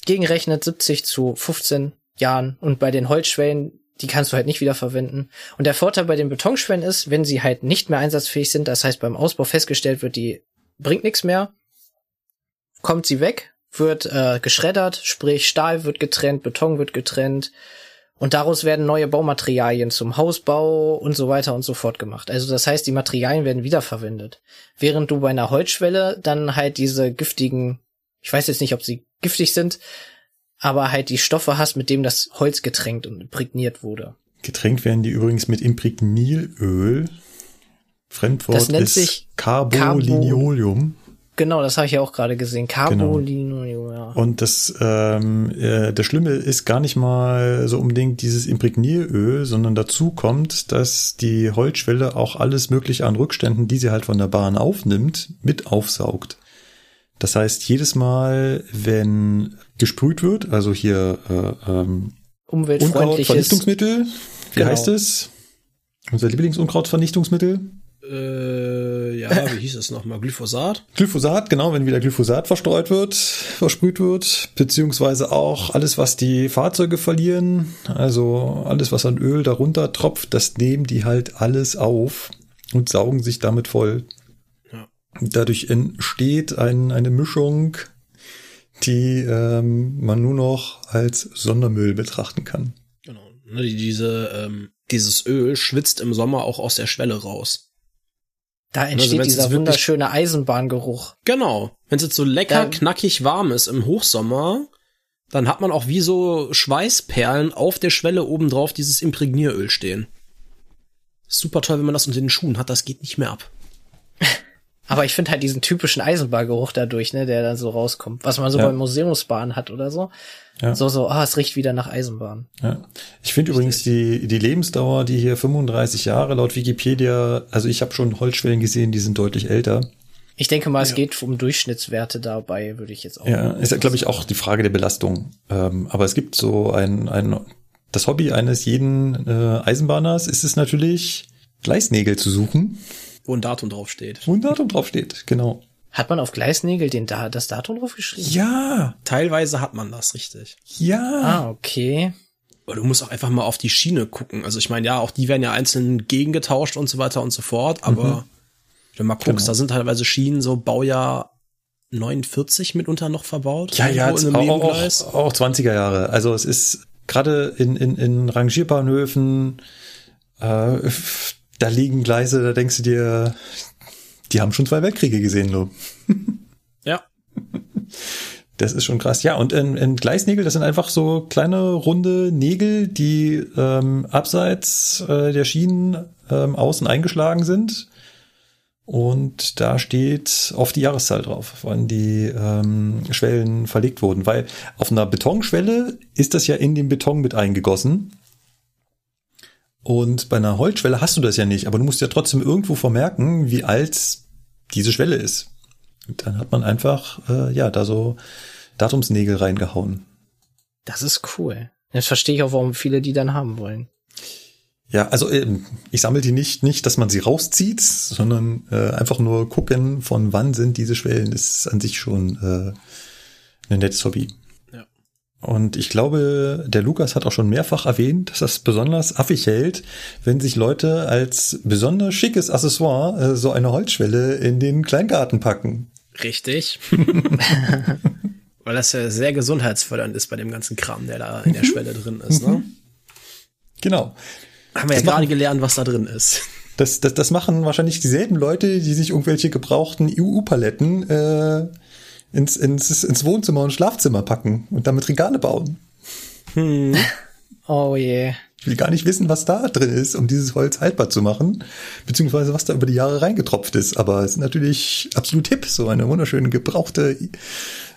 gegenrechnet, 70 zu 15 Jahren und bei den Holzschwellen, die kannst du halt nicht wieder verwenden. Und der Vorteil bei den Betonschwellen ist, wenn sie halt nicht mehr einsatzfähig sind, das heißt beim Ausbau festgestellt wird, die bringt nichts mehr, kommt sie weg, wird äh, geschreddert, sprich Stahl wird getrennt, Beton wird getrennt, und daraus werden neue Baumaterialien zum Hausbau und so weiter und so fort gemacht. Also das heißt, die Materialien werden wiederverwendet. Während du bei einer Holzschwelle dann halt diese giftigen, ich weiß jetzt nicht, ob sie giftig sind, aber halt die Stoffe hast, mit dem das Holz getränkt und imprägniert wurde. Getränkt werden die übrigens mit Imprägnilöl. Fremdwort Das nennt ist sich Carboliniolium. Genau, das habe ich ja auch gerade gesehen. Carbolinium, ja. Und das, ähm, äh, das Schlimme ist gar nicht mal so unbedingt dieses Imprägnieröl, sondern dazu kommt, dass die Holzschwelle auch alles mögliche an Rückständen, die sie halt von der Bahn aufnimmt, mit aufsaugt. Das heißt, jedes Mal, wenn gesprüht wird, also hier äh, ähm, Umweltfreundliches. Wie Genau. heißt es? Unser Lieblingsunkrautvernichtungsmittel? Äh, ja, wie hieß es nochmal? Glyphosat? Glyphosat, genau, wenn wieder Glyphosat verstreut wird, versprüht wird, beziehungsweise auch alles, was die Fahrzeuge verlieren, also alles, was an Öl darunter tropft, das nehmen die halt alles auf und saugen sich damit voll. Dadurch entsteht ein, eine Mischung, die ähm, man nur noch als Sondermüll betrachten kann. Genau. Ne, die, diese, ähm, dieses Öl schwitzt im Sommer auch aus der Schwelle raus. Da entsteht wenn's dieser wunderschöne Eisenbahngeruch. Genau. Wenn es jetzt so lecker, Dann- knackig warm ist im Hochsommer, dann hat man auch wie so Schweißperlen auf der Schwelle obendrauf dieses Imprägnieröl stehen. Super toll, wenn man das unter den Schuhen hat, das geht nicht mehr ab. Aber ich finde halt diesen typischen Eisenbahngeruch dadurch, ne, der dann so rauskommt. Was man so Ja. bei Museumsbahnen hat oder so. Ja. So, so, ah, es riecht wieder nach Eisenbahn. Ja. Ich finde übrigens die, die Lebensdauer, die hier 35 Jahre laut Wikipedia, also ich habe schon Holzschwellen gesehen, die sind deutlich älter. Ich denke mal, es geht um Durchschnittswerte dabei, würde ich jetzt auch. Ja, ist ja, glaube ich, auch die Frage der Belastung. Ähm, aber es gibt so ein, ein, das Hobby eines jeden äh, Eisenbahners ist es natürlich, Gleisnägel zu suchen, Wo ein Datum draufsteht. wo ein Datum draufsteht, genau. Hat man auf Gleisnägel den da das Datum drauf geschrieben? Ja, Teilweise hat man das, richtig. ja. Ah, okay. Aber du musst auch einfach mal auf die Schiene gucken. Also ich meine, ja, auch die werden ja einzeln gegengetauscht und so weiter und so fort, aber wenn du mal guckst, Genau. da sind teilweise Schienen so Baujahr 49 mitunter noch verbaut. Ja, ja, auch, auch, auch 20er Jahre. Also es ist gerade in, in, in Rangierbahnhöfen, äh, da liegen Gleise, da denkst du dir, die haben schon zwei Weltkriege gesehen, du. Ja. Das ist schon krass. Ja, und in, in Gleisnägel, das sind einfach so kleine runde Nägel, die ähm, abseits äh, der Schienen ähm, außen eingeschlagen sind. Und da steht auf die Jahreszahl drauf, wann die ähm, Schwellen verlegt wurden. Weil auf einer Betonschwelle ist das ja in den Beton mit eingegossen. Und bei einer Holzschwelle hast du das ja nicht, aber du musst ja trotzdem irgendwo vermerken, wie alt diese Schwelle ist. Und dann hat man einfach, äh, ja, da so Datumsnägel reingehauen. Das ist cool. Jetzt verstehe ich auch, warum viele die dann haben wollen. Ja, also ähm, ich sammle die nicht, nicht, dass man sie rauszieht, sondern äh, einfach nur gucken, von wann sind diese Schwellen, ist an sich schon äh, ein nettes Hobby. Und ich glaube, der Lukas hat auch schon mehrfach erwähnt, dass das besonders affig hält, wenn sich Leute als besonders schickes Accessoire äh, so eine Holzschwelle in den Kleingarten packen. Richtig. Weil das ja sehr gesundheitsfördernd ist bei dem ganzen Kram, der da in der Schwelle drin ist. Ne? Genau. Haben wir Das ja gerade gelernt, was da drin ist. Das, das, das machen wahrscheinlich dieselben Leute, die sich irgendwelche gebrauchten EU-Paletten äh, ins, ins, ins Wohnzimmer und Schlafzimmer packen und damit Regale bauen. Oh je. Ich will gar nicht wissen, was da drin ist, um dieses Holz haltbar zu machen, beziehungsweise was da über die Jahre reingetropft ist. Aber es ist natürlich absolut hip, so eine wunderschöne gebrauchte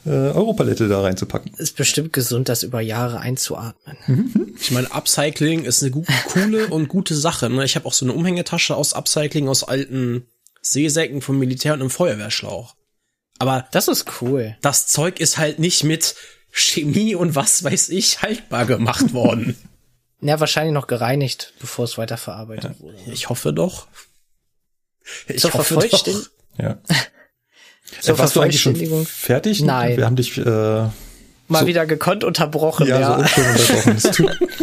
äh, Europalette da reinzupacken. Ist bestimmt gesund, das über Jahre einzuatmen. Ich meine, Upcycling ist eine gu coole und gute Sache. Ne? Ich habe auch so eine Umhängetasche aus Upcycling aus alten Seesäcken vom Militär und einem Feuerwehrschlauch. Aber Das ist cool. das Zeug ist halt nicht mit Chemie und was weiß ich haltbar gemacht worden. Ja, wahrscheinlich noch gereinigt, bevor es weiterverarbeitet wurde. Ich hoffe doch. Ich Zur hoffe doch. Ja. Zur Äh, Warst du eigentlich schon fertig? Nein. Wir haben dich äh, Mal So- wieder gekonnt unterbrochen, ja, ja. so unschön unterbrochen.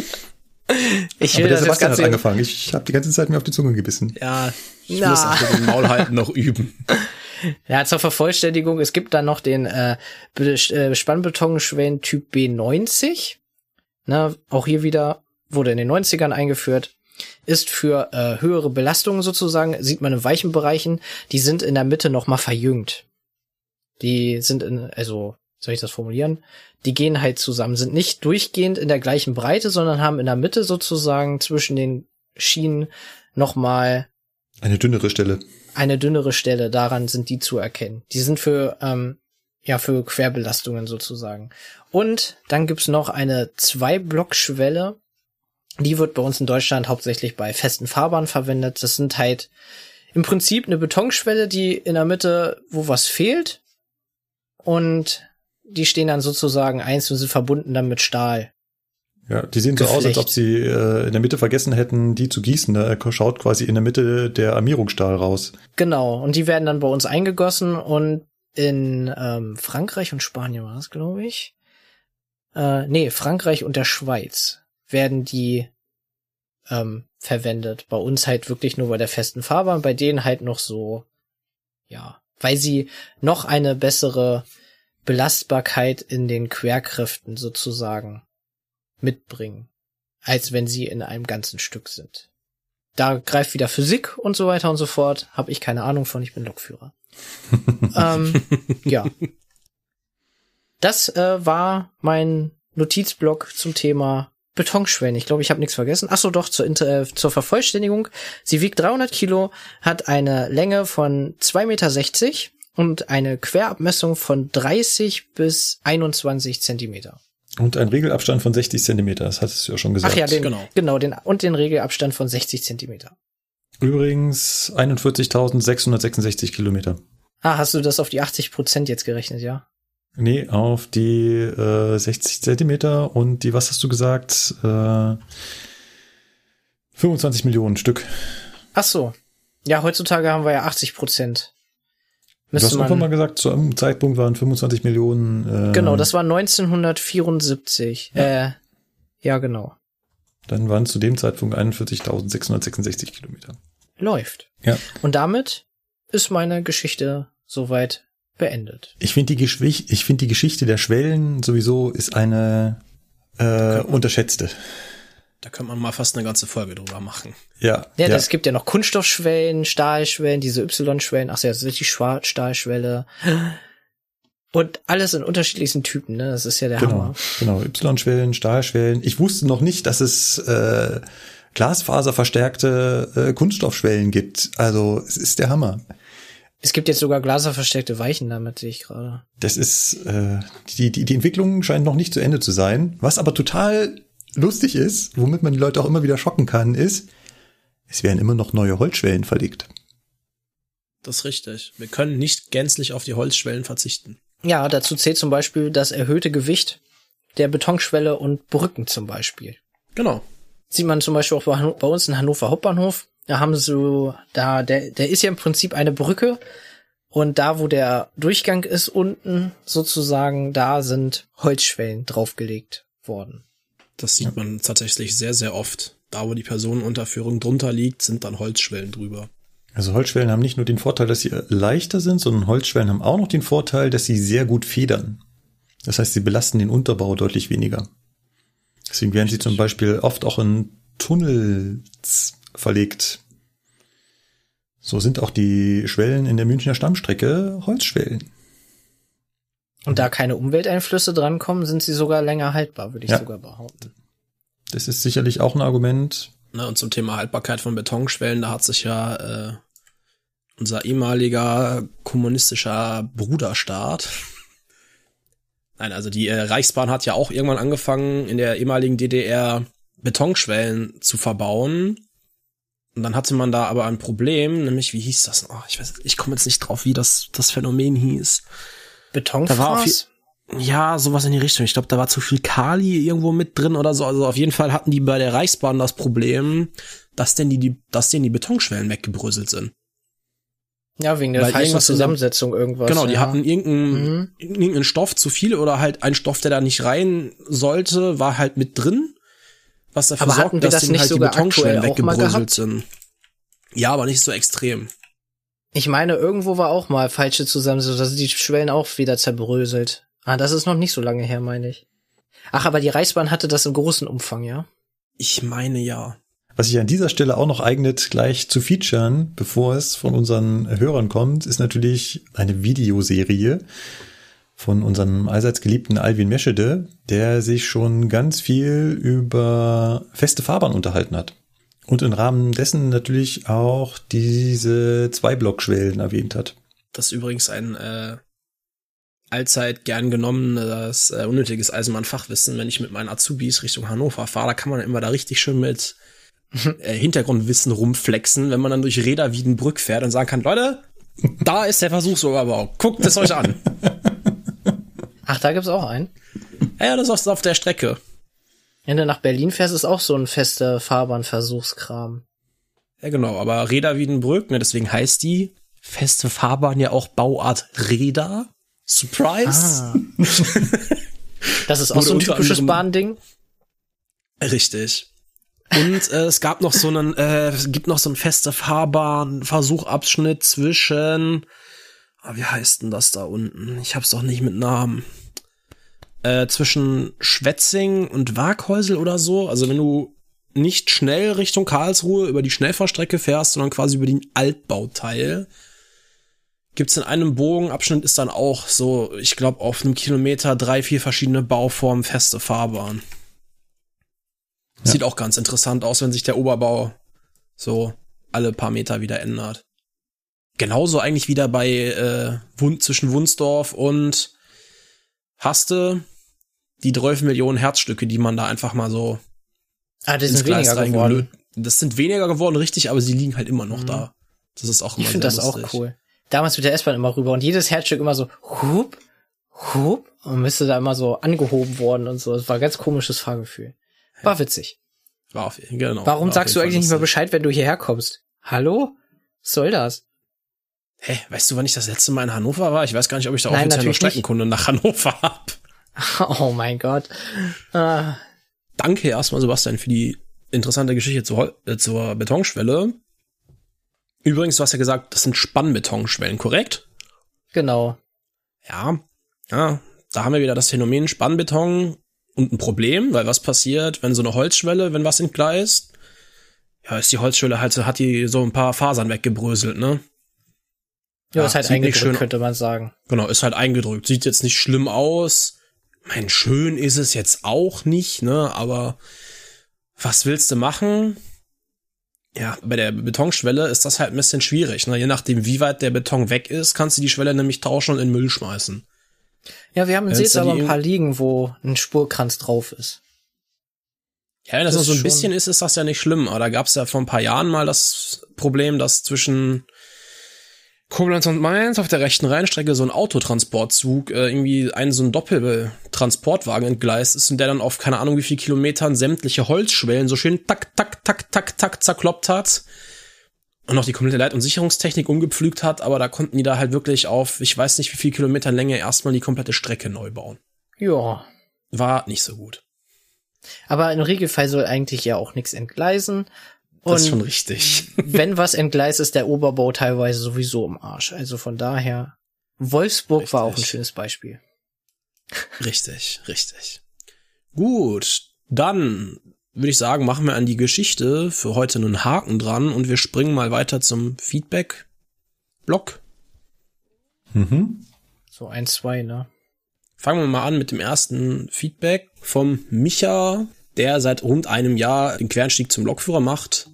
Ich Aber will der das jetzt Sebastian hat angefangen. Ich, ich habe die ganze Zeit mir auf die Zunge gebissen. Ja, ich Na. muss das mit dem Maulhalten noch üben. Ja, zur Vervollständigung, es gibt dann noch den äh, äh, Spannbetonschwellen Typ B90. Ne, auch hier wieder wurde in den 90ern eingeführt. Ist für äh, höhere Belastungen sozusagen, sieht man in weichen Bereichen, die sind in der Mitte noch mal verjüngt. Die sind in, also, soll ich das formulieren? Die gehen halt zusammen, sind nicht durchgehend in der gleichen Breite, sondern haben in der Mitte sozusagen zwischen den Schienen noch mal Eine dünnere Stelle. Eine dünnere Stelle, daran sind die zu erkennen. Die sind für, ähm, ja, für Querbelastungen sozusagen. Und dann gibt's noch eine Zwei-Block-Schwelle. Die wird bei uns in Deutschland hauptsächlich bei festen Fahrbahnen verwendet. Das sind halt im Prinzip eine Betonschwelle, die in der Mitte, wo was fehlt. Und die stehen dann sozusagen einzeln und sind verbunden dann mit Stahl. Ja, die sehen so aus, als Geflecht. ob sie äh, in der Mitte vergessen hätten, die zu gießen. Da schaut quasi in der Mitte der Armierungsstahl raus. Genau, und die werden dann bei uns eingegossen und in ähm, Frankreich und Spanien war das, glaube ich. Äh, nee, Frankreich und der Schweiz werden die ähm, verwendet. Bei uns halt wirklich nur bei der festen Fahrbahn, bei denen halt noch so, ja, weil sie noch eine bessere Belastbarkeit in den Querkräften sozusagen mitbringen, als wenn sie in einem ganzen Stück sind da greift wieder Physik und so weiter und so fort. Habe ich keine Ahnung von, ich bin Lokführer. ähm, ja. Das äh, war mein Notizblock zum Thema Betonschwellen. Ich glaube, ich habe nichts vergessen. Ach so, doch, zur, Inter äh, zur Vervollständigung. Sie wiegt 300 Kilo, hat eine Länge von 2,60 Meter und eine Querabmessung von 30 bis 21 Zentimeter. Und ein Regelabstand von 60 Zentimeter, das hattest du ja schon gesagt. Ach ja, den, Genau. genau, den, und den Regelabstand von 60 Zentimeter. Übrigens 41.666 Kilometer. Ah, hast du das auf die 80 Prozent jetzt gerechnet, ja? Nee, auf die äh, 60 Zentimeter und die, was hast du gesagt? Äh, 25 Millionen Stück. Ach so. Ja, heutzutage haben wir ja 80 Prozent. Du hast Müsste irgendwann mal gesagt, zu einem Zeitpunkt waren 25 Millionen. Äh, genau, das war 1974. Äh, ja, genau. Dann waren zu dem Zeitpunkt 41.666 Kilometer. Läuft. Ja. Und damit ist meine Geschichte soweit beendet. Ich finde die, ich finde die Geschichte der Schwellen sowieso ist eine äh, unterschätzte. Da könnte man mal fast eine ganze Folge drüber machen. Ja. Ja, das gibt ja noch Kunststoffschwellen, Stahlschwellen, diese Y-Schwellen, ach ja, das ist die Schwarzstahlschwelle. Und alles in unterschiedlichsten Typen, ne? Das ist ja der genau, Hammer. Genau, Y-Schwellen, Stahlschwellen. Ich wusste noch nicht, dass es äh, glasfaserverstärkte äh, Kunststoffschwellen gibt. Also es ist der Hammer. Es gibt jetzt sogar glaserverstärkte Weichen damit, sehe ich gerade. Das ist, äh, die, die, die Entwicklung scheint noch nicht zu Ende zu sein. Was aber total lustig ist, womit man die Leute auch immer wieder schocken kann, ist, es werden immer noch neue Holzschwellen verlegt. Das ist richtig. Wir können nicht gänzlich auf die Holzschwellen verzichten. Ja, dazu zählt zum Beispiel das erhöhte Gewicht der Betonschwelle und Brücken zum Beispiel. Genau. Sieht man zum Beispiel auch bei, bei uns in Hannover Hauptbahnhof. Da haben sie so, da, der, der ist ja im Prinzip eine Brücke. Und da, wo der Durchgang ist unten, sozusagen, da sind Holzschwellen draufgelegt worden. Das sieht man tatsächlich sehr, sehr oft. Da, wo die Personenunterführung drunter liegt, sind dann Holzschwellen drüber. Also Holzschwellen haben nicht nur den Vorteil, dass sie leichter sind, sondern Holzschwellen haben auch noch den Vorteil, dass sie sehr gut federn. Das heißt, sie belasten den Unterbau deutlich weniger. Deswegen werden sie zum Beispiel oft auch in Tunnels verlegt. So sind auch die Schwellen in der Münchner Stammstrecke Holzschwellen. Und da keine Umwelteinflüsse drankommen, sind sie sogar länger haltbar, würde ich Ja. sogar behaupten. Das ist sicherlich auch ein Argument. Ne, und zum Thema Haltbarkeit von Betonschwellen, da hat sich ja äh, unser ehemaliger kommunistischer Bruderstaat. Nein, also die äh, Reichsbahn hat ja auch irgendwann angefangen, in der ehemaligen DDR Betonschwellen zu verbauen. Und dann hatte man da aber ein Problem, nämlich, wie hieß das? Oh, ich weiß, ich komme jetzt nicht drauf, wie das, das Phänomen hieß. Da war auf Betonfraß? Ja, sowas in die Richtung. Ich glaube, da war zu viel Kali irgendwo mit drin oder so. Also auf jeden Fall hatten die bei der Reichsbahn das Problem, dass denn die, die dass denen die Betonschwellen weggebröselt sind. Ja, wegen der falschen Zusammensetzung irgendwas. genau, die ja. hatten irgendeinen, Mhm. irgendeinen Stoff zu viel oder halt ein Stoff, der da nicht rein sollte, war halt mit drin. Was dafür Aber sorgt, dass das denen nicht halt die Betonschwellen weggebröselt sind. Ja, aber nicht so extrem. Ich meine, irgendwo war auch mal falsche Zusammensetzung, da sind die Schwellen auch wieder zerbröselt. Ah, das ist noch nicht so lange her, meine ich. Ach, aber die Reichsbahn hatte das im großen Umfang, ja? Ich meine ja. Was sich an dieser Stelle auch noch eignet, gleich zu featuren, bevor es von unseren Hörern kommt, ist natürlich eine Videoserie von unserem allseits geliebten Alvin Meschede, der sich schon ganz viel über feste Fahrbahn unterhalten hat. Und im Rahmen dessen natürlich auch diese Zwei-Block-Schwellen erwähnt hat. Das ist übrigens ein äh, allzeit gern genommenes äh, unnötiges Eisenbahnfachwissen, wenn ich mit meinen Azubis Richtung Hannover fahre, da kann man immer da richtig schön mit äh, Hintergrundwissen rumflexen, wenn man dann durch Räder Wiedenbrück fährt und sagen kann, Leute, da ist der Versuchsoberbau, guckt es euch an. Ach, da gibt's auch einen. Ja, ja, das ist auf der Strecke. Wenn du nach Berlin fährst, ist auch so ein fester Fahrbahnversuchskram. Ja, genau, aber Räder Wiedenbrück, ne, deswegen heißt die feste Fahrbahn ja auch Bauart Räder. Surprise. Ah. Das ist auch so ein typisches Bahnding. Richtig. Und äh, es gab noch so einen, äh, es gibt noch so einen feste Fahrbahn-Versuchabschnitt zwischen, ah, wie heißt denn das da unten? Ich hab's doch nicht mit Namen. Äh, zwischen Schwetzing und Waghäusel oder so. Also wenn du nicht schnell Richtung Karlsruhe über die Schnellfahrstrecke fährst, sondern quasi über den Altbauteil, gibt's in einem Bogenabschnitt ist dann auch so, ich glaube, auf einem Kilometer drei, vier verschiedene Bauformen feste Fahrbahn. Sieht auch ganz interessant aus, wenn sich der Oberbau so alle paar Meter wieder ändert. Genauso eigentlich wieder bei äh, Wund zwischen Wunsdorf und Haste die 12 Millionen Herzstücke, die man da einfach mal so Ah, ins sind Gleis weniger geworden. Das sind weniger geworden, richtig, aber sie liegen halt immer noch da. Das ist auch immer Ich finde das sehr auch lustig. cool. Damals mit der S-Bahn immer rüber und jedes Herzstück immer so hup, hup und bist du da immer so angehoben worden und so. Das war ein ganz komisches Fahrgefühl. War witzig. War auf, genau, Warum war sagst du eigentlich nicht mal lustig. Bescheid, wenn du hierher kommst? Hallo? Was soll das? Hä, weißt du, wann ich das letzte Mal in Hannover war? Ich weiß gar nicht, ob ich da Nein, offiziell noch. Streckenkunde nach Hannover hab. Oh mein Gott. Ah, Danke erstmal, Sebastian, für die interessante Geschichte zur, äh, zur Betonschwelle. Übrigens, du hast ja gesagt, das sind Spannbetonschwellen, korrekt? genau. Ja. Ja, da haben wir wieder das Phänomen Spannbeton und ein Problem, weil was passiert, wenn so eine Holzschwelle, wenn was entgleist? Ja, ist die Holzschwelle halt, hat die so ein paar Fasern weggebröselt, ne? Ja, Ja, ist halt eingedrückt, schön- könnte man sagen. Genau, ist halt eingedrückt. Sieht jetzt nicht schlimm aus. Mein, schön ist es jetzt auch nicht, ne? Aber was willst du machen? Ja, bei der Betonschwelle ist das halt ein bisschen schwierig. Ne? Je nachdem, wie weit der Beton weg ist, kannst du die Schwelle nämlich tauschen und in Müll schmeißen. Ja, wir haben jetzt da aber ein paar liegen, wo ein Spurkranz drauf ist. Ja, wenn das, Das noch so ein bisschen ist, ist das ja nicht schlimm. Aber da gab es ja vor ein paar Jahren mal das Problem, dass zwischen Koblenz und Mainz auf der rechten Rheinstrecke so ein Autotransportzug äh, irgendwie ein so ein Doppeltransportwagen entgleist ist und der dann auf keine Ahnung wie viel Kilometern sämtliche Holzschwellen so schön tak, tak, tak, tak, tak zerkloppt hat und noch die komplette Leit- und Sicherungstechnik umgepflügt hat, aber da konnten die da halt wirklich auf, ich weiß nicht wie viel Kilometer Länge erstmal die komplette Strecke neu bauen. Ja. War nicht so gut. Aber im Regelfall soll eigentlich ja auch nichts entgleisen. Und Das ist schon richtig. wenn was entgleist, ist der Oberbau teilweise sowieso im Arsch. Also von daher, Wolfsburg war auch ein Richtig. schönes Beispiel. Richtig, richtig. Gut, dann würde ich sagen, machen wir an die Geschichte für heute einen Haken dran und wir springen mal weiter zum Feedback-Block. Mhm. So ein, zwei, ne? Fangen wir mal an mit dem ersten Feedback vom Micha, der seit rund einem Jahr den Quernstieg zum Lokführer macht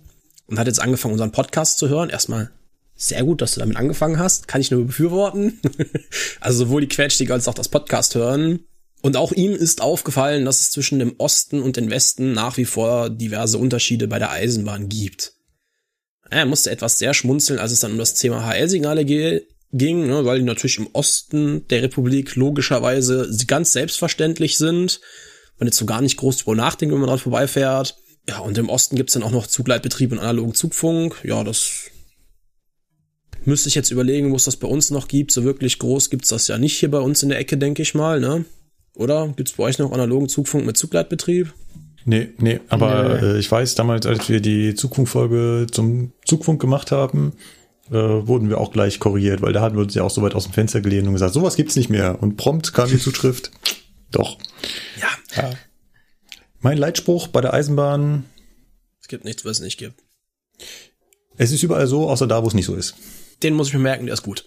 und hat jetzt angefangen, unseren Podcast zu hören. Erstmal sehr gut, dass du damit angefangen hast. Kann ich nur befürworten. also sowohl die Quernstiege als auch das Podcast hören. Und auch ihm ist aufgefallen, dass es zwischen dem Osten und dem Westen nach wie vor diverse Unterschiede bei der Eisenbahn gibt. Er musste etwas sehr schmunzeln, als es dann um das Thema HL-Signale ging, ne, weil die natürlich im Osten der Republik logischerweise ganz selbstverständlich sind. Man jetzt so gar nicht groß drüber nachdenkt, wenn man dran vorbeifährt. Ja, und im Osten gibt's dann auch noch Zugleitbetrieb und analogen Zugfunk. Ja, das müsste ich jetzt überlegen, wo es das bei uns noch gibt. So wirklich groß gibt's das ja nicht hier bei uns in der Ecke, denke ich mal, ne? Oder gibt's bei euch noch analogen Zugfunk mit Zugleitbetrieb? Nee, nee, aber Nee. Äh, ich weiß, damals, als wir die Zugfunkfolge zum Zugfunk gemacht haben, äh, wurden wir auch gleich korrigiert, weil da hatten wir uns ja auch so weit aus dem Fenster gelehnt und gesagt, sowas gibt's nicht mehr. Und prompt kam die Zuschrift, doch. Ja, Mein Leitspruch bei der Eisenbahn, es gibt nichts, was es nicht gibt. es ist überall so, außer da, wo es nicht so ist. Den muss ich mir merken, der ist gut.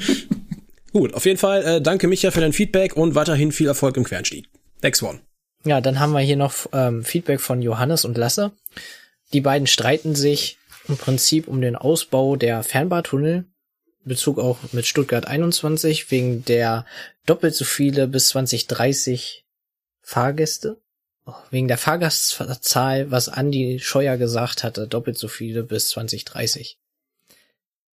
gut, auf jeden Fall, äh, danke Micha für dein Feedback und weiterhin viel Erfolg im Quernstieg. Next one. Ja, dann haben wir hier noch ähm, Feedback von Johannes und Lasse. Die beiden streiten sich im Prinzip um den Ausbau der Fernbahntunnel, in Bezug auch mit Stuttgart 21, wegen der doppelt so viele bis 2030 Fahrgäste. Wegen der Fahrgastzahl, was Andi Scheuer gesagt hatte, doppelt so viele bis 2030.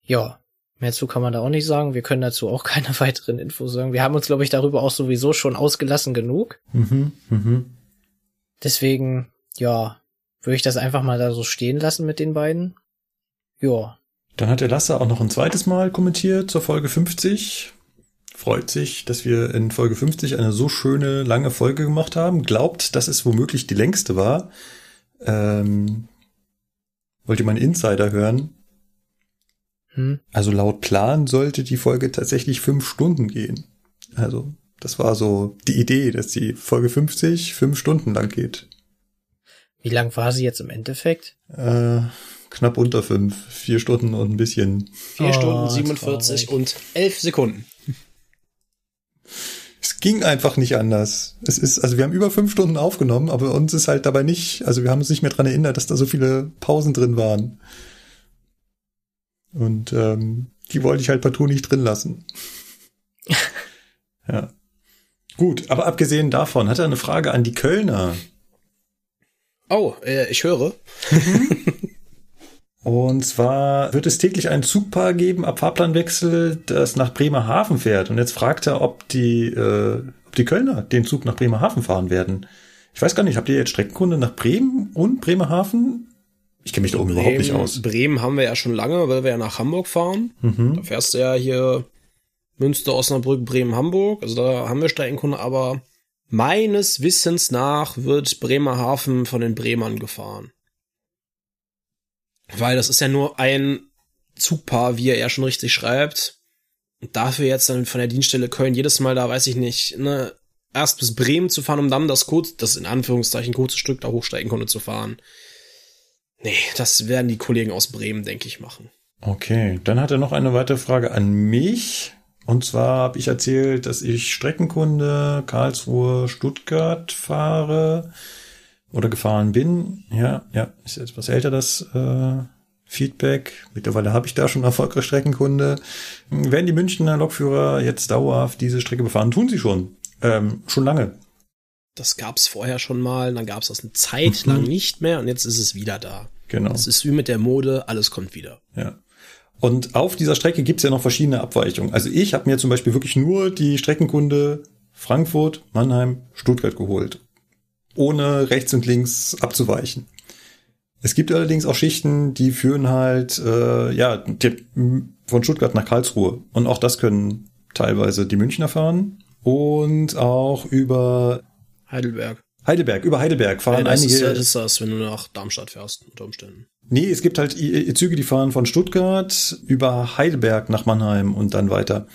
Ja, mehr dazu kann man da auch nicht sagen. Wir können dazu auch keine weiteren Infos sagen. Wir haben uns, glaube ich, darüber auch sowieso schon ausgelassen genug. Mhm, mhm. Deswegen, ja, würde ich das einfach mal da so stehen lassen mit den beiden. Ja, Dann hat der Lasse auch noch ein zweites Mal kommentiert zur Folge 50. Freut sich, dass wir in Folge 50 eine so schöne lange Folge gemacht haben. Glaubt, dass es womöglich die längste war. Ähm, wollt ihr mal einen Insider hören? hm, Also laut Plan sollte die Folge tatsächlich fünf Stunden gehen. Also das war so die Idee, dass die Folge 50 fünf Stunden lang geht. wie lang war sie jetzt im Endeffekt? Äh, knapp unter fünf, vier Stunden und ein bisschen. Vier Oh, Stunden 47 traurig. und elf Sekunden. Es ging einfach nicht anders. Es ist, also wir haben über fünf Stunden aufgenommen, aber uns ist halt dabei nicht, also wir haben uns nicht mehr dran erinnert, dass da so viele Pausen drin waren. Und ähm, die wollte ich halt partout nicht drin lassen. ja. Gut, aber abgesehen davon hat er eine Frage an die Kölner. Oh, äh, ich höre. Und zwar wird es täglich ein Zugpaar geben ab Fahrplanwechsel, das nach Bremerhaven fährt. Und jetzt fragt er, ob die, äh, ob die Kölner den Zug nach Bremerhaven fahren werden. Ich weiß gar nicht, habt ihr jetzt Streckenkunde nach Bremen und Bremerhaven? Ich kenne mich da oben überhaupt nicht aus. Bremen haben wir ja schon lange, weil wir ja nach Hamburg fahren. Mhm. Da fährst du ja hier Münster, Osnabrück, Bremen, Hamburg. Also da haben wir Streckenkunde, aber meines Wissens nach wird Bremerhaven von den Bremern gefahren. Weil das ist ja nur ein Zugpaar, wie er ja schon richtig schreibt. Und dafür jetzt dann von der Dienststelle Köln jedes Mal da, weiß ich nicht, ne, erst bis Bremen zu fahren, um dann das kurz, das in Anführungszeichen kurze Stück da hochsteigen konnte zu fahren. Nee, das werden die Kollegen aus Bremen, denke ich, machen. Okay, dann hat er noch eine weitere Frage an mich. Und zwar habe ich erzählt, dass ich Streckenkunde Karlsruhe Stuttgart fahre oder gefahren bin. Ja, ja, ist etwas älter das äh, Feedback. Mittlerweile habe ich da schon erfolgreiche Streckenkunde. Werden die Münchner Lokführer jetzt dauerhaft diese Strecke befahren? Tun sie schon. Ähm, schon lange. Das gab's vorher schon mal, dann gab's das eine Zeit lang nicht mehr und jetzt ist es wieder da. Genau. Es ist wie mit der Mode, alles kommt wieder. Ja. Und auf dieser Strecke gibt's ja noch verschiedene Abweichungen. Also ich habe mir zum Beispiel wirklich nur die Streckenkunde Frankfurt, Mannheim, Stuttgart geholt. Ohne rechts und links abzuweichen. Es gibt allerdings auch Schichten, die führen halt äh, ja von Stuttgart nach Karlsruhe. Und auch das können teilweise die Münchner fahren. Und auch über Heidelberg. Heidelberg, über Heidelberg fahren Ja, das, einige. ist, das ist das, wenn du nach Darmstadt fährst, unter Umständen. Nee, es gibt halt Züge, die fahren von Stuttgart über Heidelberg nach Mannheim und dann weiter.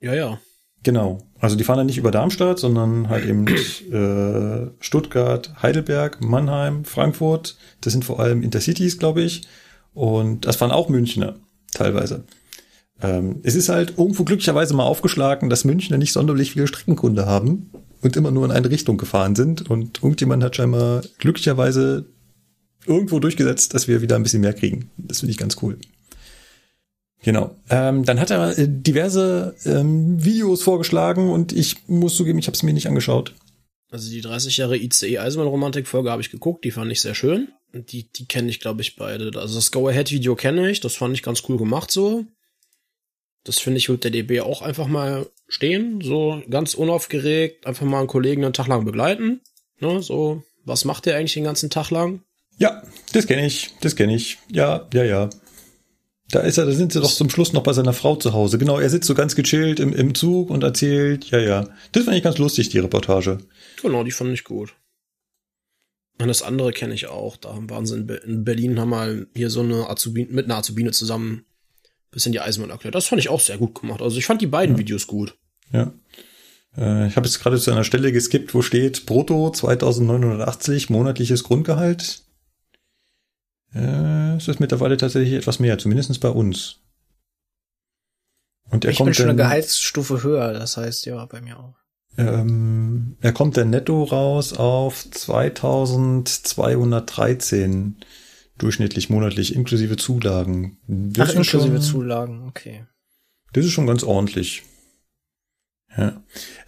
Ja, ja. Genau. Also die fahren dann nicht über Darmstadt, sondern halt eben äh, Stuttgart, Heidelberg, Mannheim, Frankfurt. Das sind vor allem Intercities, glaube ich. Und das fahren auch Münchner teilweise. Ähm, es ist halt irgendwo glücklicherweise mal aufgeschlagen, dass Münchner nicht sonderlich viele Streckenkunde haben und immer nur in eine Richtung gefahren sind. Und irgendjemand hat scheinbar glücklicherweise irgendwo durchgesetzt, dass wir wieder ein bisschen mehr kriegen. Das finde ich ganz cool. Genau. Ähm, dann hat er äh, diverse ähm, Videos vorgeschlagen und ich muss zugeben, ich habe es mir nicht angeschaut. Also die 30 Jahre ICE Eisenbahnromantik Folge habe ich geguckt, die fand ich sehr schön. Und die, die kenne ich, glaube ich, beide. Also das Go-Ahead-Video kenne ich, das fand ich ganz cool gemacht so. Das finde ich, wird der DB auch einfach mal stehen, so ganz unaufgeregt, einfach mal einen Kollegen einen Tag lang begleiten. Ne, so, was macht der eigentlich den ganzen Tag lang? Ja, das kenne ich, das kenne ich. Ja, ja, ja. Da ist er, da sind sie doch zum Schluss noch bei seiner Frau zu Hause. Genau, er sitzt so ganz gechillt im, im Zug und erzählt, ja, ja. Das fand ich ganz lustig, die Reportage. Genau, die fand ich gut. Und das andere kenne ich auch. Da waren sie in, Be in Berlin, haben mal hier so eine Azubine, mit einer Azubine zusammen bisschen die Eisenbahn erklärt. Das fand ich auch sehr gut gemacht. Also ich fand die beiden Videos gut. Ja. Äh, ich habe jetzt gerade zu einer Stelle geskippt, wo steht Brutto 2980 monatliches Grundgehalt. Äh, es ist mittlerweile tatsächlich etwas mehr, zumindest bei uns. Und er Ich bin kommt schon eine dann, Gehaltsstufe höher, das heißt ja bei mir auch. ähm, er kommt dann netto raus auf 2213 durchschnittlich monatlich inklusive Zulagen. Das Ach, ist inklusive schon- Zulagen, okay. Das ist schon ganz ordentlich. Ja.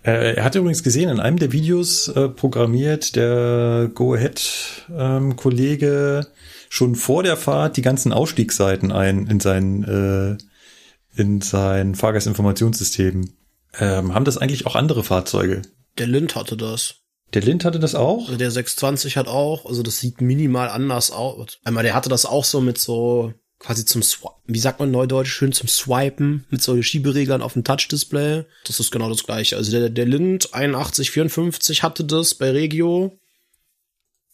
Äh, er hat übrigens gesehen, in einem der Videos äh, programmiert der Go-Ahead-Kollege schon vor der Fahrt die ganzen Ausstiegsseiten ein in sein, äh, in sein Fahrgastinformationssystem. Ähm, haben das eigentlich auch andere Fahrzeuge? Der Lind hatte das. Der Lind hatte das auch? Also der 620 hat auch, also das sieht minimal anders aus. Einmal, der hatte das auch so mit so quasi zum wie sagt man neudeutsch schön zum Swipen mit so Schiebereglern auf dem Touch-Display. Das ist genau das gleiche. Also der, der Lind 8154 hatte das bei Regio.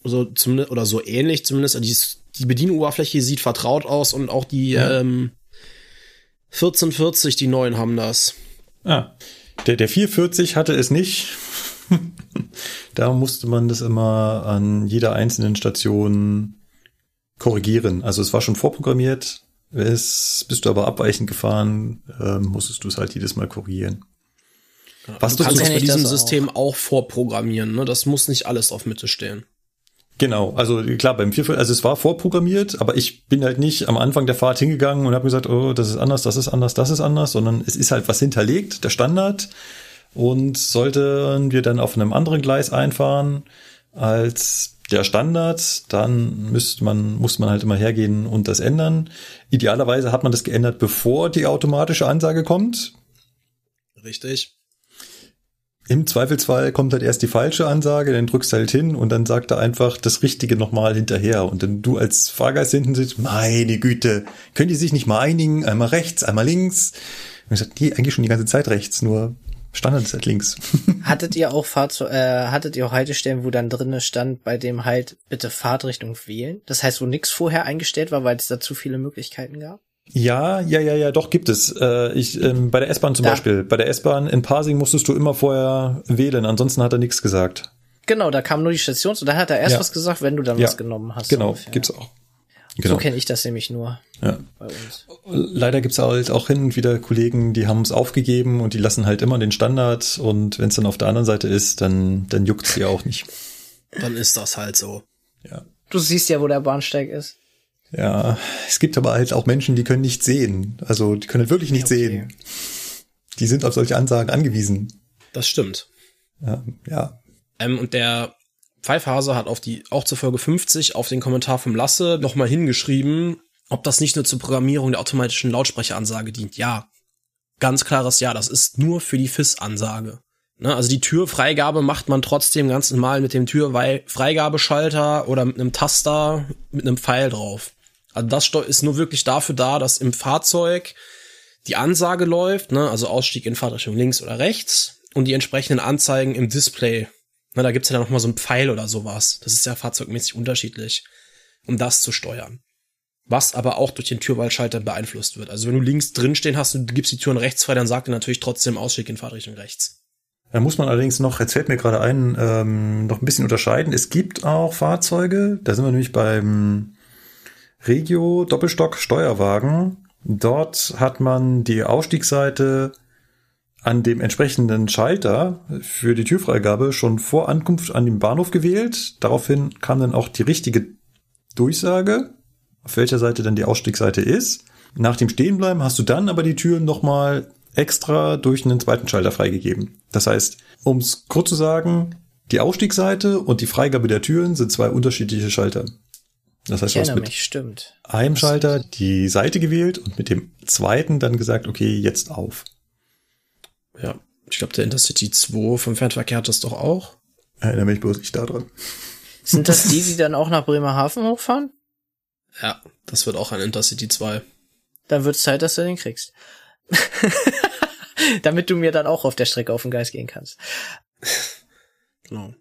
Also zumindest, oder so ähnlich zumindest. Also die, die Bedienoberfläche sieht vertraut aus und auch die Ja. ähm, 1440, die neuen haben das. Ah, der, der 440 hatte es nicht. da musste man das immer an jeder einzelnen Station korrigieren. Also es war schon vorprogrammiert. Es, bist du aber abweichend gefahren, ähm, musstest du es halt jedes Mal korrigieren. Was du kannst das kenn bei diesem auch. System auch vorprogrammieren. Ne? Das muss nicht alles auf Mitte stehen. Genau, also klar, beim 440, also es war vorprogrammiert, aber ich bin halt nicht am Anfang der Fahrt hingegangen und habe gesagt, oh, das ist anders, das ist anders, das ist anders, sondern es ist halt was hinterlegt, der Standard. Und sollten wir dann auf einem anderen Gleis einfahren als der Standard, dann müsste man, muss man halt immer hergehen und das ändern. Idealerweise hat man das geändert, bevor die automatische Ansage kommt. Richtig. Im Zweifelsfall kommt halt erst die falsche Ansage, dann drückst du halt hin und dann sagt er einfach das Richtige nochmal hinterher. Und dann du als Fahrgast hinten sitzt, meine Güte, können die sich nicht mal einigen? Einmal rechts, einmal links. Und ich sag, nee, eigentlich schon die ganze Zeit rechts, nur Standard ist halt links. Hattet ihr auch Fahrzeug, äh, hattet ihr auch Haltestellen, wo dann drinne stand, bei dem halt bitte Fahrtrichtung wählen? Das heißt, wo nix vorher eingestellt war, weil es da zu viele Möglichkeiten gab? Ja, ja, ja, ja, doch gibt es. Äh, ich, ähm, bei der S-Bahn zum Da. Beispiel. Bei der S-Bahn in Parsing musstest du immer vorher wählen, ansonsten hat er nichts gesagt. Genau, da kam nur die Station und da hat er erst Ja. was gesagt, wenn du dann Ja. was genommen hast. Genau, ungefähr. gibt's auch. So Genau. kenne ich das nämlich nur Ja. bei uns. Leider gibt's halt auch hin und wieder Kollegen, die haben es aufgegeben und die lassen halt immer den Standard und wenn es dann auf der anderen Seite ist, dann, dann juckt's sie auch nicht. Dann ist das halt so. Ja. Du siehst ja, wo der Bahnsteig ist. Ja, es gibt aber halt auch Menschen, die können nicht sehen. Also die können wirklich nicht Okay. sehen. Die sind auf solche Ansagen angewiesen. Das stimmt. Ja, ja. Ähm, und der Pfeifhase hat auf die, auch zur Folge 50 auf den Kommentar vom Lasse nochmal hingeschrieben, ob das nicht nur zur Programmierung der automatischen Lautsprecheransage dient. Ja. Ganz klares Ja, das ist nur für die FIS-Ansage. Ne, also die Türfreigabe macht man trotzdem ganz normal mit dem Türfreigabeschalter oder mit einem Taster mit einem Pfeil drauf. Also das ist nur wirklich dafür da, dass im Fahrzeug die Ansage läuft, ne, also Ausstieg in Fahrtrichtung links oder rechts und die entsprechenden Anzeigen im Display. Na, da gibt's ja dann noch mal so einen Pfeil oder sowas. Das ist ja fahrzeugmäßig unterschiedlich, um das zu steuern. Was aber auch durch den Türwahlschalter beeinflusst wird. Also wenn du links drin stehen hast und du gibst die Türen rechts frei, dann sagt er natürlich trotzdem Ausstieg in Fahrtrichtung rechts. Da muss man allerdings noch, jetzt fällt mir gerade ein, ähm, noch ein bisschen unterscheiden. Es gibt auch Fahrzeuge, da sind wir nämlich beim Regio Doppelstock Steuerwagen. Dort hat man die Ausstiegsseite an dem entsprechenden Schalter für die Türfreigabe schon vor Ankunft an den Bahnhof gewählt. Daraufhin kam dann auch die richtige Durchsage, auf welcher Seite dann die Ausstiegsseite ist. Nach dem Stehenbleiben hast du dann aber die Türen nochmal extra durch einen zweiten Schalter freigegeben. Das heißt, um es kurz zu sagen, die Ausstiegsseite und die Freigabe der Türen sind zwei unterschiedliche Schalter. Das heißt, Ich du hast mit mich, stimmt. einem Schalter die Seite gewählt und mit dem zweiten dann gesagt, okay, jetzt auf. Ja. Ich glaube, der Intercity 2 vom Fernverkehr hat das doch auch. Erinnere mich bloß nicht daran. Sind das die, die dann auch nach Bremerhaven hochfahren? Ja, das wird auch ein Intercity 2. Dann wird's Zeit, dass du den kriegst. Damit du mir dann auch auf der Strecke auf den Geist gehen kannst. Genau.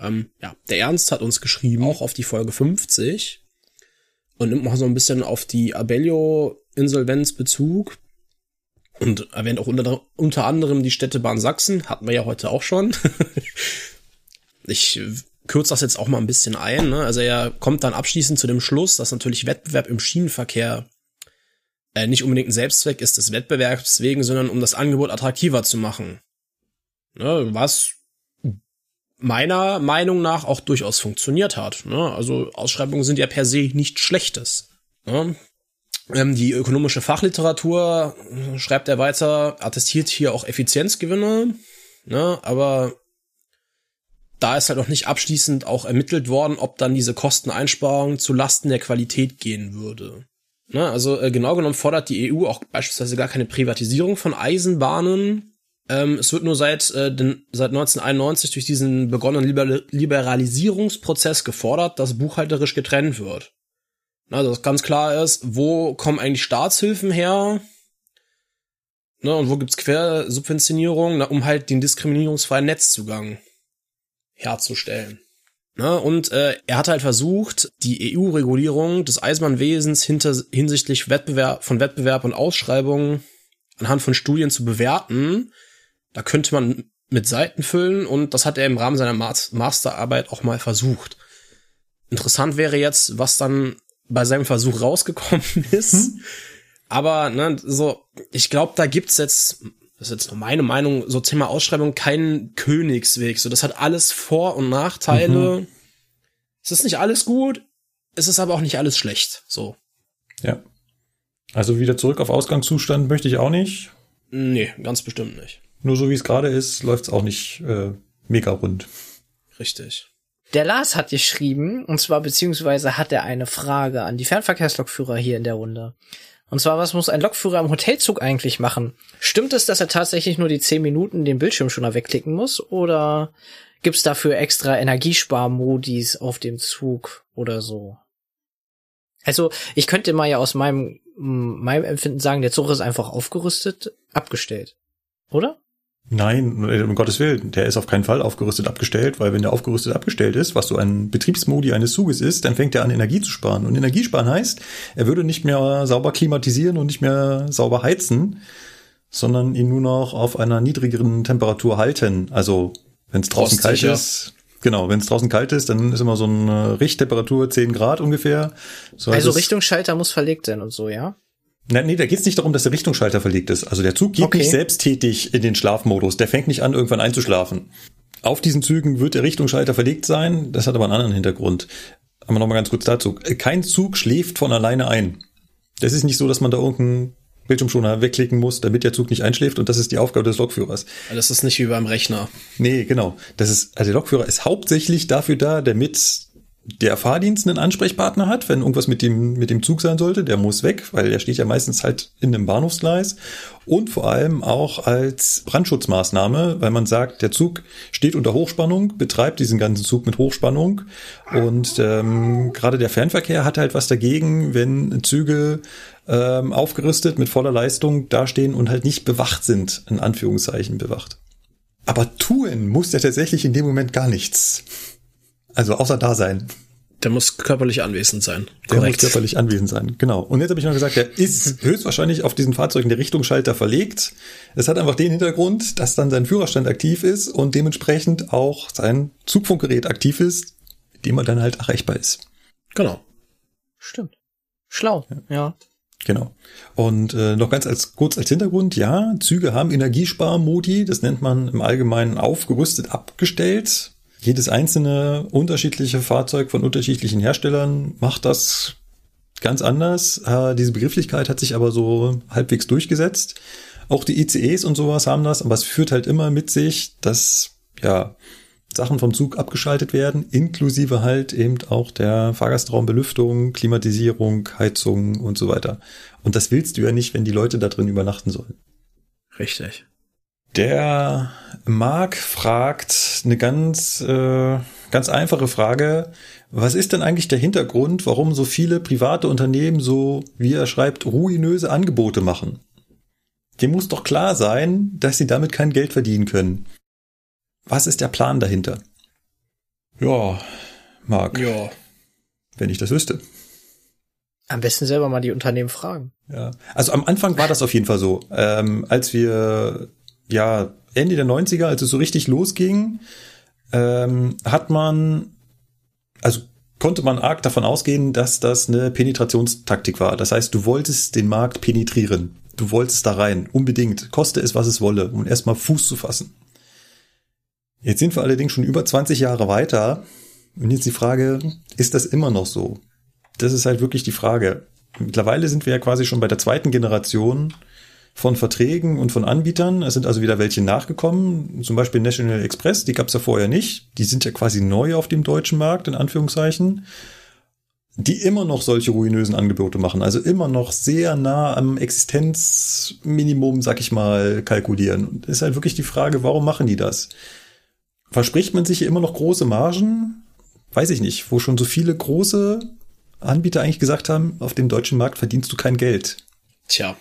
Ähm, ja, der Ernst hat uns geschrieben, auch auf die Folge 50 und nimmt mal so ein bisschen auf die Abellio-Insolvenz Bezug und erwähnt auch unter, unter anderem die Städtebahn Sachsen, hatten wir ja heute auch schon. ich kürze das jetzt auch mal ein bisschen ein. Ne? Also er kommt dann abschließend zu dem Schluss, dass natürlich Wettbewerb im Schienenverkehr äh, nicht unbedingt ein Selbstzweck ist des Wettbewerbs wegen, sondern um das Angebot attraktiver zu machen. Ne? Was meiner Meinung nach auch durchaus funktioniert hat. Ne? Also Ausschreibungen sind ja per se nichts Schlechtes. Ne? Ähm, die ökonomische Fachliteratur, äh, schreibt er weiter, attestiert hier auch Effizienzgewinne, ne? aber da ist halt noch nicht abschließend auch ermittelt worden, ob dann diese Kosteneinsparung zu Lasten der Qualität gehen würde. Ne? Also äh, genau genommen fordert die EU auch beispielsweise gar keine Privatisierung von Eisenbahnen, ähm, es wird nur seit, äh, den, seit 1991 durch diesen begonnenen Liber Liberalisierungsprozess gefordert, dass buchhalterisch getrennt wird. Na, dass ganz klar ist, wo kommen eigentlich Staatshilfen her? Ne, und wo gibt's Quersubventionierung, na, um halt den diskriminierungsfreien Netzzugang herzustellen. Ne, und äh, er hat halt versucht, die EU-Regulierung des Eisenbahnwesens hinter, hinsichtlich Wettbewerb, von Wettbewerb und Ausschreibungen anhand von Studien zu bewerten, da könnte man mit Seiten füllen und das hat er im Rahmen seiner Mas- Masterarbeit auch mal versucht. Interessant wäre jetzt, was dann bei seinem Versuch rausgekommen ist. Aber ne, so, ich glaube, da gibt's jetzt, das ist jetzt nur meine Meinung, so Thema Ausschreibung keinen Königsweg. So, das hat alles Vor- und Nachteile. Es ist nicht alles gut, es ist aber auch nicht alles schlecht. So, Ja. Also wieder zurück auf Ausgangszustand möchte ich auch nicht. nee, ganz bestimmt nicht. Nur so wie es gerade ist, läuft es auch nicht äh, mega rund. Richtig. Der Lars hat geschrieben, und zwar beziehungsweise hat er eine Frage an die Fernverkehrslokführer hier in der Runde. Und zwar, was muss ein Lokführer im Hotelzug eigentlich machen? Stimmt es, dass er tatsächlich nur die 10 Minuten den Bildschirm schon wegklicken muss? Oder gibt's dafür extra Energiesparmodis auf dem Zug oder so? Also, ich könnte mal ja aus meinem, meinem Empfinden sagen, der Zug ist einfach aufgerüstet, abgestellt. Oder? Nein, um Gottes Willen, der ist auf keinen Fall aufgerüstet abgestellt, weil wenn der aufgerüstet abgestellt ist, was so ein Betriebsmodi eines Zuges ist, dann fängt er an, Energie zu sparen. Und Energiesparen heißt, er würde nicht mehr sauber klimatisieren und nicht mehr sauber heizen, sondern ihn nur noch auf einer niedrigeren Temperatur halten. Also wenn es draußen kalt ist, genau, wenn es draußen kalt ist, dann ist immer so eine Richttemperatur 10 Grad ungefähr. So also Richtungsschalter muss verlegt sein und so, ja? Nein, nee, da geht es nicht darum, dass der Richtungsschalter verlegt ist. Also der Zug geht okay. nicht selbsttätig in den Schlafmodus. Der fängt nicht an, irgendwann einzuschlafen. Auf diesen Zügen wird der Richtungsschalter verlegt sein. Das hat aber einen anderen Hintergrund. Aber nochmal ganz kurz dazu. Kein Zug schläft von alleine ein. Das ist nicht so, dass man da irgendeinen Bildschirmschoner wegklicken muss, damit der Zug nicht einschläft und das ist die Aufgabe des Lokführers. Das ist nicht wie beim Rechner. Nee, genau. Das ist, also der Lokführer ist hauptsächlich dafür da, damit der Fahrdienst einen Ansprechpartner hat, wenn irgendwas mit dem, mit dem Zug sein sollte, der muss weg, weil der steht ja meistens halt in einem Bahnhofsgleis. Und vor allem auch als Brandschutzmaßnahme, weil man sagt, der Zug steht unter Hochspannung, betreibt diesen ganzen Zug mit Hochspannung. Und ähm, gerade der Fernverkehr hat halt was dagegen, wenn Züge ähm, aufgerüstet mit voller Leistung dastehen und halt nicht bewacht sind, in Anführungszeichen bewacht. Aber tun muss der tatsächlich in dem Moment gar nichts. Also außer da sein. Der muss körperlich anwesend sein. Der Korrekt. muss körperlich anwesend sein, genau. Und jetzt habe ich noch gesagt, der ist höchstwahrscheinlich auf diesen Fahrzeugen der Richtungsschalter verlegt. Es hat einfach den Hintergrund, dass dann sein Führerstand aktiv ist und dementsprechend auch sein Zugfunkgerät aktiv ist, mit dem er dann halt erreichbar ist. Genau. Stimmt. Schlau, ja. ja. Genau. Und äh, noch ganz als kurz als Hintergrund, ja, Züge haben Energiesparmodi, das nennt man im Allgemeinen aufgerüstet abgestellt. Jedes einzelne unterschiedliche Fahrzeug von unterschiedlichen Herstellern macht das ganz anders. Äh, diese Begrifflichkeit hat sich aber so halbwegs durchgesetzt. Auch die ICEs und sowas haben das, aber es führt halt immer mit sich, dass ja Sachen vom Zug abgeschaltet werden, inklusive halt eben auch der Fahrgastraumbelüftung, Klimatisierung, Heizung und so weiter. Und das willst du ja nicht, wenn die Leute da drin übernachten sollen. Richtig. Der Marc fragt eine ganz, äh, ganz einfache Frage. Was ist denn eigentlich der Hintergrund, warum so viele private Unternehmen so, wie er schreibt, ruinöse Angebote machen? Dem muss doch klar sein, dass sie damit kein Geld verdienen können. Was ist der Plan dahinter? Ja, Marc. Ja. Wenn ich das wüsste. Am besten selber mal die Unternehmen fragen. Ja. Also am Anfang war das auf jeden Fall so. Ähm, als wir ja, Ende der 90er, als es so richtig losging, ähm, hat man, also konnte man arg davon ausgehen, dass das eine Penetrationstaktik war. Das heißt, du wolltest den Markt penetrieren. Du wolltest da rein, unbedingt, koste es, was es wolle, um erstmal Fuß zu fassen. Jetzt sind wir allerdings schon über 20 Jahre weiter. Und jetzt die Frage, ist das immer noch so? Das ist halt wirklich die Frage. Mittlerweile sind wir ja quasi schon bei der zweiten Generation von Verträgen und von Anbietern. Es sind also wieder welche nachgekommen, zum Beispiel National Express, die gab es ja vorher nicht. Die sind ja quasi neu auf dem deutschen Markt, in Anführungszeichen, die immer noch solche ruinösen Angebote machen, also immer noch sehr nah am Existenzminimum, sag ich mal, kalkulieren. Und ist halt wirklich die Frage, warum machen die das? Verspricht man sich hier immer noch große Margen? Weiß ich nicht, wo schon so viele große Anbieter eigentlich gesagt haben, auf dem deutschen Markt verdienst du kein Geld. Tja,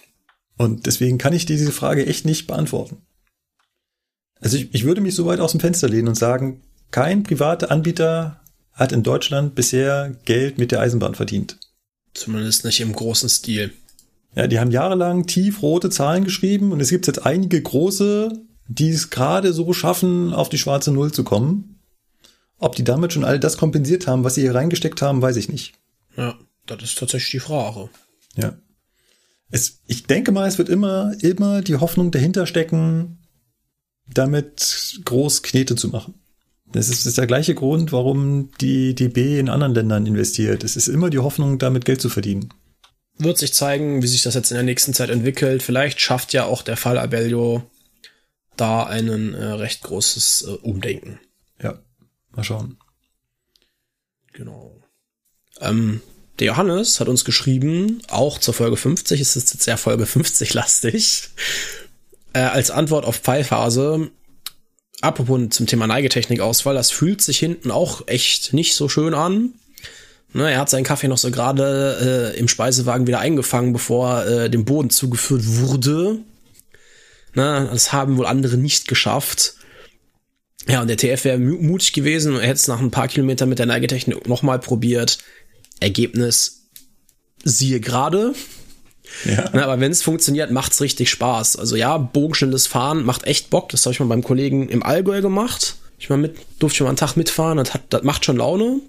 und deswegen kann ich diese Frage echt nicht beantworten. Also ich, ich würde mich so weit aus dem Fenster lehnen und sagen, kein privater Anbieter hat in Deutschland bisher Geld mit der Eisenbahn verdient. Zumindest nicht im großen Stil. Ja, die haben jahrelang tiefrote Zahlen geschrieben und es gibt jetzt einige große, die es gerade so schaffen, auf die schwarze Null zu kommen. Ob die damit schon all das kompensiert haben, was sie hier reingesteckt haben, weiß ich nicht. Ja, das ist tatsächlich die Frage. Ja. Es, ich denke mal, es wird immer, immer die Hoffnung dahinter stecken, damit groß Knete zu machen. Das ist, das ist der gleiche Grund, warum die DB in anderen Ländern investiert. Es ist immer die Hoffnung, damit Geld zu verdienen. Wird sich zeigen, wie sich das jetzt in der nächsten Zeit entwickelt. Vielleicht schafft ja auch der Fall Abellio da einen äh, recht großes äh, Umdenken. Ja, mal schauen. Genau. Ähm, der Johannes hat uns geschrieben, auch zur Folge 50, es ist jetzt sehr Folge 50 lastig, äh, als Antwort auf Pfeilphase, apropos zum Thema Neigetechnik-Auswahl, das fühlt sich hinten auch echt nicht so schön an. Ne, er hat seinen Kaffee noch so gerade äh, im Speisewagen wieder eingefangen, bevor äh, dem Boden zugeführt wurde. Ne, das haben wohl andere nicht geschafft. Ja, und der TF wäre mutig gewesen und er hätte es nach ein paar Kilometern mit der Neigetechnik nochmal probiert. Ergebnis siehe gerade. Ja. Na, aber wenn es funktioniert, macht's richtig Spaß. Also ja, bogenschnelles Fahren macht echt Bock. Das habe ich mal beim Kollegen im Allgäu gemacht. Ich mal mit, durfte ich mal einen Tag mitfahren. Das, hat, das macht schon Laune.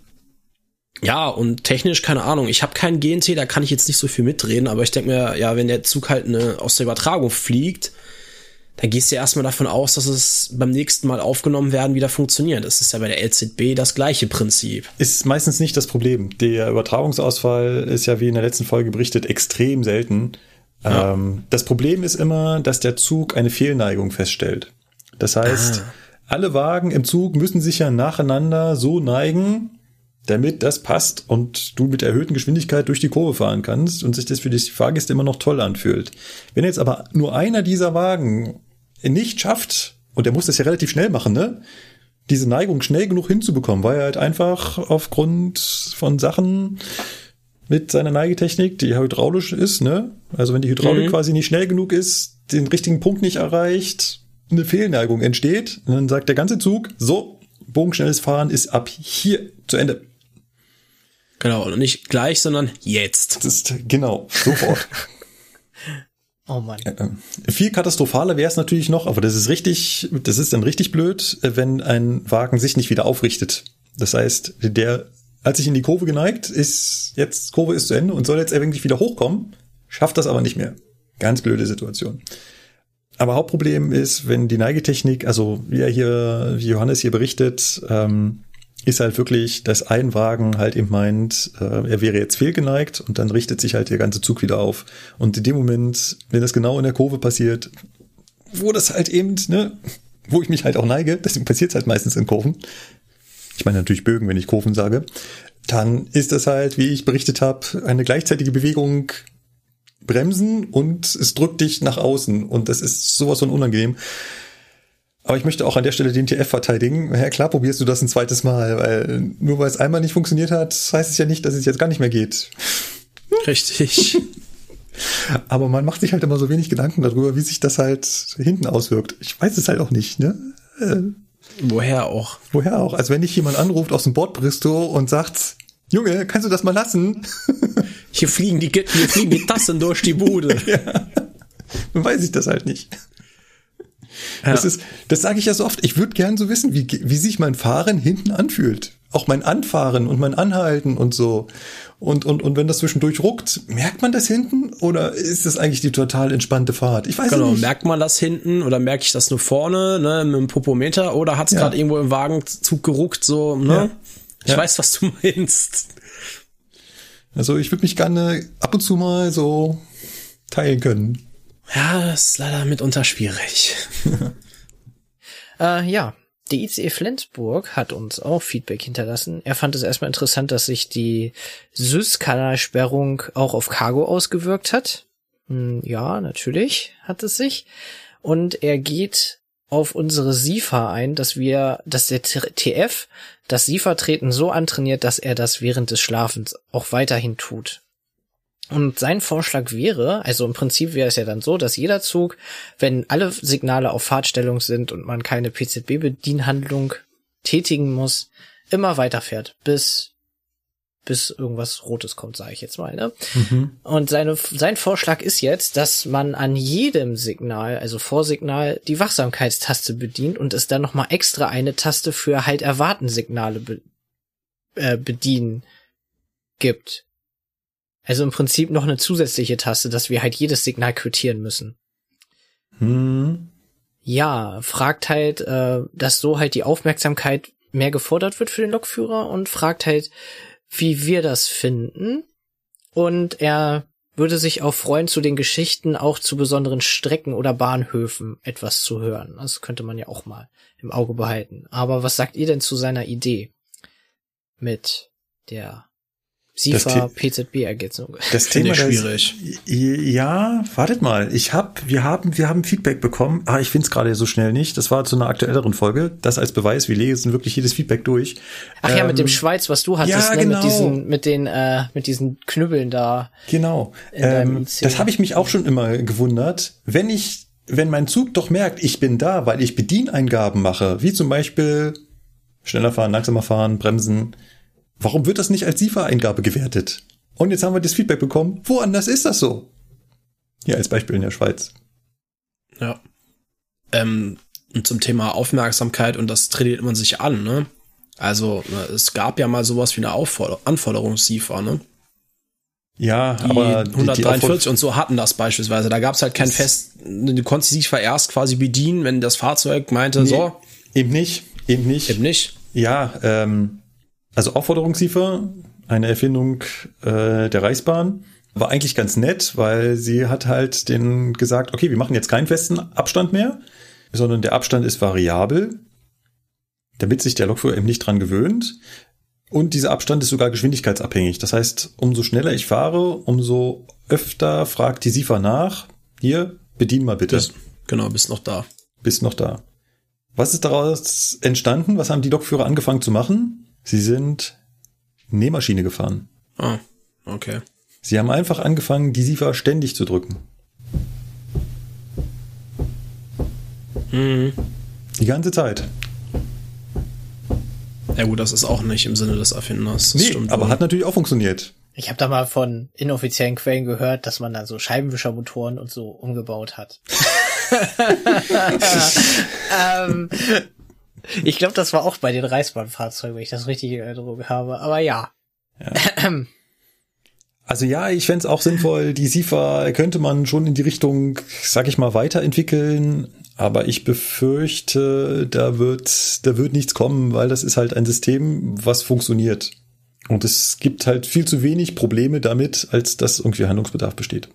Ja, und technisch, keine Ahnung, ich habe keinen GNT, da kann ich jetzt nicht so viel mitreden, aber ich denke mir, ja, wenn der Zug halt eine, aus der Übertragung fliegt, dann gehst du ja erstmal davon aus, dass es beim nächsten Mal aufgenommen werden wieder funktioniert. Das ist ja bei der LZB das gleiche Prinzip. Ist meistens nicht das Problem. Der Übertragungsausfall ist ja, wie in der letzten Folge berichtet, extrem selten. Ja. Ähm, das Problem ist immer, dass der Zug eine Fehlneigung feststellt. Das heißt, ah. alle Wagen im Zug müssen sich ja nacheinander so neigen, damit das passt und du mit erhöhten Geschwindigkeit durch die Kurve fahren kannst und sich das für die Fahrgäste immer noch toll anfühlt. Wenn jetzt aber nur einer dieser Wagen nicht schafft, und er muss das ja relativ schnell machen, ne? Diese Neigung schnell genug hinzubekommen, weil er halt einfach aufgrund von Sachen mit seiner Neigetechnik, die hydraulisch ist, ne? Also wenn die Hydraulik mhm. quasi nicht schnell genug ist, den richtigen Punkt nicht erreicht, eine Fehlneigung entsteht, und dann sagt der ganze Zug, so, bogenschnelles Fahren ist ab hier zu Ende. Genau, und nicht gleich, sondern jetzt. Das ist genau, sofort. Oh Mann. Äh, viel katastrophaler wäre es natürlich noch, aber das ist richtig, das ist dann richtig blöd, wenn ein Wagen sich nicht wieder aufrichtet. Das heißt, der hat sich in die Kurve geneigt, ist jetzt Kurve ist zu Ende und soll jetzt eigentlich wieder hochkommen, schafft das aber nicht mehr. Ganz blöde Situation. Aber Hauptproblem ist, wenn die Neigetechnik, also wie er hier, wie Johannes hier berichtet, ähm, ist halt wirklich, dass ein Wagen halt eben meint, äh, er wäre jetzt fehlgeneigt und dann richtet sich halt der ganze Zug wieder auf. Und in dem Moment, wenn das genau in der Kurve passiert, wo das halt eben, ne, wo ich mich halt auch neige, deswegen passiert es halt meistens in Kurven. Ich meine natürlich Bögen, wenn ich Kurven sage. Dann ist das halt, wie ich berichtet habe, eine gleichzeitige Bewegung bremsen und es drückt dich nach außen und das ist sowas von unangenehm. Aber ich möchte auch an der Stelle den TF verteidigen. Ja klar, probierst du das ein zweites Mal, weil nur weil es einmal nicht funktioniert hat, heißt es ja nicht, dass es jetzt gar nicht mehr geht. Richtig. Aber man macht sich halt immer so wenig Gedanken darüber, wie sich das halt hinten auswirkt. Ich weiß es halt auch nicht, ne? Äh, woher auch? Woher auch? Also wenn dich jemand anruft aus dem Bordbristo und sagt, Junge, kannst du das mal lassen? Hier fliegen die, hier fliegen die Tassen durch die Bude. ja. Dann weiß ich das halt nicht. Ja. Das ist, das sage ich ja so oft. Ich würde gern so wissen, wie, wie sich mein Fahren hinten anfühlt. Auch mein Anfahren und mein Anhalten und so. Und, und, und wenn das zwischendurch ruckt, merkt man das hinten oder ist das eigentlich die total entspannte Fahrt? Ich weiß genau, nicht. Merkt man das hinten oder merke ich das nur vorne, ne, mit dem Popometer oder hat es ja. gerade irgendwo im Wagenzug geruckt, so, ne? Ja. Ich ja. weiß, was du meinst. Also ich würde mich gerne ab und zu mal so teilen können. Ja, ist leider mitunter schwierig. äh, ja, die ICE Flensburg hat uns auch Feedback hinterlassen. Er fand es erstmal interessant, dass sich die SYS-Kanalsperrung auch auf Cargo ausgewirkt hat. Hm, ja, natürlich hat es sich. Und er geht auf unsere SIFA ein, dass wir, dass der TF das SIFA-Treten so antrainiert, dass er das während des Schlafens auch weiterhin tut. Und sein Vorschlag wäre, also im Prinzip wäre es ja dann so, dass jeder Zug, wenn alle Signale auf Fahrtstellung sind und man keine PZB-Bedienhandlung tätigen muss, immer weiterfährt, bis bis irgendwas Rotes kommt, sage ich jetzt mal. Ne? Mhm. Und seine, sein Vorschlag ist jetzt, dass man an jedem Signal, also Vorsignal, die Wachsamkeitstaste bedient und es dann nochmal extra eine Taste für halt erwarten Signale be, äh, bedienen gibt. Also im Prinzip noch eine zusätzliche Taste, dass wir halt jedes Signal quittieren müssen. Hm. Ja, fragt halt, äh, dass so halt die Aufmerksamkeit mehr gefordert wird für den Lokführer und fragt halt, wie wir das finden. Und er würde sich auch freuen, zu den Geschichten auch zu besonderen Strecken oder Bahnhöfen etwas zu hören. Das könnte man ja auch mal im Auge behalten. Aber was sagt ihr denn zu seiner Idee mit der SIFA PZB-Ergänzung. Das Thema ist schwierig. ja, wartet mal. Ich hab, wir haben, wir haben Feedback bekommen. Ah, ich finde es gerade so schnell nicht. Das war zu einer aktuelleren Folge. Das als Beweis. Wir lesen wirklich jedes Feedback durch. Ach ja, mit dem ähm, Schweiz, was du hattest, ja, ne? genau. mit diesen, mit den, äh, mit diesen Knüppeln da. Genau. Ähm, das habe ich mich auch schon immer gewundert. Wenn ich wenn mein Zug doch merkt, ich bin da, weil ich Bedieneingaben mache, wie zum Beispiel schneller fahren, langsamer fahren, bremsen, warum wird das nicht als SIFA-Eingabe gewertet? Und jetzt haben wir das Feedback bekommen, woanders ist das so? Hier als Beispiel in der Schweiz. Ja. Ähm, und zum Thema Aufmerksamkeit und das trainiert man sich an, ne? Also, ne, es gab ja mal sowas wie eine Aufforder Anforderungs-SIFA, ne? Ja, Die aber die, 143 die und so hatten das beispielsweise. Da gab es halt kein Fest, du konntest dich erst quasi bedienen, wenn das Fahrzeug meinte, Nee, so, eben nicht, eben nicht. eben nicht. Ja, ähm, also Aufforderungssiefer, eine Erfindung äh, der Reichsbahn, war eigentlich ganz nett, weil sie hat halt den gesagt, okay, wir machen jetzt keinen festen Abstand mehr, sondern der Abstand ist variabel, damit sich der Lokführer eben nicht dran gewöhnt. Und dieser Abstand ist sogar geschwindigkeitsabhängig. Das heißt, umso schneller ich fahre, umso öfter fragt die SIFA nach, hier, bedien mal bitte. Bist, genau, bist noch da. bist noch da. Was ist daraus entstanden? Was haben die Lokführer angefangen zu machen? Sie sind Nähmaschine gefahren. Ah, okay. Sie haben einfach angefangen, die SIFA ständig zu drücken. Mhm. Die ganze Zeit. Ja gut, das ist auch nicht im Sinne des Erfinders. Das Nee, stimmt aber wohl. hat natürlich auch funktioniert. Ich habe da mal von inoffiziellen Quellen gehört, dass man dann so Scheibenwischermotoren und so umgebaut hat. ähm, ich glaube, das war auch bei den Reichsbahnfahrzeugen, wenn ich das richtig in Erinnerung habe. Aber ja. Also ja, ich fänd's auch sinnvoll, die SIFA könnte man schon in die Richtung, sag ich mal, weiterentwickeln. Aber ich befürchte, da wird, da wird nichts kommen, weil das ist halt ein System, was funktioniert. Und es gibt halt viel zu wenig Probleme damit, als dass irgendwie Handlungsbedarf besteht.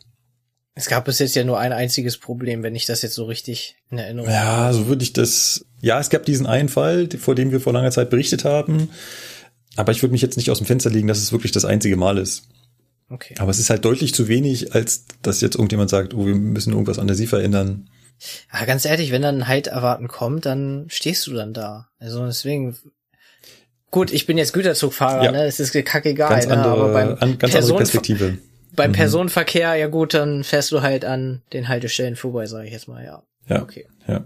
Es gab bis jetzt ja nur ein einziges Problem, wenn ich das jetzt so richtig in Erinnerung habe. Ja, so würde ich das. Ja, es gab diesen einen Fall, vor dem wir vor langer Zeit berichtet haben. Aber ich würde mich jetzt nicht aus dem Fenster legen, dass es wirklich das einzige Mal ist. Okay. Aber es ist halt deutlich zu wenig, als dass jetzt irgendjemand sagt, oh, wir müssen irgendwas an der SIFA ändern. Ja, ganz ehrlich, wenn dann halt erwarten kommt, dann stehst du dann da. Also deswegen. Gut, ich bin jetzt Güterzugfahrer, Ja. ne? Es ist kackegal, Ganz ne? aber beim, an, ganz andere Perspektive. Beim Mhm. Personenverkehr, ja gut, dann fährst du halt an den Haltestellen vorbei, sage ich jetzt mal, ja. Ja, Okay. ja,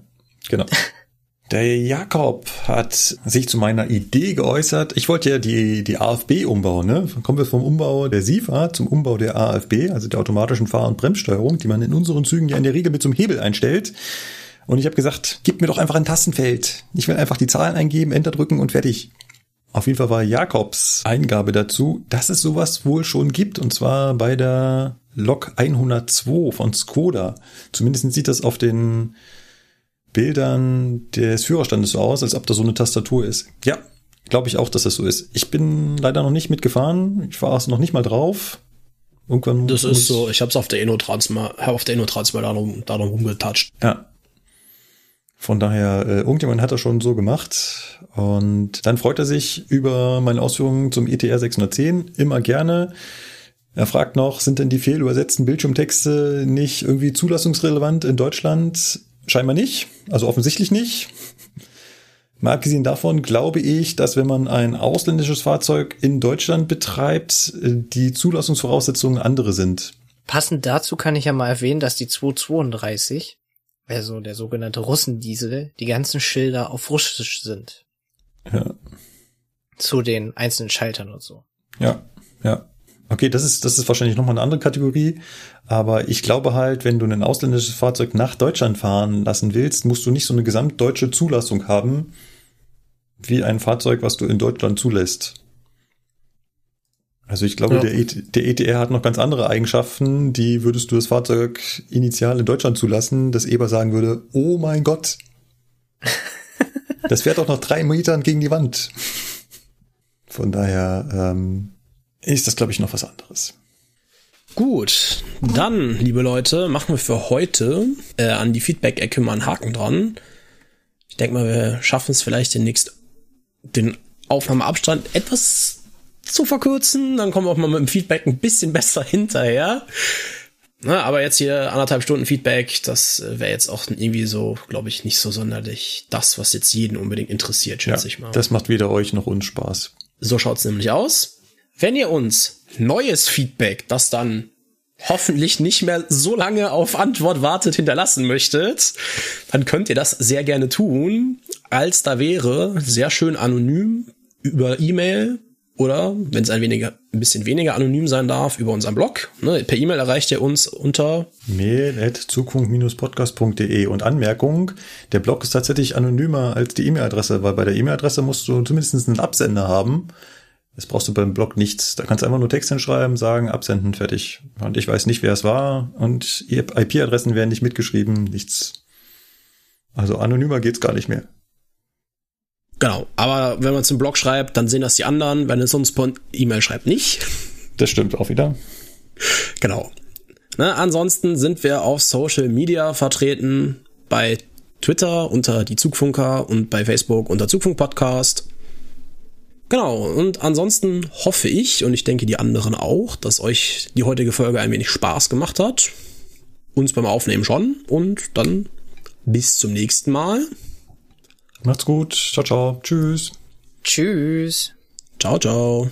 genau. Der Jakob hat sich zu meiner Idee geäußert. Ich wollte ja die, die AFB umbauen. Ne? Dann kommen wir vom Umbau der SIFA zum Umbau der AFB, also der automatischen Fahr- und Bremssteuerung, die man in unseren Zügen ja in der Regel mit so einem Hebel einstellt. Und ich habe gesagt, gib mir doch einfach ein Tastenfeld. Ich will einfach die Zahlen eingeben, Enter drücken und fertig. Auf jeden Fall war Jakobs Eingabe dazu, dass es sowas wohl schon gibt, und zwar bei der Lok 102 von Skoda. Zumindest sieht das auf den Bildern des Führerstandes so aus, als ob da so eine Tastatur ist. Ja, glaube ich auch, dass das so ist. Ich bin leider noch nicht mitgefahren. Ich war also noch nicht mal drauf. Irgendwann Das ist so, ich hab's auf der Innotrans mal, auf der Innotrans mal darum, darum rumgetatscht. Ja. Von daher, äh, irgendjemand hat das schon so gemacht. Und dann freut er sich über meine Ausführungen zum ETR 610. Immer gerne. Er fragt noch, sind denn die fehlübersetzten Bildschirmtexte nicht irgendwie zulassungsrelevant in Deutschland? Scheinbar nicht. Also offensichtlich nicht. Mal abgesehen davon glaube ich, dass wenn man ein ausländisches Fahrzeug in Deutschland betreibt, die Zulassungsvoraussetzungen andere sind. Passend dazu kann ich ja mal erwähnen, dass die 232, also der sogenannte Russendiesel, die ganzen Schilder auf Russisch sind. Ja. Zu den einzelnen Schaltern und so. Ja, ja. Okay, das ist, das ist wahrscheinlich nochmal eine andere Kategorie. Aber ich glaube halt, wenn du ein ausländisches Fahrzeug nach Deutschland fahren lassen willst, musst du nicht so eine gesamtdeutsche Zulassung haben, wie ein Fahrzeug, was du in Deutschland zulässt. Also ich glaube, Ja. der, ET, der ETR hat noch ganz andere Eigenschaften, die würdest du das Fahrzeug initial in Deutschland zulassen, dass Eber sagen würde, oh mein Gott, das fährt doch noch drei Metern gegen die Wand. Von daher ähm, ist das, glaube ich, noch was anderes. Gut, dann, liebe Leute, machen wir für heute äh, an die Feedback-Ecke mal einen Haken dran. Ich denke mal, wir schaffen es vielleicht demnächst, den Aufnahmeabstand etwas zu verkürzen. Dann kommen wir auch mal mit dem Feedback ein bisschen besser hinterher. Na, aber jetzt hier anderthalb Stunden Feedback, das wäre jetzt auch irgendwie so, glaube ich, nicht so sonderlich das, was jetzt jeden unbedingt interessiert, schätze ich mal. das macht weder euch noch uns Spaß. So schaut's nämlich aus. Wenn ihr uns neues Feedback, das dann hoffentlich nicht mehr so lange auf Antwort wartet hinterlassen möchtet, dann könnt ihr das sehr gerne tun. Als da wäre, sehr schön anonym über E-Mail oder, wenn es ein, weniger, ein bisschen weniger anonym sein darf, über unseren Blog. Ne, per E-Mail erreicht ihr uns unter mail.zukunft-podcast.de und Anmerkung, der Blog ist tatsächlich anonymer als die E-Mail-Adresse, weil bei der E-Mail-Adresse musst du zumindest einen Absender haben. Das brauchst du beim Blog nichts. Da kannst du einfach nur Text hinschreiben, sagen, absenden, fertig. Und ich weiß nicht, wer es war. Und IP-Adressen werden nicht mitgeschrieben, nichts. Also anonymer geht's gar nicht mehr. Genau, aber wenn man zum Blog schreibt, dann sehen das die anderen. Wenn es uns per E-Mail schreibt, nicht. Das stimmt auch wieder. Genau. Ne, ansonsten sind wir auf Social Media vertreten. Bei Twitter unter die Zugfunker und bei Facebook unter Zugfunk Podcast. Genau, und ansonsten hoffe ich, und ich denke die anderen auch, dass euch die heutige Folge ein wenig Spaß gemacht hat. Uns beim Aufnehmen schon. Und dann bis zum nächsten Mal. Macht's gut. Ciao, ciao. Tschüss. Tschüss. Ciao, ciao.